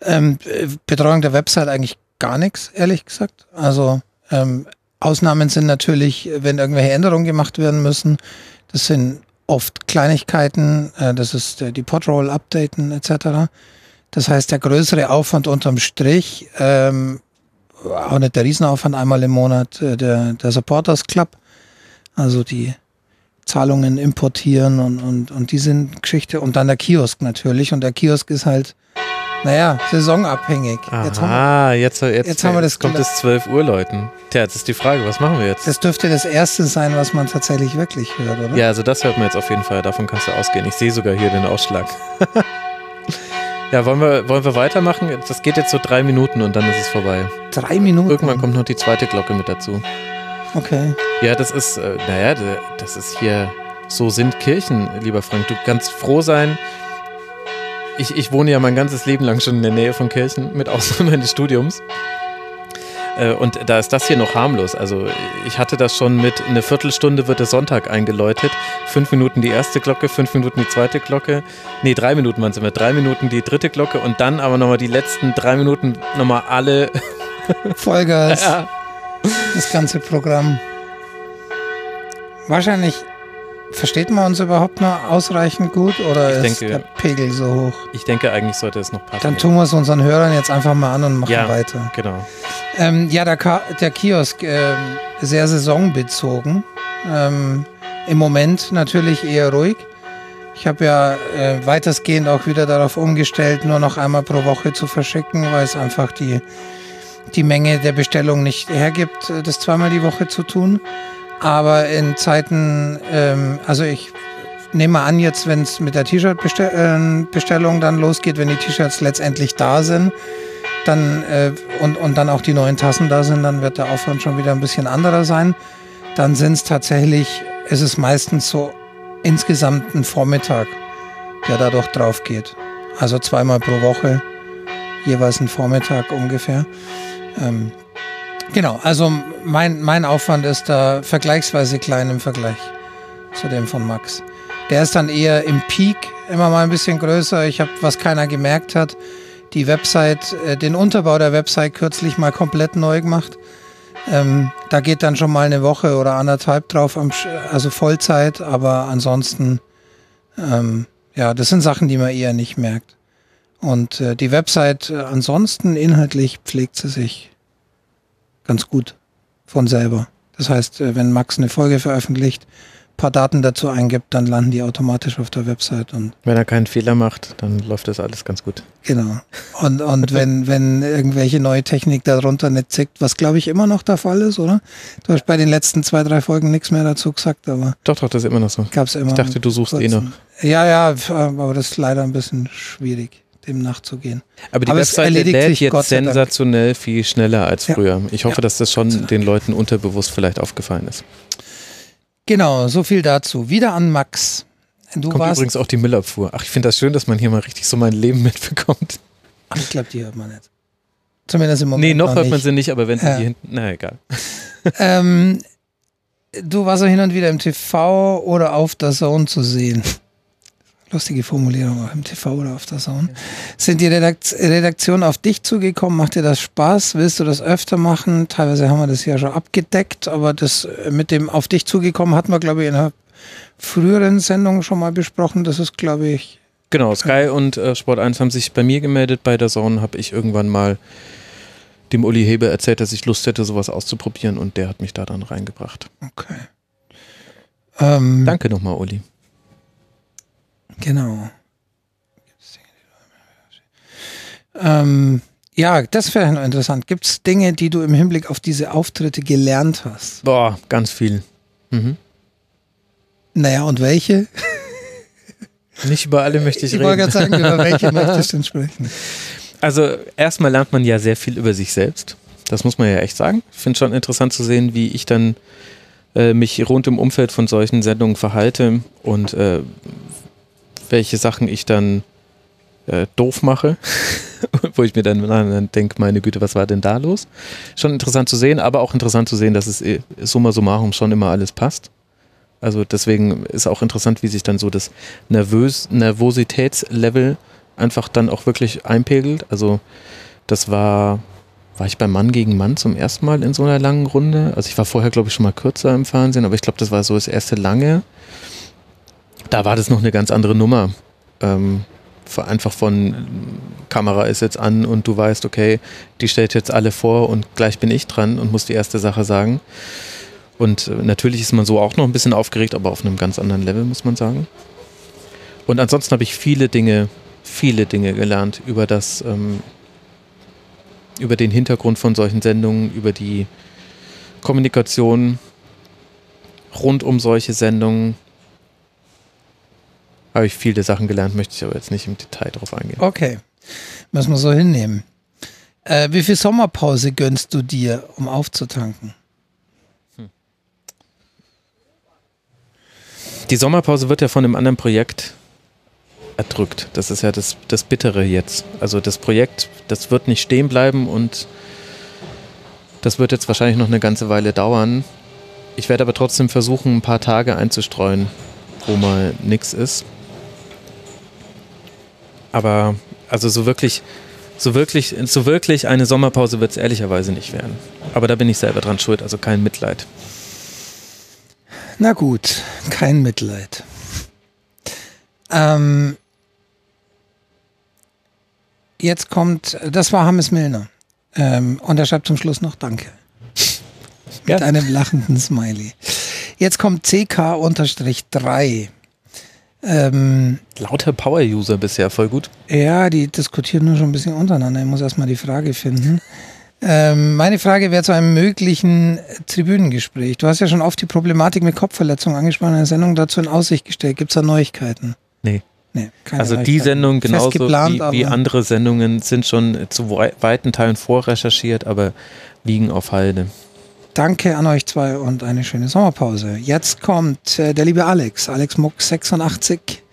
Ähm, Betreuung der Website eigentlich gar nichts, ehrlich gesagt. Also ähm, Ausnahmen sind natürlich, wenn irgendwelche Änderungen gemacht werden müssen. Das sind oft Kleinigkeiten, äh, das ist äh, die Podroll updaten etc. Das heißt, der größere Aufwand unterm Strich, ähm, auch nicht der Riesenaufwand einmal im Monat, äh, der, der Supporters Club, also die Zahlungen importieren und, und, und diese Geschichte. Und dann der Kiosk natürlich. Und der Kiosk ist halt, naja, saisonabhängig. Aha, jetzt, haben jetzt, jetzt, jetzt haben wir das kommt es 12 Uhr Leuten. Tja, jetzt ist die Frage, was machen wir jetzt? Das dürfte das erste sein, was man tatsächlich wirklich hört, oder? Ja, also das hört man jetzt auf jeden Fall. Davon kannst du ausgehen. Ich sehe sogar hier den Ausschlag. (laughs) ja, wollen wir, wollen wir weitermachen? Das geht jetzt so drei Minuten und dann ist es vorbei. Drei Minuten? Irgendwann kommt noch die zweite Glocke mit dazu. Okay. Ja, das ist, äh, naja, das ist hier, so sind Kirchen, lieber Frank. Du kannst froh sein. Ich, ich wohne ja mein ganzes Leben lang schon in der Nähe von Kirchen, mit Ausnahme (laughs) meines Studiums. Äh, und da ist das hier noch harmlos. Also ich hatte das schon mit eine Viertelstunde wird der Sonntag eingeläutet. Fünf Minuten die erste Glocke, fünf Minuten die zweite Glocke. Nee, drei Minuten waren es immer. Drei Minuten die dritte Glocke und dann aber nochmal die letzten drei Minuten nochmal alle. Vollgas. (laughs) ja das ganze Programm. Wahrscheinlich versteht man uns überhaupt noch ausreichend gut oder ich ist denke, der Pegel so hoch? Ich denke, eigentlich sollte es noch passen. Dann tun wir es unseren Hörern jetzt einfach mal an und machen ja, weiter. Genau. Ähm, ja, der, Ka der Kiosk, äh, sehr saisonbezogen. Ähm, im Moment natürlich eher ruhig. Ich habe ja äh, weitestgehend auch wieder darauf umgestellt, nur noch einmal pro Woche zu verschicken, weil es einfach die, die Menge der Bestellung nicht hergibt, äh, das zweimal die Woche zu tun. Aber in Zeiten, ähm, also ich nehme an, jetzt, wenn es mit der T-Shirt-Bestellung äh, dann losgeht, wenn die T-Shirts letztendlich da sind, dann äh, und, und dann auch die neuen Tassen da sind, dann wird der Aufwand schon wieder ein bisschen anderer sein. Dann sind es tatsächlich, ist es meistens so insgesamt ein Vormittag, der dadurch drauf geht. Also zweimal pro Woche, jeweils ein Vormittag ungefähr. Ähm, genau, also mein, mein Aufwand ist da vergleichsweise klein im Vergleich zu dem von Max. Der ist dann eher im Peak immer mal ein bisschen größer. Ich habe, was keiner gemerkt hat, die Website, äh, den Unterbau der Website kürzlich mal komplett neu gemacht. Ähm, da geht dann schon mal eine Woche oder anderthalb drauf, also Vollzeit, aber ansonsten, ähm, ja, das sind Sachen, die man eher nicht merkt. Und äh, die Website äh, ansonsten inhaltlich pflegt sie sich ganz gut von selber. Das heißt, äh, wenn Max eine Folge veröffentlicht, paar Daten dazu eingibt, dann landen die automatisch auf der Website. Und wenn er keinen Fehler macht, dann läuft das alles ganz gut. Genau. Und, und wenn, (laughs) wenn irgendwelche neue Technik darunter nicht zickt, was glaube ich immer noch der Fall ist, oder? Du hast bei den letzten zwei, drei Folgen nichts mehr dazu gesagt, aber. Doch, doch, das ist immer noch so. Gab's immer. Ich dachte, du suchst kurzen. eh noch. Ja, ja, aber das ist leider ein bisschen schwierig dem nachzugehen. Aber die Aber Webseite lädt jetzt sensationell viel schneller als früher. Ja. Ich hoffe, ja. dass das schon den Leuten unterbewusst vielleicht aufgefallen ist. Genau, so viel dazu. Wieder an Max. Du Kommt warst übrigens auch die Müllabfuhr. Ach, ich finde das schön, dass man hier mal richtig so mein Leben (laughs) mitbekommt. Ach, ich glaube, die hört man nicht. Zumindest im Moment. Nee, noch, noch hört man sie nicht, aber wenn sie ja. die hinten. Na egal. (laughs) Ähm, du warst ja hin und wieder im TV oder auf der Zone zu sehen lustige Formulierung auch im TV oder auf der Zone. Sind die Redakt Redaktionen auf dich zugekommen? Macht dir das Spaß? Willst du das öfter machen? Teilweise haben wir das ja schon abgedeckt, aber das äh, mit dem auf dich zugekommen hatten wir, glaube ich, in einer früheren Sendung schon mal besprochen. Das ist, glaube ich. Genau, Sky und äh, Sport 1 haben sich bei mir gemeldet. Bei der Zone habe ich irgendwann mal dem Uli Hebe erzählt, dass ich Lust hätte, sowas auszuprobieren und der hat mich da dann reingebracht. Okay. Ähm, Danke nochmal, Uli. Genau. Ähm, ja, das wäre noch interessant. Gibt es Dinge, die du im Hinblick auf diese Auftritte gelernt hast? Boah, ganz viel. Mhm. Naja, und welche? Nicht über alle möchte ich, ich reden. Ich wollte gerade sagen, über welche (laughs) möchtest du denn sprechen? Also, erstmal lernt man ja sehr viel über sich selbst. Das muss man ja echt sagen. Ich finde schon interessant zu sehen, wie ich dann äh, mich rund im Umfeld von solchen Sendungen verhalte und äh, welche Sachen ich dann äh, doof mache, (laughs) wo ich mir dann, dann denke, meine Güte, was war denn da los? Schon interessant zu sehen, aber auch interessant zu sehen, dass es äh, summa summarum schon immer alles passt. Also deswegen ist auch interessant, wie sich dann so das Nervös Nervositätslevel einfach dann auch wirklich einpegelt. Also das war, war ich beim Mann gegen Mann zum ersten Mal in so einer langen Runde. Also ich war vorher, glaube ich, schon mal kürzer im Fernsehen, aber ich glaube, das war so das erste lange da war das noch eine ganz andere Nummer. Ähm, einfach von Kamera ist jetzt an und du weißt, okay, die stellt jetzt alle vor und gleich bin ich dran und muss die erste Sache sagen. Und äh, natürlich ist man so auch noch ein bisschen aufgeregt, aber auf einem ganz anderen Level, muss man sagen. Und ansonsten habe ich viele Dinge, viele Dinge gelernt über das, ähm, über den Hintergrund von solchen Sendungen, über die Kommunikation rund um solche Sendungen, habe ich viele Sachen gelernt, möchte ich aber jetzt nicht im Detail drauf eingehen. Okay, müssen wir so hinnehmen. Äh, wie viel Sommerpause gönnst du dir, um aufzutanken? Hm. Die Sommerpause wird ja von einem anderen Projekt erdrückt. Das ist ja das, das Bittere jetzt. Also das Projekt, das wird nicht stehen bleiben und das wird jetzt wahrscheinlich noch eine ganze Weile dauern. Ich werde aber trotzdem versuchen, ein paar Tage einzustreuen, wo mal nichts ist. Aber also so wirklich, so wirklich, so wirklich eine Sommerpause wird es ehrlicherweise nicht werden. Aber da bin ich selber dran schuld, also kein Mitleid. Na gut, kein Mitleid. Ähm, jetzt kommt, das war Hammes Milner. Ähm, und er schreibt zum Schluss noch Danke. Mit einem lachenden Smiley. Jetzt kommt CK-3. Ähm, Lauter Power-User bisher, voll gut. Ja, die diskutieren nur schon ein bisschen untereinander. Ich muss erstmal die Frage finden. Ähm, meine Frage wäre zu einem möglichen Tribünengespräch. Du hast ja schon oft die Problematik mit Kopfverletzungen angesprochen, in der Sendung dazu in Aussicht gestellt. Gibt es da Neuigkeiten? Nee. Nee, also die Sendung genauso geplant, wie, wie andere Sendungen sind schon zu weiten Teilen vorrecherchiert, aber liegen auf Halde. Danke an euch zwei und eine schöne Sommerpause. Jetzt kommt äh, der liebe Alex, Alex Muck 86.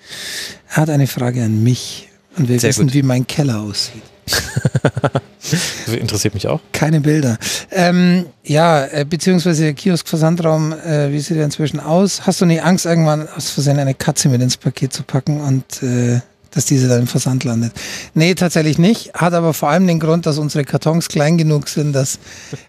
Er hat eine Frage an mich und will Sehr wissen, gut. wie mein Keller aussieht. (laughs) Interessiert mich auch. Keine Bilder. Ähm, ja, äh, beziehungsweise der Kiosk-Versandraum, äh, wie sieht der inzwischen aus? Hast du nicht Angst, irgendwann aus Versehen eine Katze mit ins Paket zu packen und äh, dass diese dann im Versand landet? Nee, tatsächlich nicht. Hat aber vor allem den Grund, dass unsere Kartons klein genug sind, dass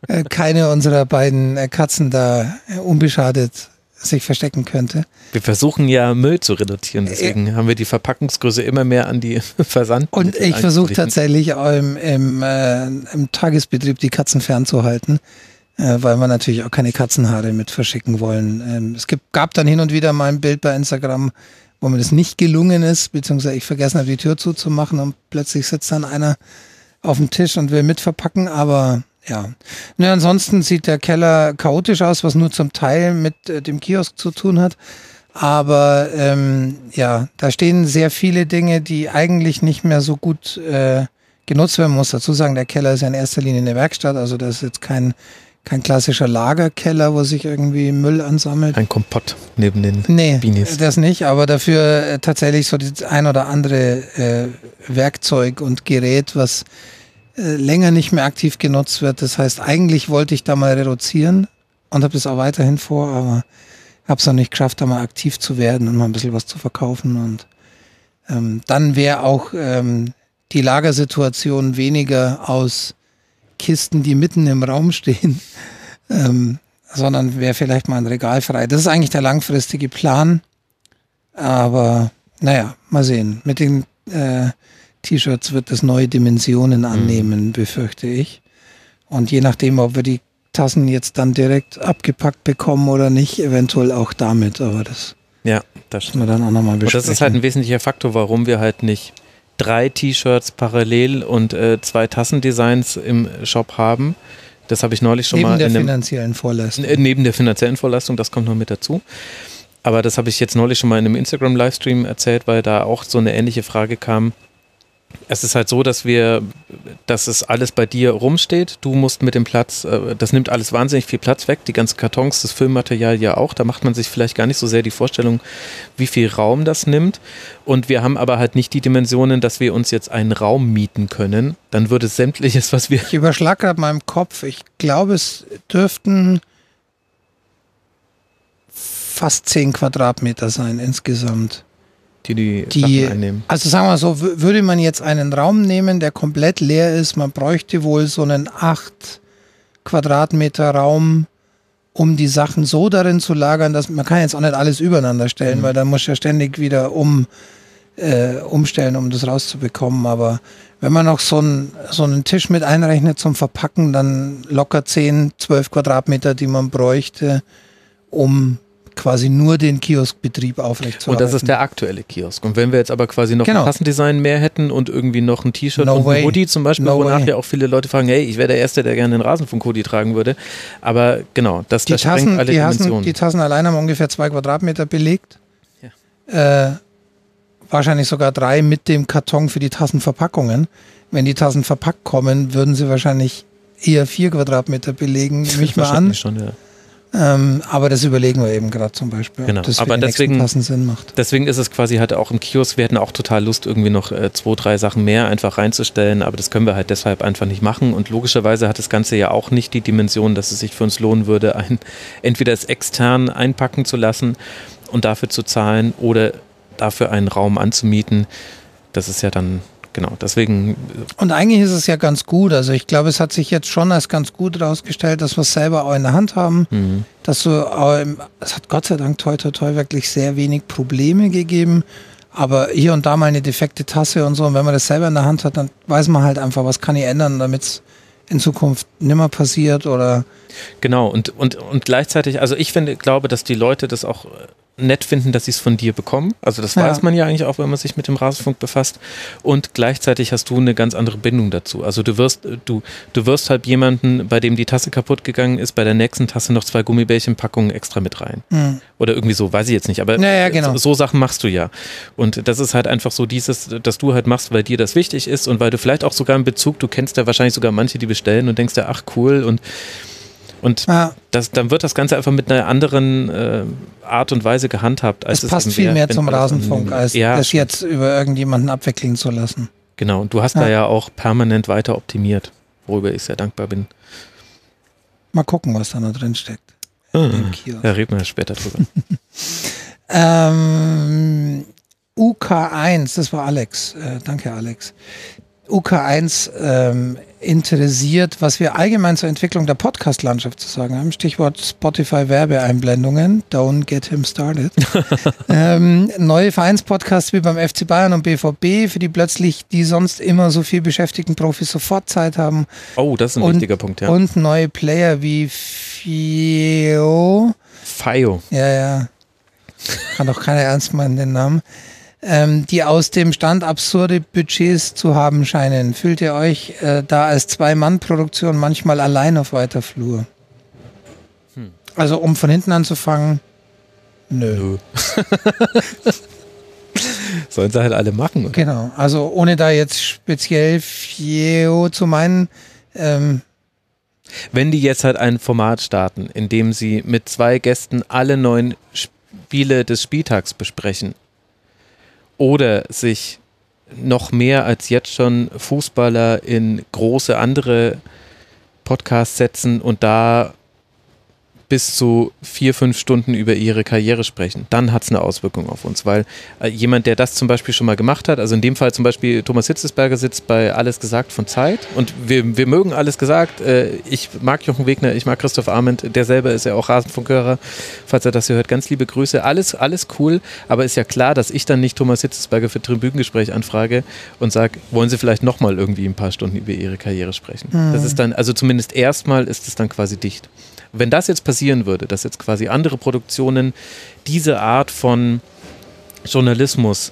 äh, keine unserer beiden äh, Katzen da äh, unbeschadet sich verstecken könnte. Wir versuchen ja Müll zu reduzieren, deswegen äh, haben wir die Verpackungsgröße immer mehr an die (laughs) Versand. Und ich versuche tatsächlich im, im, äh, im, Tagesbetrieb die Katzen fernzuhalten, äh, weil wir natürlich auch keine Katzenhaare mit verschicken wollen. Ähm, es gibt, gab dann hin und wieder mal ein Bild bei Instagram, wo mir das nicht gelungen ist, beziehungsweise ich vergessen habe, die Tür zuzumachen und plötzlich sitzt dann einer auf dem Tisch und will mitverpacken, aber ja. Ne, ansonsten sieht der Keller chaotisch aus, was nur zum Teil mit äh, dem Kiosk zu tun hat. Aber ähm, ja, da stehen sehr viele Dinge, die eigentlich nicht mehr so gut äh, genutzt werden. Muss dazu sagen, der Keller ist ja in erster Linie eine Werkstatt, also das ist jetzt kein, kein klassischer Lagerkeller, wo sich irgendwie Müll ansammelt. Ein Kompott neben den nee, Beanies. das nicht, aber dafür äh, tatsächlich so das ein oder andere äh, Werkzeug und Gerät, was äh, länger nicht mehr aktiv genutzt wird. Das heißt, eigentlich wollte ich da mal reduzieren und habe das auch weiterhin vor, aber habe es noch nicht geschafft, da mal aktiv zu werden und mal ein bisschen was zu verkaufen. Und ähm, dann wäre auch ähm, die Lagersituation weniger aus Kisten, die mitten im Raum stehen, (laughs) ähm, sondern wäre vielleicht mal ein Regal frei. Das ist eigentlich der langfristige Plan. Aber naja, mal sehen. Mit den äh, T-Shirts wird es neue Dimensionen annehmen, mhm. befürchte ich. Und je nachdem, ob wir die Tassen jetzt dann direkt abgepackt bekommen oder nicht, eventuell auch damit, aber das ja, das müssen wir dann auch nochmal besprechen. Und das ist halt ein wesentlicher Faktor, warum wir halt nicht drei T-Shirts parallel und äh, zwei Tassendesigns im Shop haben. Das habe ich neulich schon neben mal. Neben der finanziellen Vorleistung. Äh, neben der finanziellen Vorleistung, das kommt noch mit dazu. Aber das habe ich jetzt neulich schon mal in einem Instagram-Livestream erzählt, weil da auch so eine ähnliche Frage kam es ist halt so, dass wir, dass es alles bei dir rumsteht. Du musst mit dem Platz, äh, das nimmt alles wahnsinnig viel Platz weg, die ganzen Kartons, das Filmmaterial ja auch. Da macht man sich vielleicht gar nicht so sehr die Vorstellung, wie viel Raum das nimmt. Und wir haben aber halt nicht die Dimensionen, dass wir uns jetzt einen Raum mieten können. Dann würde sämtliches, was wir. Ich überschlag gerade meinem Kopf. Ich glaube, es dürften fast zehn Quadratmeter sein insgesamt die die, die einnehmen. Also sagen wir so, würde man jetzt einen Raum nehmen, der komplett leer ist, man bräuchte wohl so einen 8 Quadratmeter Raum, um die Sachen so darin zu lagern, dass man kann jetzt auch nicht alles übereinander stellen, mhm. weil dann muss ja ständig wieder um, äh, umstellen, um das rauszubekommen. Aber wenn man noch so, ein, so einen Tisch mit einrechnet zum Verpacken, dann locker 10, 12 Quadratmeter, die man bräuchte, um quasi nur den Kioskbetrieb aufrechtzuerhalten. Und das ist der aktuelle Kiosk. Und wenn wir jetzt aber quasi noch genau. ein Kassendesign mehr hätten und irgendwie noch ein T-Shirt no und way. ein Hoodie zum Beispiel, no wonach way. ja auch viele Leute fragen, hey, ich wäre der Erste, der gerne den Rasenfunk-Hoodie tragen würde. Aber genau, das, die das Tassen, alle die Dimensionen. die Tassen allein haben ungefähr zwei Quadratmeter belegt. Ja. Äh, wahrscheinlich sogar drei mit dem Karton für die Tassenverpackungen. Wenn die Tassen verpackt kommen, würden sie wahrscheinlich eher vier Quadratmeter belegen, (laughs) nehme ich mal an. Schon, ja. Ähm, aber das überlegen wir eben gerade zum Beispiel, genau. ob das für aber deswegen, Sinn macht. Deswegen ist es quasi halt auch im Kiosk, wir hätten auch total Lust, irgendwie noch äh, zwei, drei Sachen mehr einfach reinzustellen, aber das können wir halt deshalb einfach nicht machen. Und logischerweise hat das Ganze ja auch nicht die Dimension, dass es sich für uns lohnen würde, ein, (laughs) entweder es extern einpacken zu lassen und dafür zu zahlen oder dafür einen Raum anzumieten. Das ist ja dann genau, deswegen. Und eigentlich ist es ja ganz gut. Also ich glaube, es hat sich jetzt schon als ganz gut herausgestellt, dass wir es selber auch in der Hand haben. Mhm. Dass du es hat Gott sei Dank toi toi toi wirklich sehr wenig Probleme gegeben. Aber hier und da mal eine defekte Tasse und so. Und wenn man das selber in der Hand hat, dann weiß man halt einfach, was kann ich ändern, damit es in Zukunft nimmer passiert oder Genau, und, und, und gleichzeitig, also ich finde, glaube, dass die Leute das auch nett finden, dass sie es von dir bekommen. Also das ja. weiß man ja eigentlich auch, wenn man sich mit dem Rasenfunk befasst. Und gleichzeitig hast du eine ganz andere Bindung dazu. Also du wirst, du, du wirst halt jemanden, bei dem die Tasse kaputt gegangen ist, bei der nächsten Tasse noch zwei Gummibärchenpackungen extra mit rein. Mhm. Oder irgendwie so, weiß ich jetzt nicht. Aber ja, ja, genau. so, so, Sachen machst du ja. Und das ist halt einfach so dieses, dass du halt machst, weil dir das wichtig ist und weil du vielleicht auch sogar einen Bezug, du kennst ja wahrscheinlich sogar manche, die bestellen und denkst ja, ach cool und und ja. das, dann wird das Ganze einfach mit einer anderen äh, Art und Weise gehandhabt. Als es passt es viel mehr zum Rasenfunk, als ja, das jetzt über irgendjemanden abwickeln zu lassen. Genau, und du hast ja. da ja auch permanent weiter optimiert, worüber ich sehr dankbar bin. Mal gucken, was da noch drin steckt. Ah, ja, reden wir später drüber. (laughs) ähm, UK1, das war Alex. Äh, danke, Alex. UK1 ähm, interessiert, was wir allgemein zur Entwicklung der Podcast-Landschaft zu sagen haben. Stichwort Spotify-Werbeeinblendungen. Don't get him started. (laughs) ähm, neue Vereinspodcasts wie beim FC Bayern und BVB, für die plötzlich die sonst immer so viel beschäftigten Profis sofort Zeit haben. Oh, das ist ein und, wichtiger Punkt, ja. Und neue Player wie Fio. Fio. Ja, ja. Kann doch keiner ernst meinen, den Namen ähm, die aus dem Stand absurde Budgets zu haben scheinen. Fühlt ihr euch äh, da als Zwei-Mann-Produktion manchmal allein auf weiter Flur? Hm. Also um von hinten anzufangen, nö. nö. (laughs) Sollen sie halt alle machen. Oder? Genau, also ohne da jetzt speziell Fieo zu meinen, ähm, wenn die jetzt halt ein Format starten, in dem sie mit zwei Gästen alle neun Spiele des Spieltags besprechen, oder sich noch mehr als jetzt schon Fußballer in große andere Podcasts setzen und da bis zu vier, fünf Stunden über ihre Karriere sprechen, dann hat es eine Auswirkung auf uns, weil äh, jemand, der das zum Beispiel schon mal gemacht hat, also in dem Fall zum Beispiel Thomas Hitzesberger sitzt bei Alles gesagt von Zeit und wir, wir mögen Alles gesagt, äh, ich mag Jochen Wegner, ich mag Christoph Arment, der selber ist ja auch Rasenfunkhörer, falls er das hier hört, ganz liebe Grüße, alles, alles cool, aber ist ja klar, dass ich dann nicht Thomas Hitzesberger für Tribünengespräch anfrage und sage, wollen Sie vielleicht nochmal irgendwie ein paar Stunden über Ihre Karriere sprechen. Mhm. Das ist dann, also zumindest erstmal ist es dann quasi dicht. Wenn das jetzt passieren würde, dass jetzt quasi andere Produktionen diese Art von Journalismus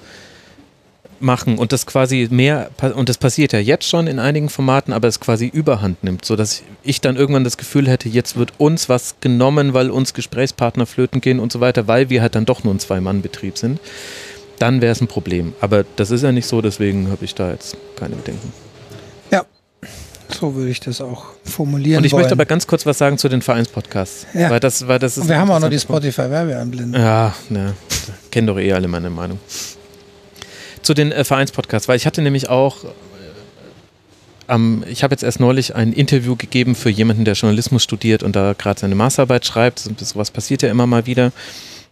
machen und das quasi mehr, und das passiert ja jetzt schon in einigen Formaten, aber es quasi überhand nimmt, sodass ich dann irgendwann das Gefühl hätte, jetzt wird uns was genommen, weil uns Gesprächspartner flöten gehen und so weiter, weil wir halt dann doch nur ein Zwei-Mann-Betrieb sind, dann wäre es ein Problem. Aber das ist ja nicht so, deswegen habe ich da jetzt keine Bedenken. So würde ich das auch formulieren. Und ich wollen. möchte aber ganz kurz was sagen zu den Vereinspodcasts. Ja. Weil das, weil das ist Und wir haben auch noch die Spotify-Werbeanblendung. Ja, ne. Kennen doch eh alle meine Meinung. Zu den äh, Vereinspodcasts, weil ich hatte nämlich auch. Äh, ich habe jetzt erst neulich ein Interview gegeben für jemanden, der Journalismus studiert und da gerade seine Masterarbeit schreibt. Sowas passiert ja immer mal wieder.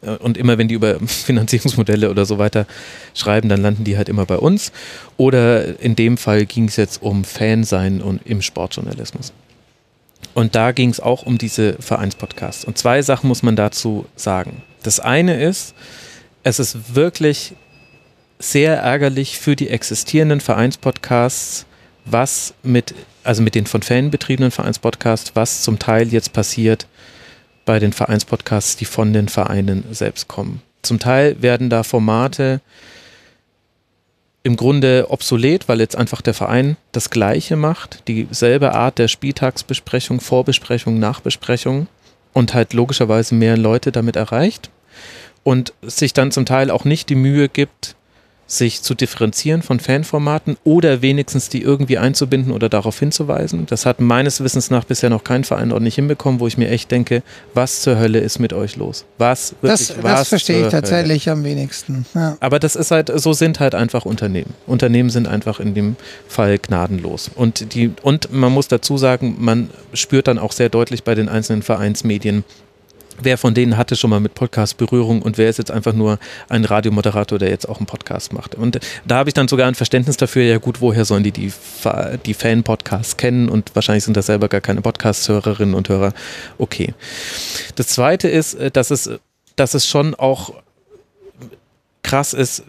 Äh, und immer wenn die über (laughs) Finanzierungsmodelle oder so weiter schreiben, dann landen die halt immer bei uns. Oder in dem Fall ging es jetzt um Fansein und im Sportjournalismus. Und da ging es auch um diese Vereinspodcasts. Und zwei Sachen muss man dazu sagen. Das eine ist, es ist wirklich sehr ärgerlich für die existierenden Vereinspodcasts, was mit, also mit den von Fan betriebenen Vereinspodcasts, was zum Teil jetzt passiert, bei den Vereinspodcasts, die von den Vereinen selbst kommen. Zum Teil werden da Formate im Grunde obsolet, weil jetzt einfach der Verein das Gleiche macht, dieselbe Art der Spieltagsbesprechung, Vorbesprechung, Nachbesprechung und halt logischerweise mehr Leute damit erreicht und sich dann zum Teil auch nicht die Mühe gibt, sich zu differenzieren von Fanformaten oder wenigstens die irgendwie einzubinden oder darauf hinzuweisen. Das hat meines Wissens nach bisher noch kein Verein ordentlich hinbekommen, wo ich mir echt denke, was zur Hölle ist mit euch los? Was wirklich, das, was das verstehe ich tatsächlich Hölle? am wenigsten. Ja. Aber das ist halt, so sind halt einfach Unternehmen. Unternehmen sind einfach in dem Fall gnadenlos. Und die, und man muss dazu sagen, man spürt dann auch sehr deutlich bei den einzelnen Vereinsmedien, wer von denen hatte schon mal mit Podcast Berührung und wer ist jetzt einfach nur ein Radiomoderator, der jetzt auch einen Podcast macht. Und da habe ich dann sogar ein Verständnis dafür, ja gut, woher sollen die die, die Fan-Podcasts kennen und wahrscheinlich sind das selber gar keine Podcast-Hörerinnen und Hörer. Okay. Das Zweite ist, äh, dass es, dass es schon auch krass ist,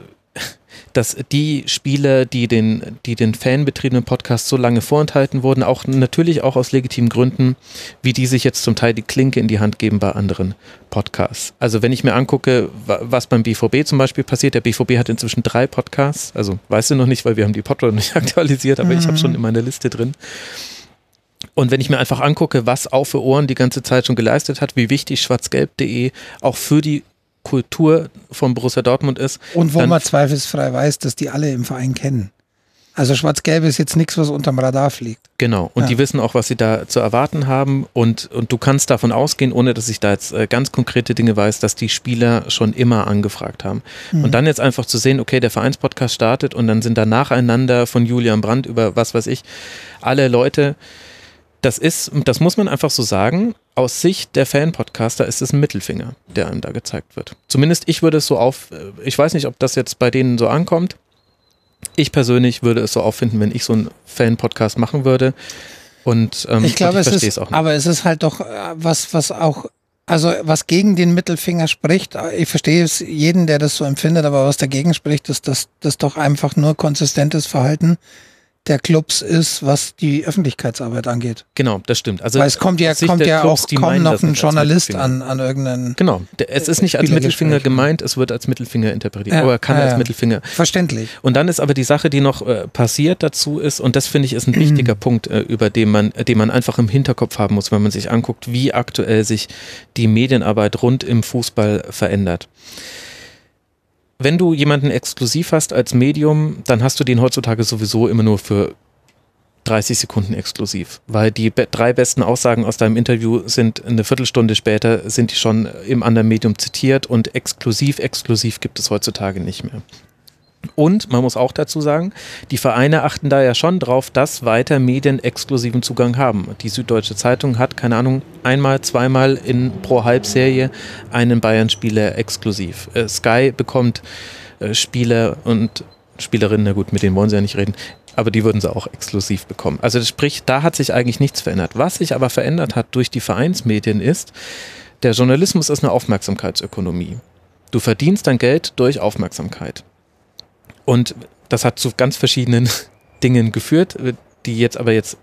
dass die Spieler, die den, die den fanbetriebenen Podcast so lange vorenthalten wurden, auch natürlich auch aus legitimen Gründen, wie die sich jetzt zum Teil die Klinke in die Hand geben bei anderen Podcasts. Also wenn ich mir angucke, was beim BVB zum Beispiel passiert, der BVB hat inzwischen drei Podcasts, also weißt du noch nicht, weil wir haben die Podcasts nicht (laughs) aktualisiert, aber mhm. ich habe schon in meiner Liste drin. Und wenn ich mir einfach angucke, was Auf für Ohren die ganze Zeit schon geleistet hat, wie wichtig schwarzgelb.de auch für die Kultur von Borussia Dortmund ist. Und wo man zweifelsfrei weiß, dass die alle im Verein kennen. Also Schwarz-Gelb ist jetzt nichts, was unterm Radar fliegt. Genau. Und ja. die wissen auch, was sie da zu erwarten haben. Und, und du kannst davon ausgehen, ohne dass ich da jetzt äh, ganz konkrete Dinge weiß, dass die Spieler schon immer angefragt haben. Mhm. Und dann jetzt einfach zu sehen, okay, der Vereinspodcast startet und dann sind da nacheinander von Julian Brandt über was weiß ich, alle Leute, das ist, das muss man einfach so sagen, aus Sicht der Fan-Podcaster ist es ein Mittelfinger, der einem da gezeigt wird. Zumindest ich würde es so auf, ich weiß nicht, ob das jetzt bei denen so ankommt. Ich persönlich würde es so auffinden, wenn ich so einen Fan-Podcast machen würde. Und ähm, ich glaube, ich es ist, auch aber es ist halt doch äh, was, was auch, also was gegen den Mittelfinger spricht. Ich verstehe es jeden, der das so empfindet, aber was dagegen spricht, ist, dass das doch einfach nur konsistentes Verhalten der Clubs ist, was die Öffentlichkeitsarbeit angeht. Genau, das stimmt. Also Weil es kommt ja, kommt ja Clubs, auch kaum noch ein Journalist an, an irgendeinen. Genau, es ist nicht als Mittelfinger gemeint, es wird als Mittelfinger interpretiert, ja, aber kann ja, als Mittelfinger. Verständlich. Und dann ist aber die Sache, die noch äh, passiert dazu ist, und das finde ich ist ein (clears throat) wichtiger Punkt, äh, über den man, den man einfach im Hinterkopf haben muss, wenn man sich anguckt, wie aktuell sich die Medienarbeit rund im Fußball verändert wenn du jemanden exklusiv hast als Medium, dann hast du den heutzutage sowieso immer nur für 30 Sekunden exklusiv, weil die be drei besten Aussagen aus deinem Interview sind eine Viertelstunde später, sind die schon im anderen Medium zitiert und exklusiv, exklusiv gibt es heutzutage nicht mehr. Und man muss auch dazu sagen, die Vereine achten da ja schon drauf, dass weiter Medien exklusiven Zugang haben. Die Süddeutsche Zeitung hat, keine Ahnung, einmal, zweimal in pro Halbserie einen Bayern-Spieler exklusiv. Äh, Sky bekommt äh, Spieler und Spielerinnen, na gut, mit denen wollen sie ja nicht reden, aber die würden sie auch exklusiv bekommen. Also sprich, da hat sich eigentlich nichts verändert. Was sich aber verändert hat durch die Vereinsmedien ist, der Journalismus ist eine Aufmerksamkeitsökonomie. Du verdienst dein Geld durch Aufmerksamkeit. Und das hat zu ganz verschiedenen (laughs) Dingen geführt, die jetzt aber jetzt,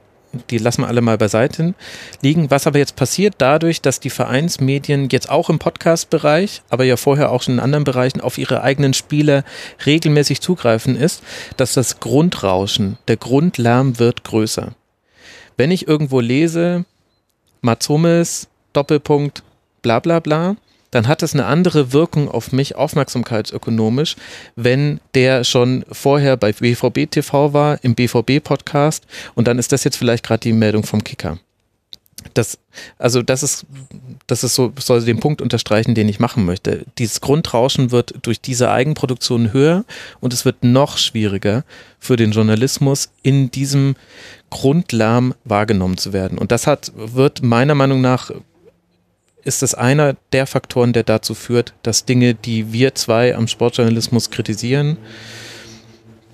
die lassen wir alle mal beiseite liegen. Was aber jetzt passiert dadurch, dass die Vereinsmedien jetzt auch im Podcast-Bereich, aber ja vorher auch schon in anderen Bereichen auf ihre eigenen Spiele regelmäßig zugreifen ist, dass das Grundrauschen, der Grundlärm wird größer. Wenn ich irgendwo lese, Mats Hummels, Doppelpunkt, bla bla bla, dann hat es eine andere Wirkung auf mich, aufmerksamkeitsökonomisch, wenn der schon vorher bei BVB TV war, im BVB-Podcast und dann ist das jetzt vielleicht gerade die Meldung vom Kicker. Das, also das ist, das ist so, soll den Punkt unterstreichen, den ich machen möchte. Dieses Grundrauschen wird durch diese Eigenproduktion höher und es wird noch schwieriger für den Journalismus in diesem Grundlärm wahrgenommen zu werden. Und das hat, wird meiner Meinung nach ist es einer der Faktoren, der dazu führt, dass Dinge, die wir zwei am Sportjournalismus kritisieren,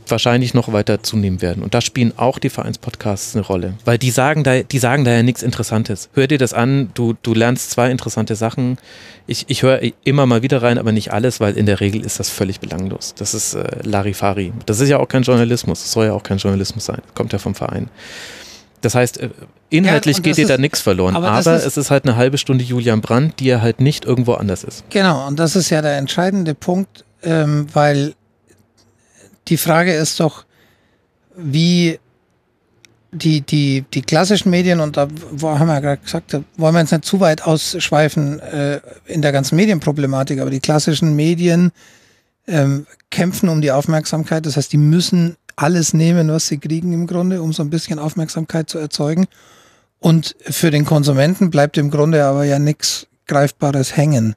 wahrscheinlich noch weiter zunehmen werden. Und da spielen auch die Vereinspodcasts eine Rolle. Weil die sagen da, die sagen da ja nichts Interessantes. Hör dir das an, du, du lernst zwei interessante Sachen. Ich, ich höre immer mal wieder rein, aber nicht alles, weil in der Regel ist das völlig belanglos. Das ist äh, Larifari. Das ist ja auch kein Journalismus. Das soll ja auch kein Journalismus sein. Kommt ja vom Verein. Das heißt, äh, inhaltlich ja, geht dir da nichts verloren, aber, aber ist, es ist halt eine halbe Stunde Julian Brandt, die ja halt nicht irgendwo anders ist. Genau, und das ist ja der entscheidende Punkt, ähm, weil die Frage ist doch, wie die, die, die klassischen Medien, und da haben wir ja gerade gesagt, da wollen wir jetzt nicht zu weit ausschweifen äh, in der ganzen Medienproblematik, aber die klassischen Medien ähm, kämpfen um die Aufmerksamkeit. Das heißt, die müssen alles nehmen, was sie kriegen im Grunde, um so ein bisschen Aufmerksamkeit zu erzeugen. Und für den Konsumenten bleibt im Grunde aber ja nichts Greifbares hängen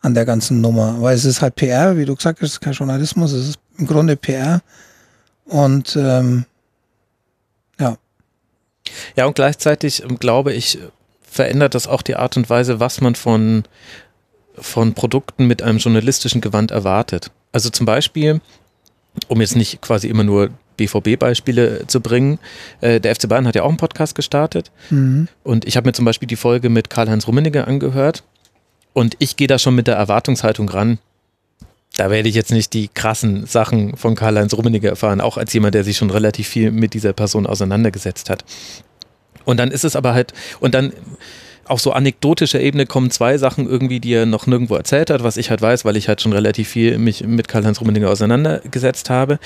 an der ganzen Nummer, weil es ist halt PR, wie du gesagt hast, es ist kein Journalismus, es ist im Grunde PR. Und ähm, ja. Ja, und gleichzeitig ähm, glaube ich, verändert das auch die Art und Weise, was man von, von Produkten mit einem journalistischen Gewand erwartet. Also zum Beispiel, um jetzt nicht quasi immer nur BVB-Beispiele zu bringen. Äh, der FC Bayern hat ja auch einen Podcast gestartet. Mhm. Und ich habe mir zum Beispiel die Folge mit Karl-Heinz Rummenigge angehört. Und ich gehe da schon mit der Erwartungshaltung ran. da werde ich jetzt nicht die krassen Sachen von Karl-Heinz Rummenigge erfahren, auch als jemand, der sich schon relativ viel mit dieser Person auseinandergesetzt hat. Und dann ist es aber halt, und dann auf so anekdotischer Ebene kommen zwei Sachen irgendwie, die er noch nirgendwo erzählt hat, was ich halt weiß, weil ich halt schon relativ viel mich mit Karl-Heinz Rummenigge auseinandergesetzt habe.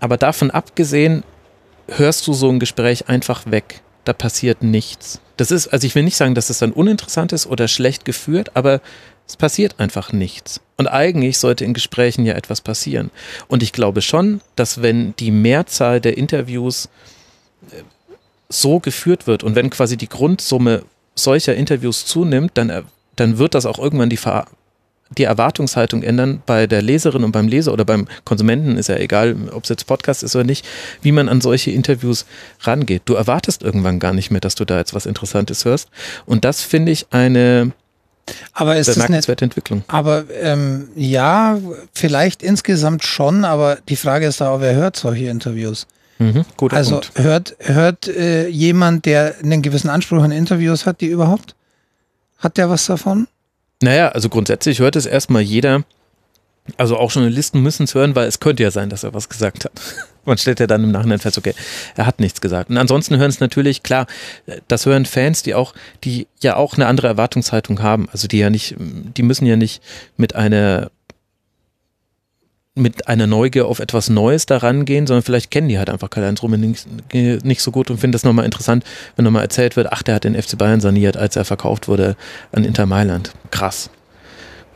Aber davon abgesehen, hörst du so ein Gespräch einfach weg. Da passiert nichts. Das ist, also ich will nicht sagen, dass es dann uninteressant ist oder schlecht geführt, aber es passiert einfach nichts. Und eigentlich sollte in Gesprächen ja etwas passieren. Und ich glaube schon, dass wenn die Mehrzahl der Interviews äh, so geführt wird und wenn quasi die Grundsumme solcher Interviews zunimmt, dann, äh, dann wird das auch irgendwann die, Ver die Erwartungshaltung ändern bei der Leserin und beim Leser oder beim Konsumenten, ist ja egal, ob es jetzt Podcast ist oder nicht, wie man an solche Interviews rangeht. Du erwartest irgendwann gar nicht mehr, dass du da jetzt was Interessantes hörst. Und das finde ich eine aber ist das eine Entwicklung. Aber ähm, ja, vielleicht insgesamt schon, aber die Frage ist da, wer hört solche Interviews? Mhm, also Punkt. hört, hört äh, jemand, der einen gewissen Anspruch an Interviews hat, die überhaupt? Hat der was davon? Naja, also grundsätzlich hört es erstmal jeder, also auch Journalisten müssen es hören, weil es könnte ja sein, dass er was gesagt hat. (laughs) Man stellt ja dann im Nachhinein fest, okay, er hat nichts gesagt. Und ansonsten hören es natürlich, klar, das hören Fans, die auch, die ja auch eine andere Erwartungshaltung haben. Also die ja nicht, die müssen ja nicht mit einer mit einer Neugier auf etwas Neues daran gehen, sondern vielleicht kennen die halt einfach Karl-Heinz Rummenigge nicht, nicht so gut und finden das nochmal interessant, wenn nochmal erzählt wird, ach, der hat den FC Bayern saniert, als er verkauft wurde an Inter Mailand. Krass.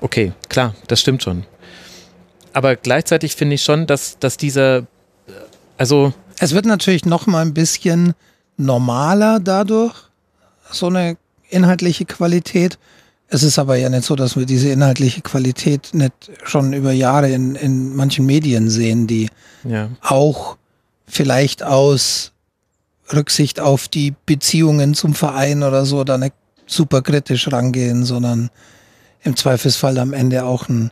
Okay, klar, das stimmt schon. Aber gleichzeitig finde ich schon, dass, dass dieser, also. Es wird natürlich nochmal ein bisschen normaler dadurch, so eine inhaltliche Qualität. Es ist aber ja nicht so, dass wir diese inhaltliche Qualität nicht schon über Jahre in, in manchen Medien sehen, die ja. auch vielleicht aus Rücksicht auf die Beziehungen zum Verein oder so da nicht super kritisch rangehen, sondern im Zweifelsfall am Ende auch ein,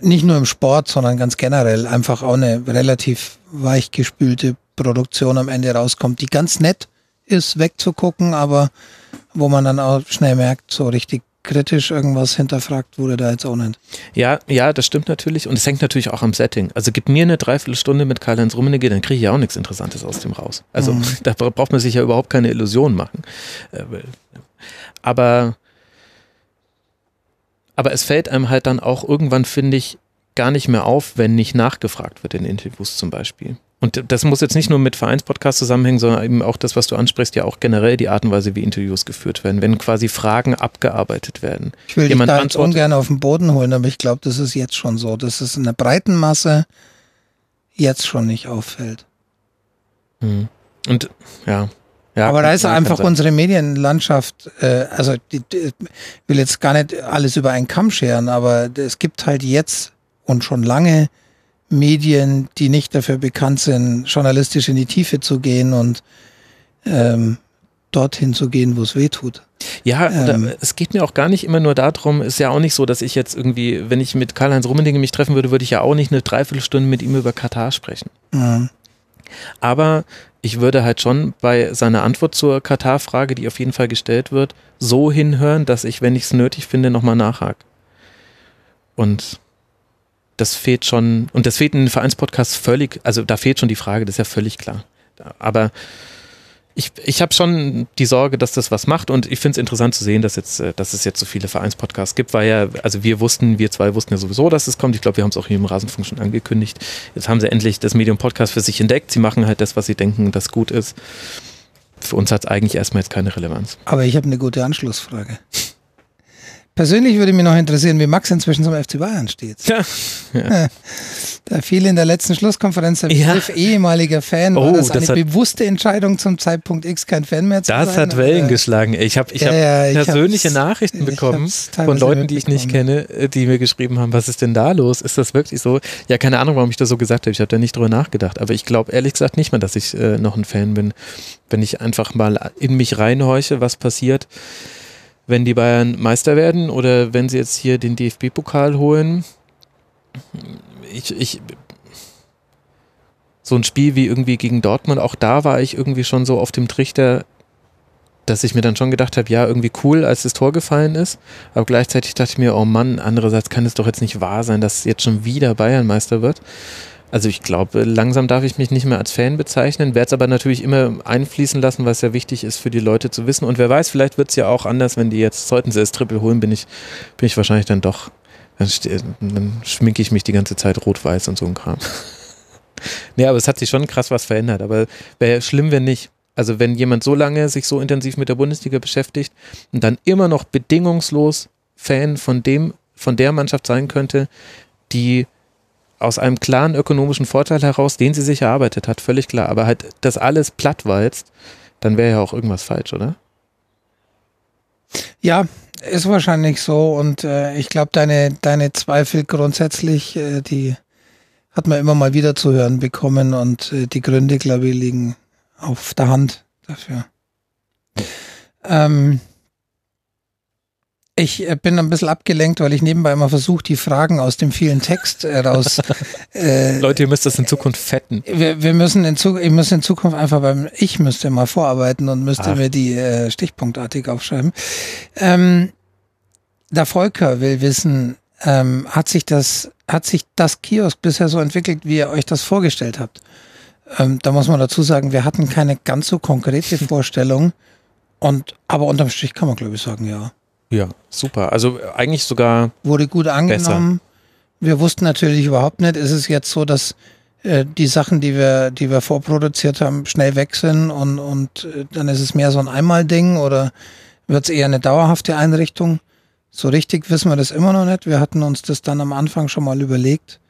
nicht nur im Sport, sondern ganz generell einfach auch eine relativ weichgespülte Produktion am Ende rauskommt, die ganz nett ist, wegzugucken, aber wo man dann auch schnell merkt, so richtig kritisch irgendwas hinterfragt wurde da jetzt auch nicht. Ja, ja, das stimmt natürlich und es hängt natürlich auch am Setting. Also gib mir eine Dreiviertelstunde mit Karl-Heinz Rummenigge, dann kriege ich ja auch nichts Interessantes aus dem raus. Also mhm. (laughs) da braucht man sich ja überhaupt keine Illusion machen. Äh, aber aber es fällt einem halt dann auch irgendwann, finde ich, gar nicht mehr auf, wenn nicht nachgefragt wird in Interviews zum Beispiel. Und das muss jetzt nicht nur mit Vereinspodcasts zusammenhängen, sondern eben auch das, was du ansprichst, ja auch generell die Art und Weise, wie Interviews geführt werden, wenn quasi Fragen abgearbeitet werden. Ich will Jemand dich da jetzt ungern auf den Boden holen, aber ich glaube, das ist jetzt schon so, dass es in der breiten Masse jetzt schon nicht auffällt. Hm. Und ja. Ja, aber da ist einfach unsere Medienlandschaft, äh, also die, will jetzt gar nicht alles über einen Kamm scheren, aber es gibt halt jetzt und schon lange Medien, die nicht dafür bekannt sind, journalistisch in die Tiefe zu gehen und ähm, dorthin zu gehen, wo es weh tut. Ja, ähm, es geht mir auch gar nicht immer nur darum, ist ja auch nicht so, dass ich jetzt irgendwie, wenn ich mit Karl-Heinz Rummenigge mich treffen würde, würde ich ja auch nicht eine Dreiviertelstunde mit ihm über Katar sprechen. Mhm. Aber ich würde halt schon bei seiner Antwort zur Katar-Frage, die auf jeden Fall gestellt wird, so hinhören, dass ich, wenn ich es nötig finde, nochmal nachhake. Und das fehlt schon, und das fehlt in den Vereinspodcasts völlig, also da fehlt schon die Frage, das ist ja völlig klar. Aber ich, ich habe schon die Sorge, dass das was macht und ich finde es interessant zu sehen, dass, jetzt, äh, dass es jetzt so viele Vereinspodcasts gibt, weil ja, also wir wussten, wir zwei wussten ja sowieso, dass es kommt. Ich glaube, wir haben es auch hier im Rasenfunk schon angekündigt. Jetzt haben sie endlich das Medium Podcast für sich entdeckt. Sie machen halt das, was sie denken, das gut ist. Für uns hat es eigentlich erstmal jetzt keine Relevanz. Aber ich habe eine gute Anschlussfrage. (laughs) Persönlich würde mich noch interessieren, wie Max inzwischen zum FC Bayern steht. Ja. (laughs) ja. Da fiel in der letzten Schlusskonferenz der Begriff ja. ehemaliger Fan. Oh, war das, das eine bewusste Entscheidung zum Zeitpunkt X kein Fan mehr zu das sein? Das hat Wellen oder? geschlagen. Ich habe ich ja, hab persönliche Nachrichten bekommen von Leuten, die ich nicht kenne, äh, die mir geschrieben haben, was ist denn da los? Ist das wirklich so? Ja, keine Ahnung, warum ich das so gesagt habe. Ich habe da nicht drüber nachgedacht. Aber ich glaube ehrlich gesagt nicht mal, dass ich äh, noch ein Fan bin. Wenn ich einfach mal in mich reinhorche, was passiert wenn die Bayern Meister werden oder wenn sie jetzt hier den DFB-Pokal holen. Ich, ich, so ein Spiel wie irgendwie gegen Dortmund, auch da war ich irgendwie schon so auf dem Trichter, dass ich mir dann schon gedacht habe, ja, irgendwie cool, als das Tor gefallen ist. Aber gleichzeitig dachte ich mir, oh Mann, andererseits kann es doch jetzt nicht wahr sein, dass jetzt schon wieder Bayern Meister wird. Also ich glaube, langsam darf ich mich nicht mehr als Fan bezeichnen, werde es aber natürlich immer einfließen lassen, was ja wichtig ist für die Leute zu wissen. Und wer weiß, vielleicht wird es ja auch anders, wenn die jetzt sollten sie das Triple holen, bin ich, bin ich wahrscheinlich dann doch, dann, dann schminke ich mich die ganze Zeit rot-weiß und so ein Kram. (laughs) nee, aber es hat sich schon krass was verändert. Aber wäre schlimm, wenn nicht. Also wenn jemand so lange sich so intensiv mit der Bundesliga beschäftigt und dann immer noch bedingungslos Fan von dem, von der Mannschaft sein könnte, die aus einem klaren ökonomischen Vorteil heraus, den sie sich erarbeitet hat, völlig klar, aber halt das alles plattwalzt, dann wäre ja auch irgendwas falsch, oder? Ja, ist wahrscheinlich so und äh, ich glaube, deine, deine Zweifel grundsätzlich, äh, die hat man immer mal wieder zu hören bekommen und äh, die Gründe, glaube ich, liegen auf der Hand dafür. Ähm, ich äh, bin ein bisschen abgelenkt, weil ich nebenbei immer versuche, die Fragen aus dem vielen Text äh, raus. (laughs) Äh, Leute, ihr müsst das in Zukunft fetten. Wir, wir müssen in Zukunft, ich muss in Zukunft einfach beim, ich müsste mal vorarbeiten und müsste Ach. mir die äh, stichpunktartig aufschreiben. Ähm, der Volker will wissen, ähm, hat sich das, hat sich das Kiosk bisher so entwickelt, wie ihr euch das vorgestellt habt? Ähm, da muss man dazu sagen, wir hatten keine ganz so konkrete (laughs) Vorstellung. Und, aber unterm Strich kann man, glaube ich, sagen, ja. Ja, super. Also eigentlich sogar. Wurde gut angenommen. Besser. Wir wussten natürlich überhaupt nicht, ist es jetzt so, dass äh, die Sachen, die wir, die wir vorproduziert haben, schnell weg sind und, und äh, dann ist es mehr so ein Einmal-Ding oder wird es eher eine dauerhafte Einrichtung? So richtig wissen wir das immer noch nicht. Wir hatten uns das dann am Anfang schon mal überlegt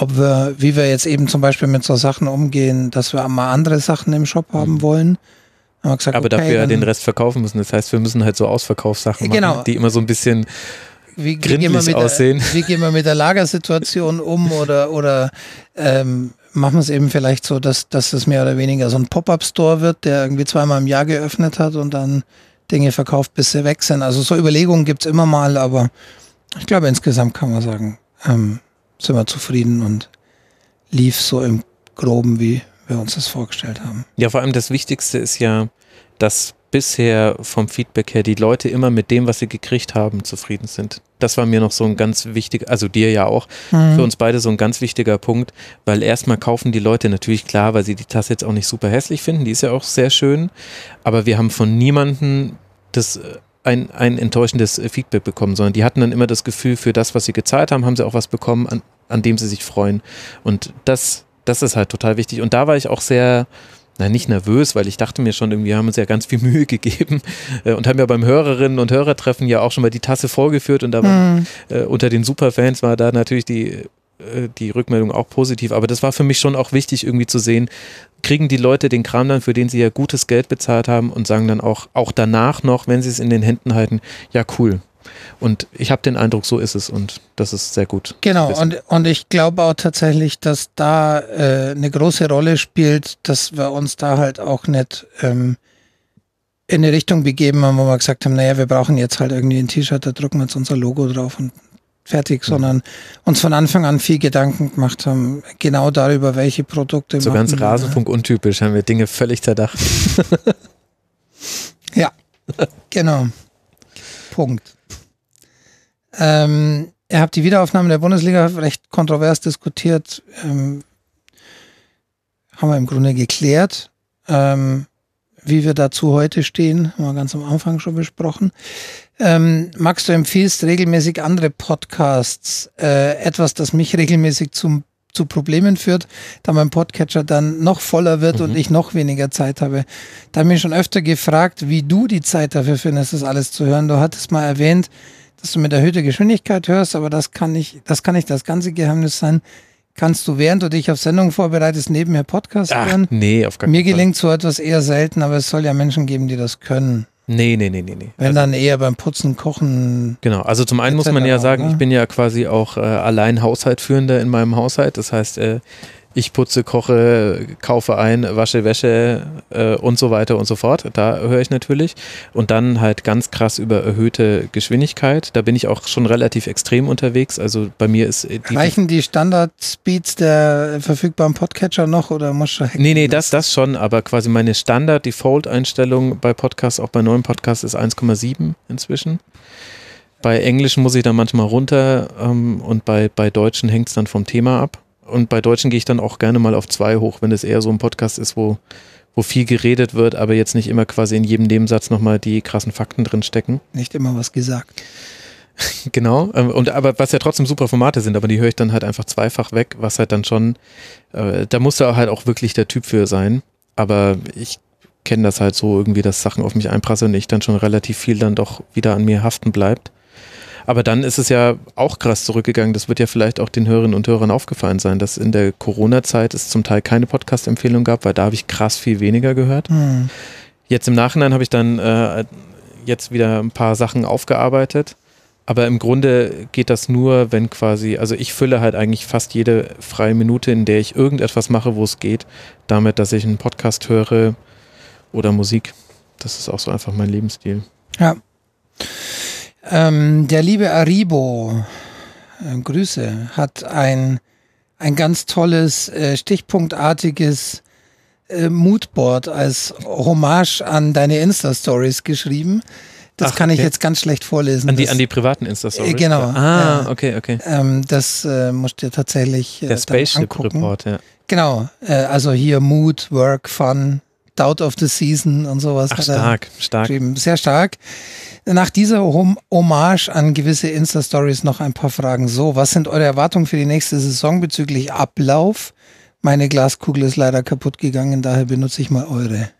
ob wir, wie wir jetzt eben zum Beispiel mit so Sachen umgehen, dass wir mal andere Sachen im Shop haben mhm. wollen. Gesagt, Aber okay, dafür den Rest verkaufen müssen. Das heißt, wir müssen halt so Ausverkaufssachen genau. machen, die immer so ein bisschen wie, mit aussehen. Der, wie gehen wir mit der Lagersituation um oder, oder ähm, machen wir es eben vielleicht so, dass, dass es mehr oder weniger so ein Pop-Up-Store wird, der irgendwie zweimal im Jahr geöffnet hat und dann Dinge verkauft, bis sie weg sind. Also so Überlegungen gibt's immer mal, aber ich glaube insgesamt kann man sagen, ähm, sind wir zufrieden und lief so im Groben, wie wir uns das vorgestellt haben. Ja, vor allem das Wichtigste ist ja, dass bisher vom Feedback her die Leute immer mit dem, was sie gekriegt haben, zufrieden sind. Das war mir noch so ein ganz wichtiger, also dir ja auch, mhm. für uns beide so ein ganz wichtiger Punkt, weil erstmal kaufen die Leute natürlich klar, weil sie die Tasse jetzt auch nicht super hässlich finden, die ist ja auch sehr schön, aber wir haben von niemandem das äh, ein, ein enttäuschendes Feedback bekommen, sondern die hatten dann immer das Gefühl, für das, was sie gezahlt haben, haben sie auch was bekommen, an, an dem sie sich freuen. Und das, das ist halt total wichtig. Und da war ich auch sehr, na, nicht nervös, weil ich dachte mir schon, irgendwie haben uns ja ganz viel (laughs) Mühe gegeben äh, und haben ja beim Hörerinnen und Hörertreffen ja auch schon mal die Tasse vorgeführt und da war, mhm. äh, unter den Superfans war da natürlich die äh, die Rückmeldung auch positiv. Aber das war für mich schon auch wichtig, irgendwie zu sehen, kriegen die Leute den Kram dann, für den sie ja gutes Geld bezahlt haben und sagen dann auch, auch danach noch, wenn sie es in den Händen halten, ja cool. Und ich habe den Eindruck, so ist es und das ist sehr gut. Genau, und, und ich glaube auch tatsächlich, dass da äh, eine große Rolle spielt, dass wir uns da halt auch nicht ähm, in eine Richtung begeben haben, wo wir gesagt haben, naja, wir brauchen jetzt halt irgendwie ein T-Shirt, da drucken wir jetzt unser Logo drauf und fertig, sondern uns von Anfang an viel Gedanken gemacht haben, genau darüber, welche Produkte. So ganz Rasenfunk untypisch, haben wir Dinge völlig zerdacht. (laughs) ja, genau. (laughs) Punkt. Ähm, ihr habt die Wiederaufnahme der Bundesliga recht kontrovers diskutiert. Ähm, haben wir im Grunde geklärt. Ähm, wie wir dazu heute stehen, haben wir ganz am Anfang schon besprochen. Ähm, Max, du empfiehlst regelmäßig andere Podcasts, äh, etwas, das mich regelmäßig zum, zu Problemen führt, da mein Podcatcher dann noch voller wird mhm. und ich noch weniger Zeit habe. Da habe ich mich schon öfter gefragt, wie du die Zeit dafür findest, das alles zu hören. Du hattest mal erwähnt, dass du mit erhöhter Geschwindigkeit hörst, aber das kann nicht, das kann nicht das ganze Geheimnis sein. Kannst du, während du dich auf Sendung vorbereitest, nebenher Podcast Ach, hören? Nee, auf gar keinen Mir gelingt so etwas eher selten, aber es soll ja Menschen geben, die das können. Nee, nee, nee, nee, nee. Wenn also, dann eher beim Putzen, Kochen. Genau, also zum einen muss man ja sagen, ne? ich bin ja quasi auch äh, allein Haushaltführender in meinem Haushalt. Das heißt, äh, ich putze, koche, kaufe ein, wasche Wäsche äh, und so weiter und so fort. Da höre ich natürlich. Und dann halt ganz krass über erhöhte Geschwindigkeit. Da bin ich auch schon relativ extrem unterwegs. Also bei mir ist. Die Reichen die Standard-Speeds der verfügbaren Podcatcher noch oder muss du hacken? Nee, nee, das, das schon. Aber quasi meine Standard-Default-Einstellung bei Podcasts, auch bei neuen Podcasts, ist 1,7 inzwischen. Bei Englischen muss ich dann manchmal runter ähm, und bei, bei Deutschen hängt es dann vom Thema ab. Und bei Deutschen gehe ich dann auch gerne mal auf zwei hoch, wenn es eher so ein Podcast ist, wo, wo viel geredet wird, aber jetzt nicht immer quasi in jedem Nebensatz nochmal die krassen Fakten drin stecken. Nicht immer was gesagt. (laughs) genau. Ähm, und aber was ja trotzdem super Formate sind, aber die höre ich dann halt einfach zweifach weg, was halt dann schon, äh, da muss da halt auch wirklich der Typ für sein. Aber ich kenne das halt so irgendwie, dass Sachen auf mich einprasseln und ich dann schon relativ viel dann doch wieder an mir haften bleibt. Aber dann ist es ja auch krass zurückgegangen. Das wird ja vielleicht auch den Hörerinnen und Hörern aufgefallen sein, dass in der Corona-Zeit es zum Teil keine Podcast-Empfehlung gab, weil da habe ich krass viel weniger gehört. Hm. Jetzt im Nachhinein habe ich dann äh, jetzt wieder ein paar Sachen aufgearbeitet. Aber im Grunde geht das nur, wenn quasi, also ich fülle halt eigentlich fast jede freie Minute, in der ich irgendetwas mache, wo es geht, damit, dass ich einen Podcast höre oder Musik. Das ist auch so einfach mein Lebensstil. Ja. Ähm, der liebe Aribo, äh, Grüße, hat ein, ein ganz tolles, äh, stichpunktartiges äh, Moodboard als Hommage an deine Insta-Stories geschrieben. Das Ach, kann ich jetzt ganz schlecht vorlesen. An die, an die privaten Insta-Stories? Äh, genau. Ah, ja. okay, okay. Ähm, das äh, musst du tatsächlich äh, Der Spaceship Report, ja. Genau, äh, also hier Mood, Work, Fun, Doubt of the Season und sowas. Ach, stark, stark. Sehr stark. Nach dieser Hommage an gewisse Insta-Stories noch ein paar Fragen. So, was sind eure Erwartungen für die nächste Saison bezüglich Ablauf? Meine Glaskugel ist leider kaputt gegangen, daher benutze ich mal eure.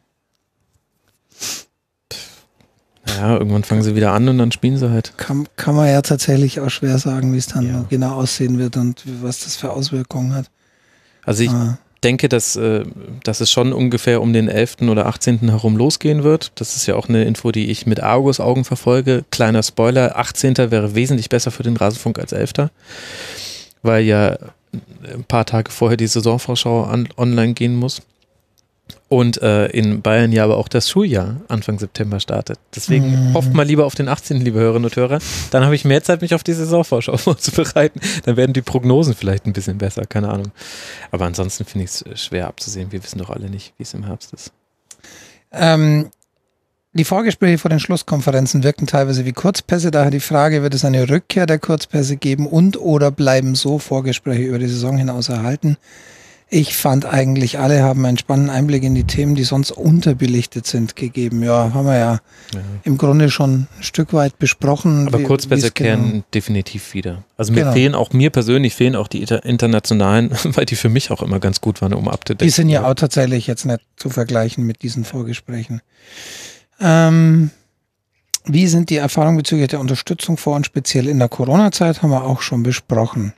Ja, irgendwann fangen sie wieder an und dann spielen sie halt. Kann, kann man ja tatsächlich auch schwer sagen, wie es dann ja. genau aussehen wird und was das für Auswirkungen hat. Also ich, ah denke, dass, äh, dass es schon ungefähr um den 11. oder 18. herum losgehen wird. Das ist ja auch eine Info, die ich mit Argus Augen verfolge. Kleiner Spoiler, 18. wäre wesentlich besser für den Rasenfunk als 11. Weil ja ein paar Tage vorher die Saisonvorschau an, online gehen muss. Und äh, in Bayern ja aber auch das Schuljahr Anfang September startet. Deswegen mhm. hofft mal lieber auf den 18., liebe Hörerinnen und Hörer. Dann habe ich mehr Zeit, mich auf die Saisonvorschau (laughs) vorzubereiten. Dann werden die Prognosen vielleicht ein bisschen besser, keine Ahnung. Aber ansonsten finde ich es äh, schwer abzusehen. Wir wissen doch alle nicht, wie es im Herbst ist. Ähm, die Vorgespräche vor den Schlusskonferenzen wirken teilweise wie Kurzpässe. Daher die Frage, wird es eine Rückkehr der Kurzpässe geben und oder bleiben so Vorgespräche über die Saison hinaus erhalten? Ich fand eigentlich, alle haben einen spannenden Einblick in die Themen, die sonst unterbelichtet sind, gegeben. Ja, haben wir ja, ja. im Grunde schon ein Stück weit besprochen. Aber kurz besser kehren genau. definitiv wieder. Also mir genau. fehlen auch, mir persönlich fehlen auch die internationalen, (laughs) weil die für mich auch immer ganz gut waren, um abzudecken. Die sind ja auch tatsächlich jetzt nicht zu vergleichen mit diesen Vorgesprächen. Ähm, wie sind die Erfahrungen bezüglich der Unterstützung vor und speziell in der Corona-Zeit, haben wir auch schon besprochen.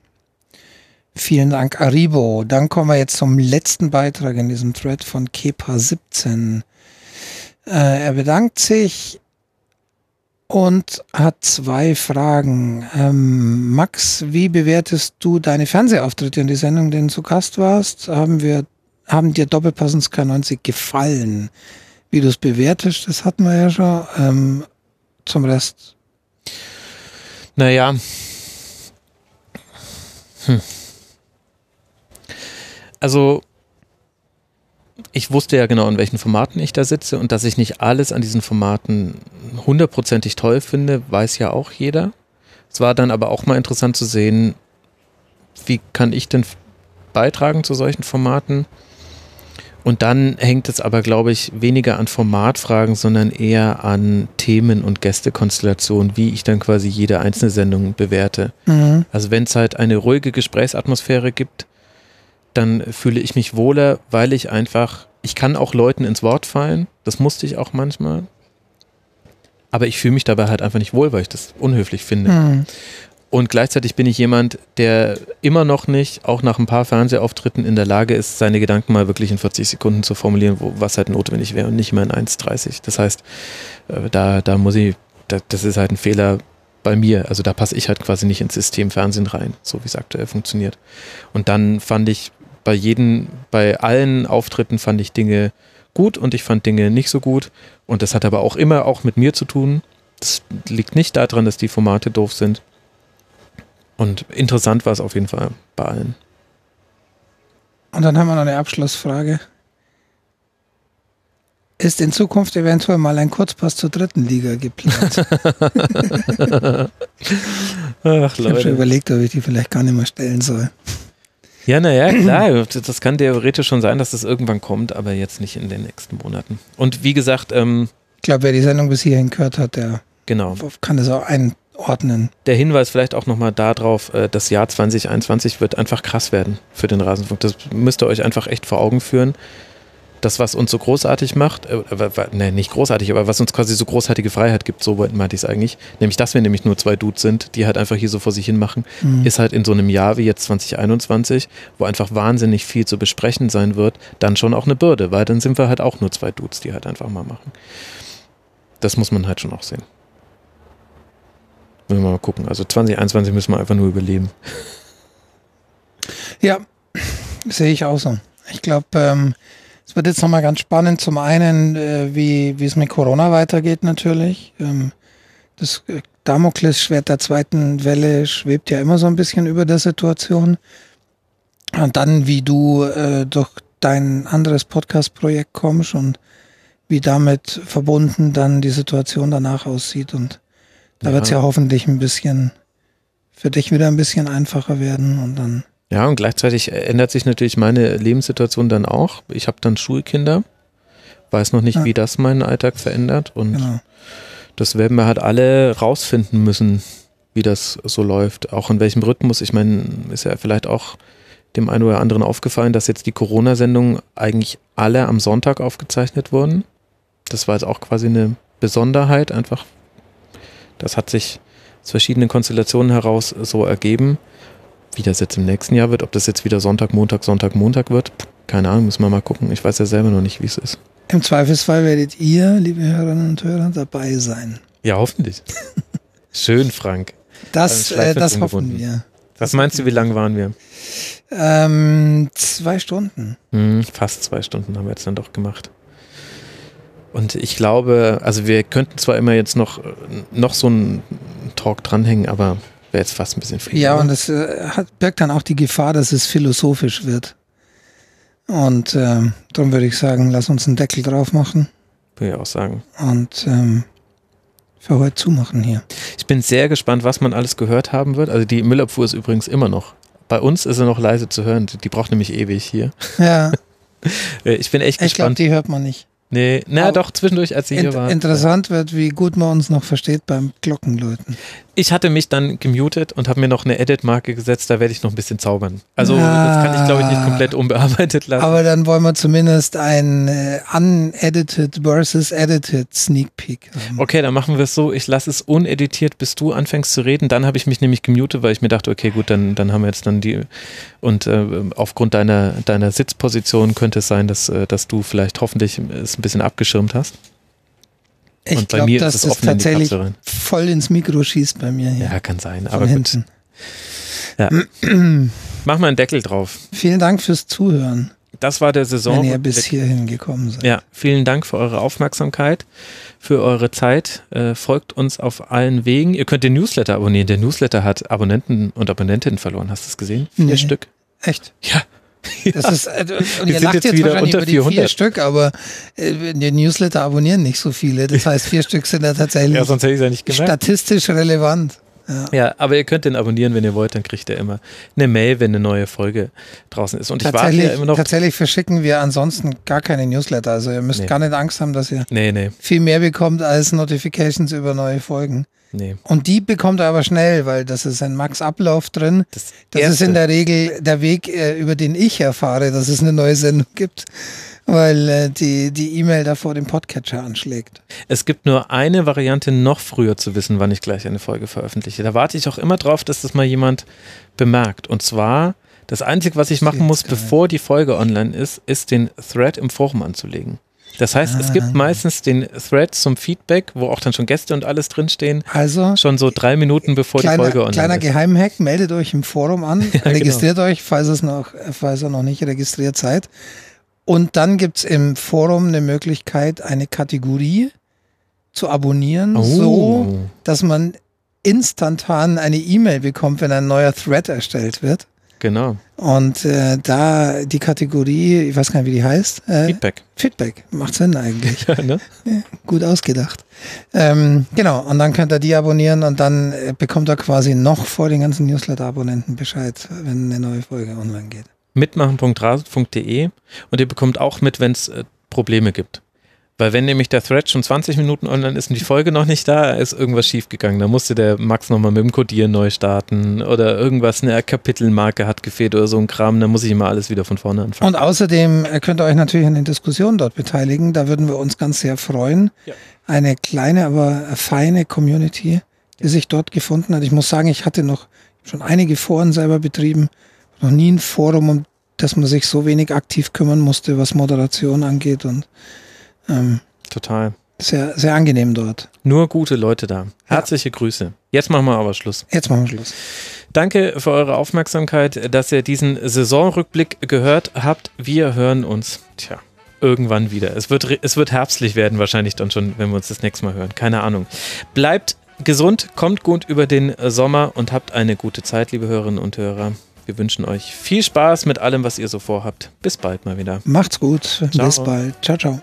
Vielen Dank, Aribo. Dann kommen wir jetzt zum letzten Beitrag in diesem Thread von Kepa17. Äh, er bedankt sich und hat zwei Fragen. Ähm, Max, wie bewertest du deine Fernsehauftritte in die Sendung, denen du zu Gast warst? Haben wir, haben dir Doppelpassens K90 gefallen? Wie du es bewertest, das hatten wir ja schon. Ähm, zum Rest. Naja. Hm also ich wusste ja genau, in welchen Formaten ich da sitze und dass ich nicht alles an diesen Formaten hundertprozentig toll finde, weiß ja auch jeder. Es war dann aber auch mal interessant zu sehen, wie kann ich denn beitragen zu solchen Formaten? Und dann hängt es aber, glaube ich, weniger an Formatfragen, sondern eher an Themen und Gästekonstellationen, wie ich dann quasi jede einzelne Sendung bewerte. Mhm. Also wenn es halt eine ruhige Gesprächsatmosphäre gibt, dann fühle ich mich wohler, weil ich einfach, ich kann auch Leuten ins Wort fallen, das musste ich auch manchmal, aber ich fühle mich dabei halt einfach nicht wohl, weil ich das unhöflich finde. Hm. Und gleichzeitig bin ich jemand, der immer noch nicht, auch nach ein paar Fernsehauftritten in der Lage ist, seine Gedanken mal wirklich in 40 Sekunden zu formulieren, wo, was halt notwendig wäre und nicht mehr in 1,30. Das heißt, äh, da, da muss ich, das ist halt ein Fehler bei mir. Also da passe ich halt quasi nicht ins System Fernsehen rein, so wie es aktuell funktioniert. Und dann fand ich bei jedem, bei allen Auftritten fand ich Dinge gut und ich fand Dinge nicht so gut. Und das hat aber auch immer auch mit mir zu tun. Das liegt nicht daran, dass die Formate doof sind. Und interessant war es auf jeden Fall bei allen. Und dann haben wir noch eine Abschlussfrage. Ist in Zukunft eventuell mal ein Kurzpass zur dritten Liga geplant? (laughs) Ach, ich habe schon überlegt, ob ich die vielleicht gar nicht mehr stellen soll. Ja, naja, klar, das kann theoretisch schon sein, dass das irgendwann kommt, aber jetzt nicht in den nächsten Monaten. Und wie gesagt, ähm, ich glaube, wer die Sendung bis hierhin gehört hat, der genau. kann das auch einordnen. Der Hinweis vielleicht auch nochmal darauf, äh, das Jahr 2021 wird einfach krass werden für den Rasenfunk. Das müsst ihr euch einfach echt vor Augen führen das, was uns so großartig macht, äh, ne, nicht großartig, aber was uns quasi so großartige Freiheit gibt, so meinte ich es eigentlich, nämlich, dass wir nämlich nur zwei Dudes sind, die halt einfach hier so vor sich hin machen, mhm. ist halt in so einem Jahr wie jetzt 2021, wo einfach wahnsinnig viel zu besprechen sein wird, dann schon auch eine Bürde, weil dann sind wir halt auch nur zwei Dudes, die halt einfach mal machen. Das muss man halt schon auch sehen. Müssen wir mal gucken. Also 2021 müssen wir einfach nur überleben. Ja, sehe ich auch so. Ich glaube, ähm, es wird jetzt nochmal ganz spannend. Zum einen, äh, wie, wie es mit Corona weitergeht natürlich. Ähm, das äh, Damoklesschwert der zweiten Welle schwebt ja immer so ein bisschen über der Situation. Und dann, wie du äh, durch dein anderes Podcast-Projekt kommst und wie damit verbunden dann die Situation danach aussieht. Und da ja. wird es ja hoffentlich ein bisschen für dich wieder ein bisschen einfacher werden und dann ja, und gleichzeitig ändert sich natürlich meine Lebenssituation dann auch. Ich habe dann Schulkinder, weiß noch nicht, ja. wie das meinen Alltag verändert und genau. das werden wir halt alle rausfinden müssen, wie das so läuft, auch in welchem Rhythmus. Ich meine, ist ja vielleicht auch dem einen oder anderen aufgefallen, dass jetzt die Corona-Sendungen eigentlich alle am Sonntag aufgezeichnet wurden. Das war jetzt auch quasi eine Besonderheit, einfach. Das hat sich aus verschiedenen Konstellationen heraus so ergeben. Wie das jetzt im nächsten Jahr wird, ob das jetzt wieder Sonntag, Montag, Sonntag, Montag wird, keine Ahnung, müssen wir mal gucken. Ich weiß ja selber noch nicht, wie es ist. Im Zweifelsfall werdet ihr, liebe Hörerinnen und Hörer, dabei sein. Ja, hoffentlich. (laughs) Schön, Frank. Das, äh, das hoffen wir. Was meinst du, wie lang waren wir? Ähm, zwei Stunden. Hm, fast zwei Stunden haben wir jetzt dann doch gemacht. Und ich glaube, also wir könnten zwar immer jetzt noch, noch so einen Talk dranhängen, aber Wäre jetzt fast ein bisschen viel. Ja, oder? und es äh, hat, birgt dann auch die Gefahr, dass es philosophisch wird. Und ähm, darum würde ich sagen, lass uns einen Deckel drauf machen. Würde ich auch sagen. Und ähm, für heute zumachen hier. Ich bin sehr gespannt, was man alles gehört haben wird. Also die Müllabfuhr ist übrigens immer noch. Bei uns ist er noch leise zu hören. Die, braucht nämlich ewig hier. Ja. (laughs) ich bin echt ich gespannt. Ich glaube, die hört man nicht. Nee, na doch, zwischendurch, als sie in, hier war. Interessant wird, wie gut man uns noch versteht beim Glockenläuten. Ich hatte mich dann gemutet und habe mir noch eine Edit-Marke gesetzt, da werde ich noch ein bisschen zaubern. Also ah, das kann ich, glaube ich, nicht komplett unbearbeitet lassen. Aber dann wollen wir zumindest ein äh, unedited versus edited Sneak Peek haben. Okay, dann machen wir es so, ich lasse es uneditiert, bis du anfängst zu reden. Dann habe ich mich nämlich gemutet, weil ich mir dachte, okay, gut, dann, dann haben wir jetzt dann die und äh, aufgrund deiner, deiner Sitzposition könnte es sein, dass, äh, dass du vielleicht hoffentlich es ein bisschen abgeschirmt hast. Ich glaube, dass es das tatsächlich in voll ins Mikro schießt bei mir hier. Ja, kann sein, aber hinten. Ja. (clears throat) Mach mal einen Deckel drauf. Vielen Dank fürs Zuhören. Das war der Saison. Wenn ihr bis hierhin gekommen seid. Ja, vielen Dank für eure Aufmerksamkeit, für eure Zeit. Äh, folgt uns auf allen Wegen. Ihr könnt den Newsletter abonnieren. Der Newsletter hat Abonnenten und Abonnentinnen verloren. Hast du es gesehen? Vier nee. Stück. Echt? Ja. Das ist, äh, und ihr lacht jetzt, jetzt wahrscheinlich über die 400. vier Stück, aber äh, den Newsletter abonnieren nicht so viele. Das heißt, vier Stück sind ja tatsächlich ja, sonst hätte ich ja nicht gemerkt. statistisch relevant. Ja. ja. aber ihr könnt den abonnieren, wenn ihr wollt, dann kriegt ihr immer eine Mail, wenn eine neue Folge draußen ist. Und ich warte ja immer noch. Tatsächlich verschicken wir ansonsten gar keine Newsletter. Also ihr müsst nee. gar nicht Angst haben, dass ihr nee, nee. viel mehr bekommt als Notifications über neue Folgen. Nee. Und die bekommt er aber schnell, weil das ist ein Max-Ablauf drin. Das, das ist in der Regel der Weg, äh, über den ich erfahre, dass es eine neue Sendung gibt, weil äh, die die E-Mail da vor dem Podcatcher anschlägt. Es gibt nur eine Variante, noch früher zu wissen, wann ich gleich eine Folge veröffentliche. Da warte ich auch immer drauf, dass das mal jemand bemerkt. Und zwar, das Einzige, was ich machen muss, bevor die Folge online ist, ist den Thread im Forum anzulegen. Das heißt, ah. es gibt ah. meistens den Thread zum Feedback, wo auch dann schon Gäste und alles drinstehen. Also schon so drei Minuten bevor kleiner, die Folge online kleiner ist. Kleiner Geheimhack, meldet euch im Forum an, (laughs) ja, genau. registriert genau. euch, falls, es noch, falls ihr noch nicht registriert seid. Und dann gibt es im Forum eine Möglichkeit, eine Kategorie zu abonnieren, oh. so dass man instantan eine E-Mail bekommt, wenn ein neuer Thread erstellt wird. Genau. Und äh, da die Kategorie, ich weiß gar nicht, wie die heißt. Äh, Feedback. Feedback, macht Sinn eigentlich. (laughs) ja, ne? ja, gut ausgedacht. Ähm, genau, und dann könnt ihr die abonnieren und dann äh, bekommt er quasi noch vor den ganzen Newsletter-Abonnenten Bescheid, wenn eine neue Folge online geht. Mitmachen.rasend.de und ihr bekommt auch mit, wenn es äh, Probleme gibt. Weil wenn nämlich der Thread schon 20 Minuten online ist und die Folge noch nicht da, ist irgendwas schiefgegangen. Da musste der Max nochmal mit dem Codieren neu starten oder irgendwas, eine Kapitelmarke hat gefehlt oder so ein Kram. Da muss ich immer alles wieder von vorne anfangen. Und außerdem äh, könnt ihr euch natürlich an den Diskussionen dort beteiligen. Da würden wir uns ganz sehr freuen. Ja. Eine kleine, aber feine Community, die sich dort gefunden hat. Ich muss sagen, ich hatte noch schon einige Foren selber betrieben. Noch nie ein Forum, um das man sich so wenig aktiv kümmern musste, was Moderation angeht und ähm, Total. Sehr, sehr angenehm dort. Nur gute Leute da. Herzliche ja. Grüße. Jetzt machen wir aber Schluss. Jetzt machen wir Schluss. Danke für eure Aufmerksamkeit, dass ihr diesen Saisonrückblick gehört habt. Wir hören uns, tja, irgendwann wieder. Es wird, es wird herbstlich werden, wahrscheinlich dann schon, wenn wir uns das nächste Mal hören. Keine Ahnung. Bleibt gesund, kommt gut über den Sommer und habt eine gute Zeit, liebe Hörerinnen und Hörer. Wir wünschen euch viel Spaß mit allem, was ihr so vorhabt. Bis bald mal wieder. Macht's gut. Ciao. Bis bald. Ciao, ciao.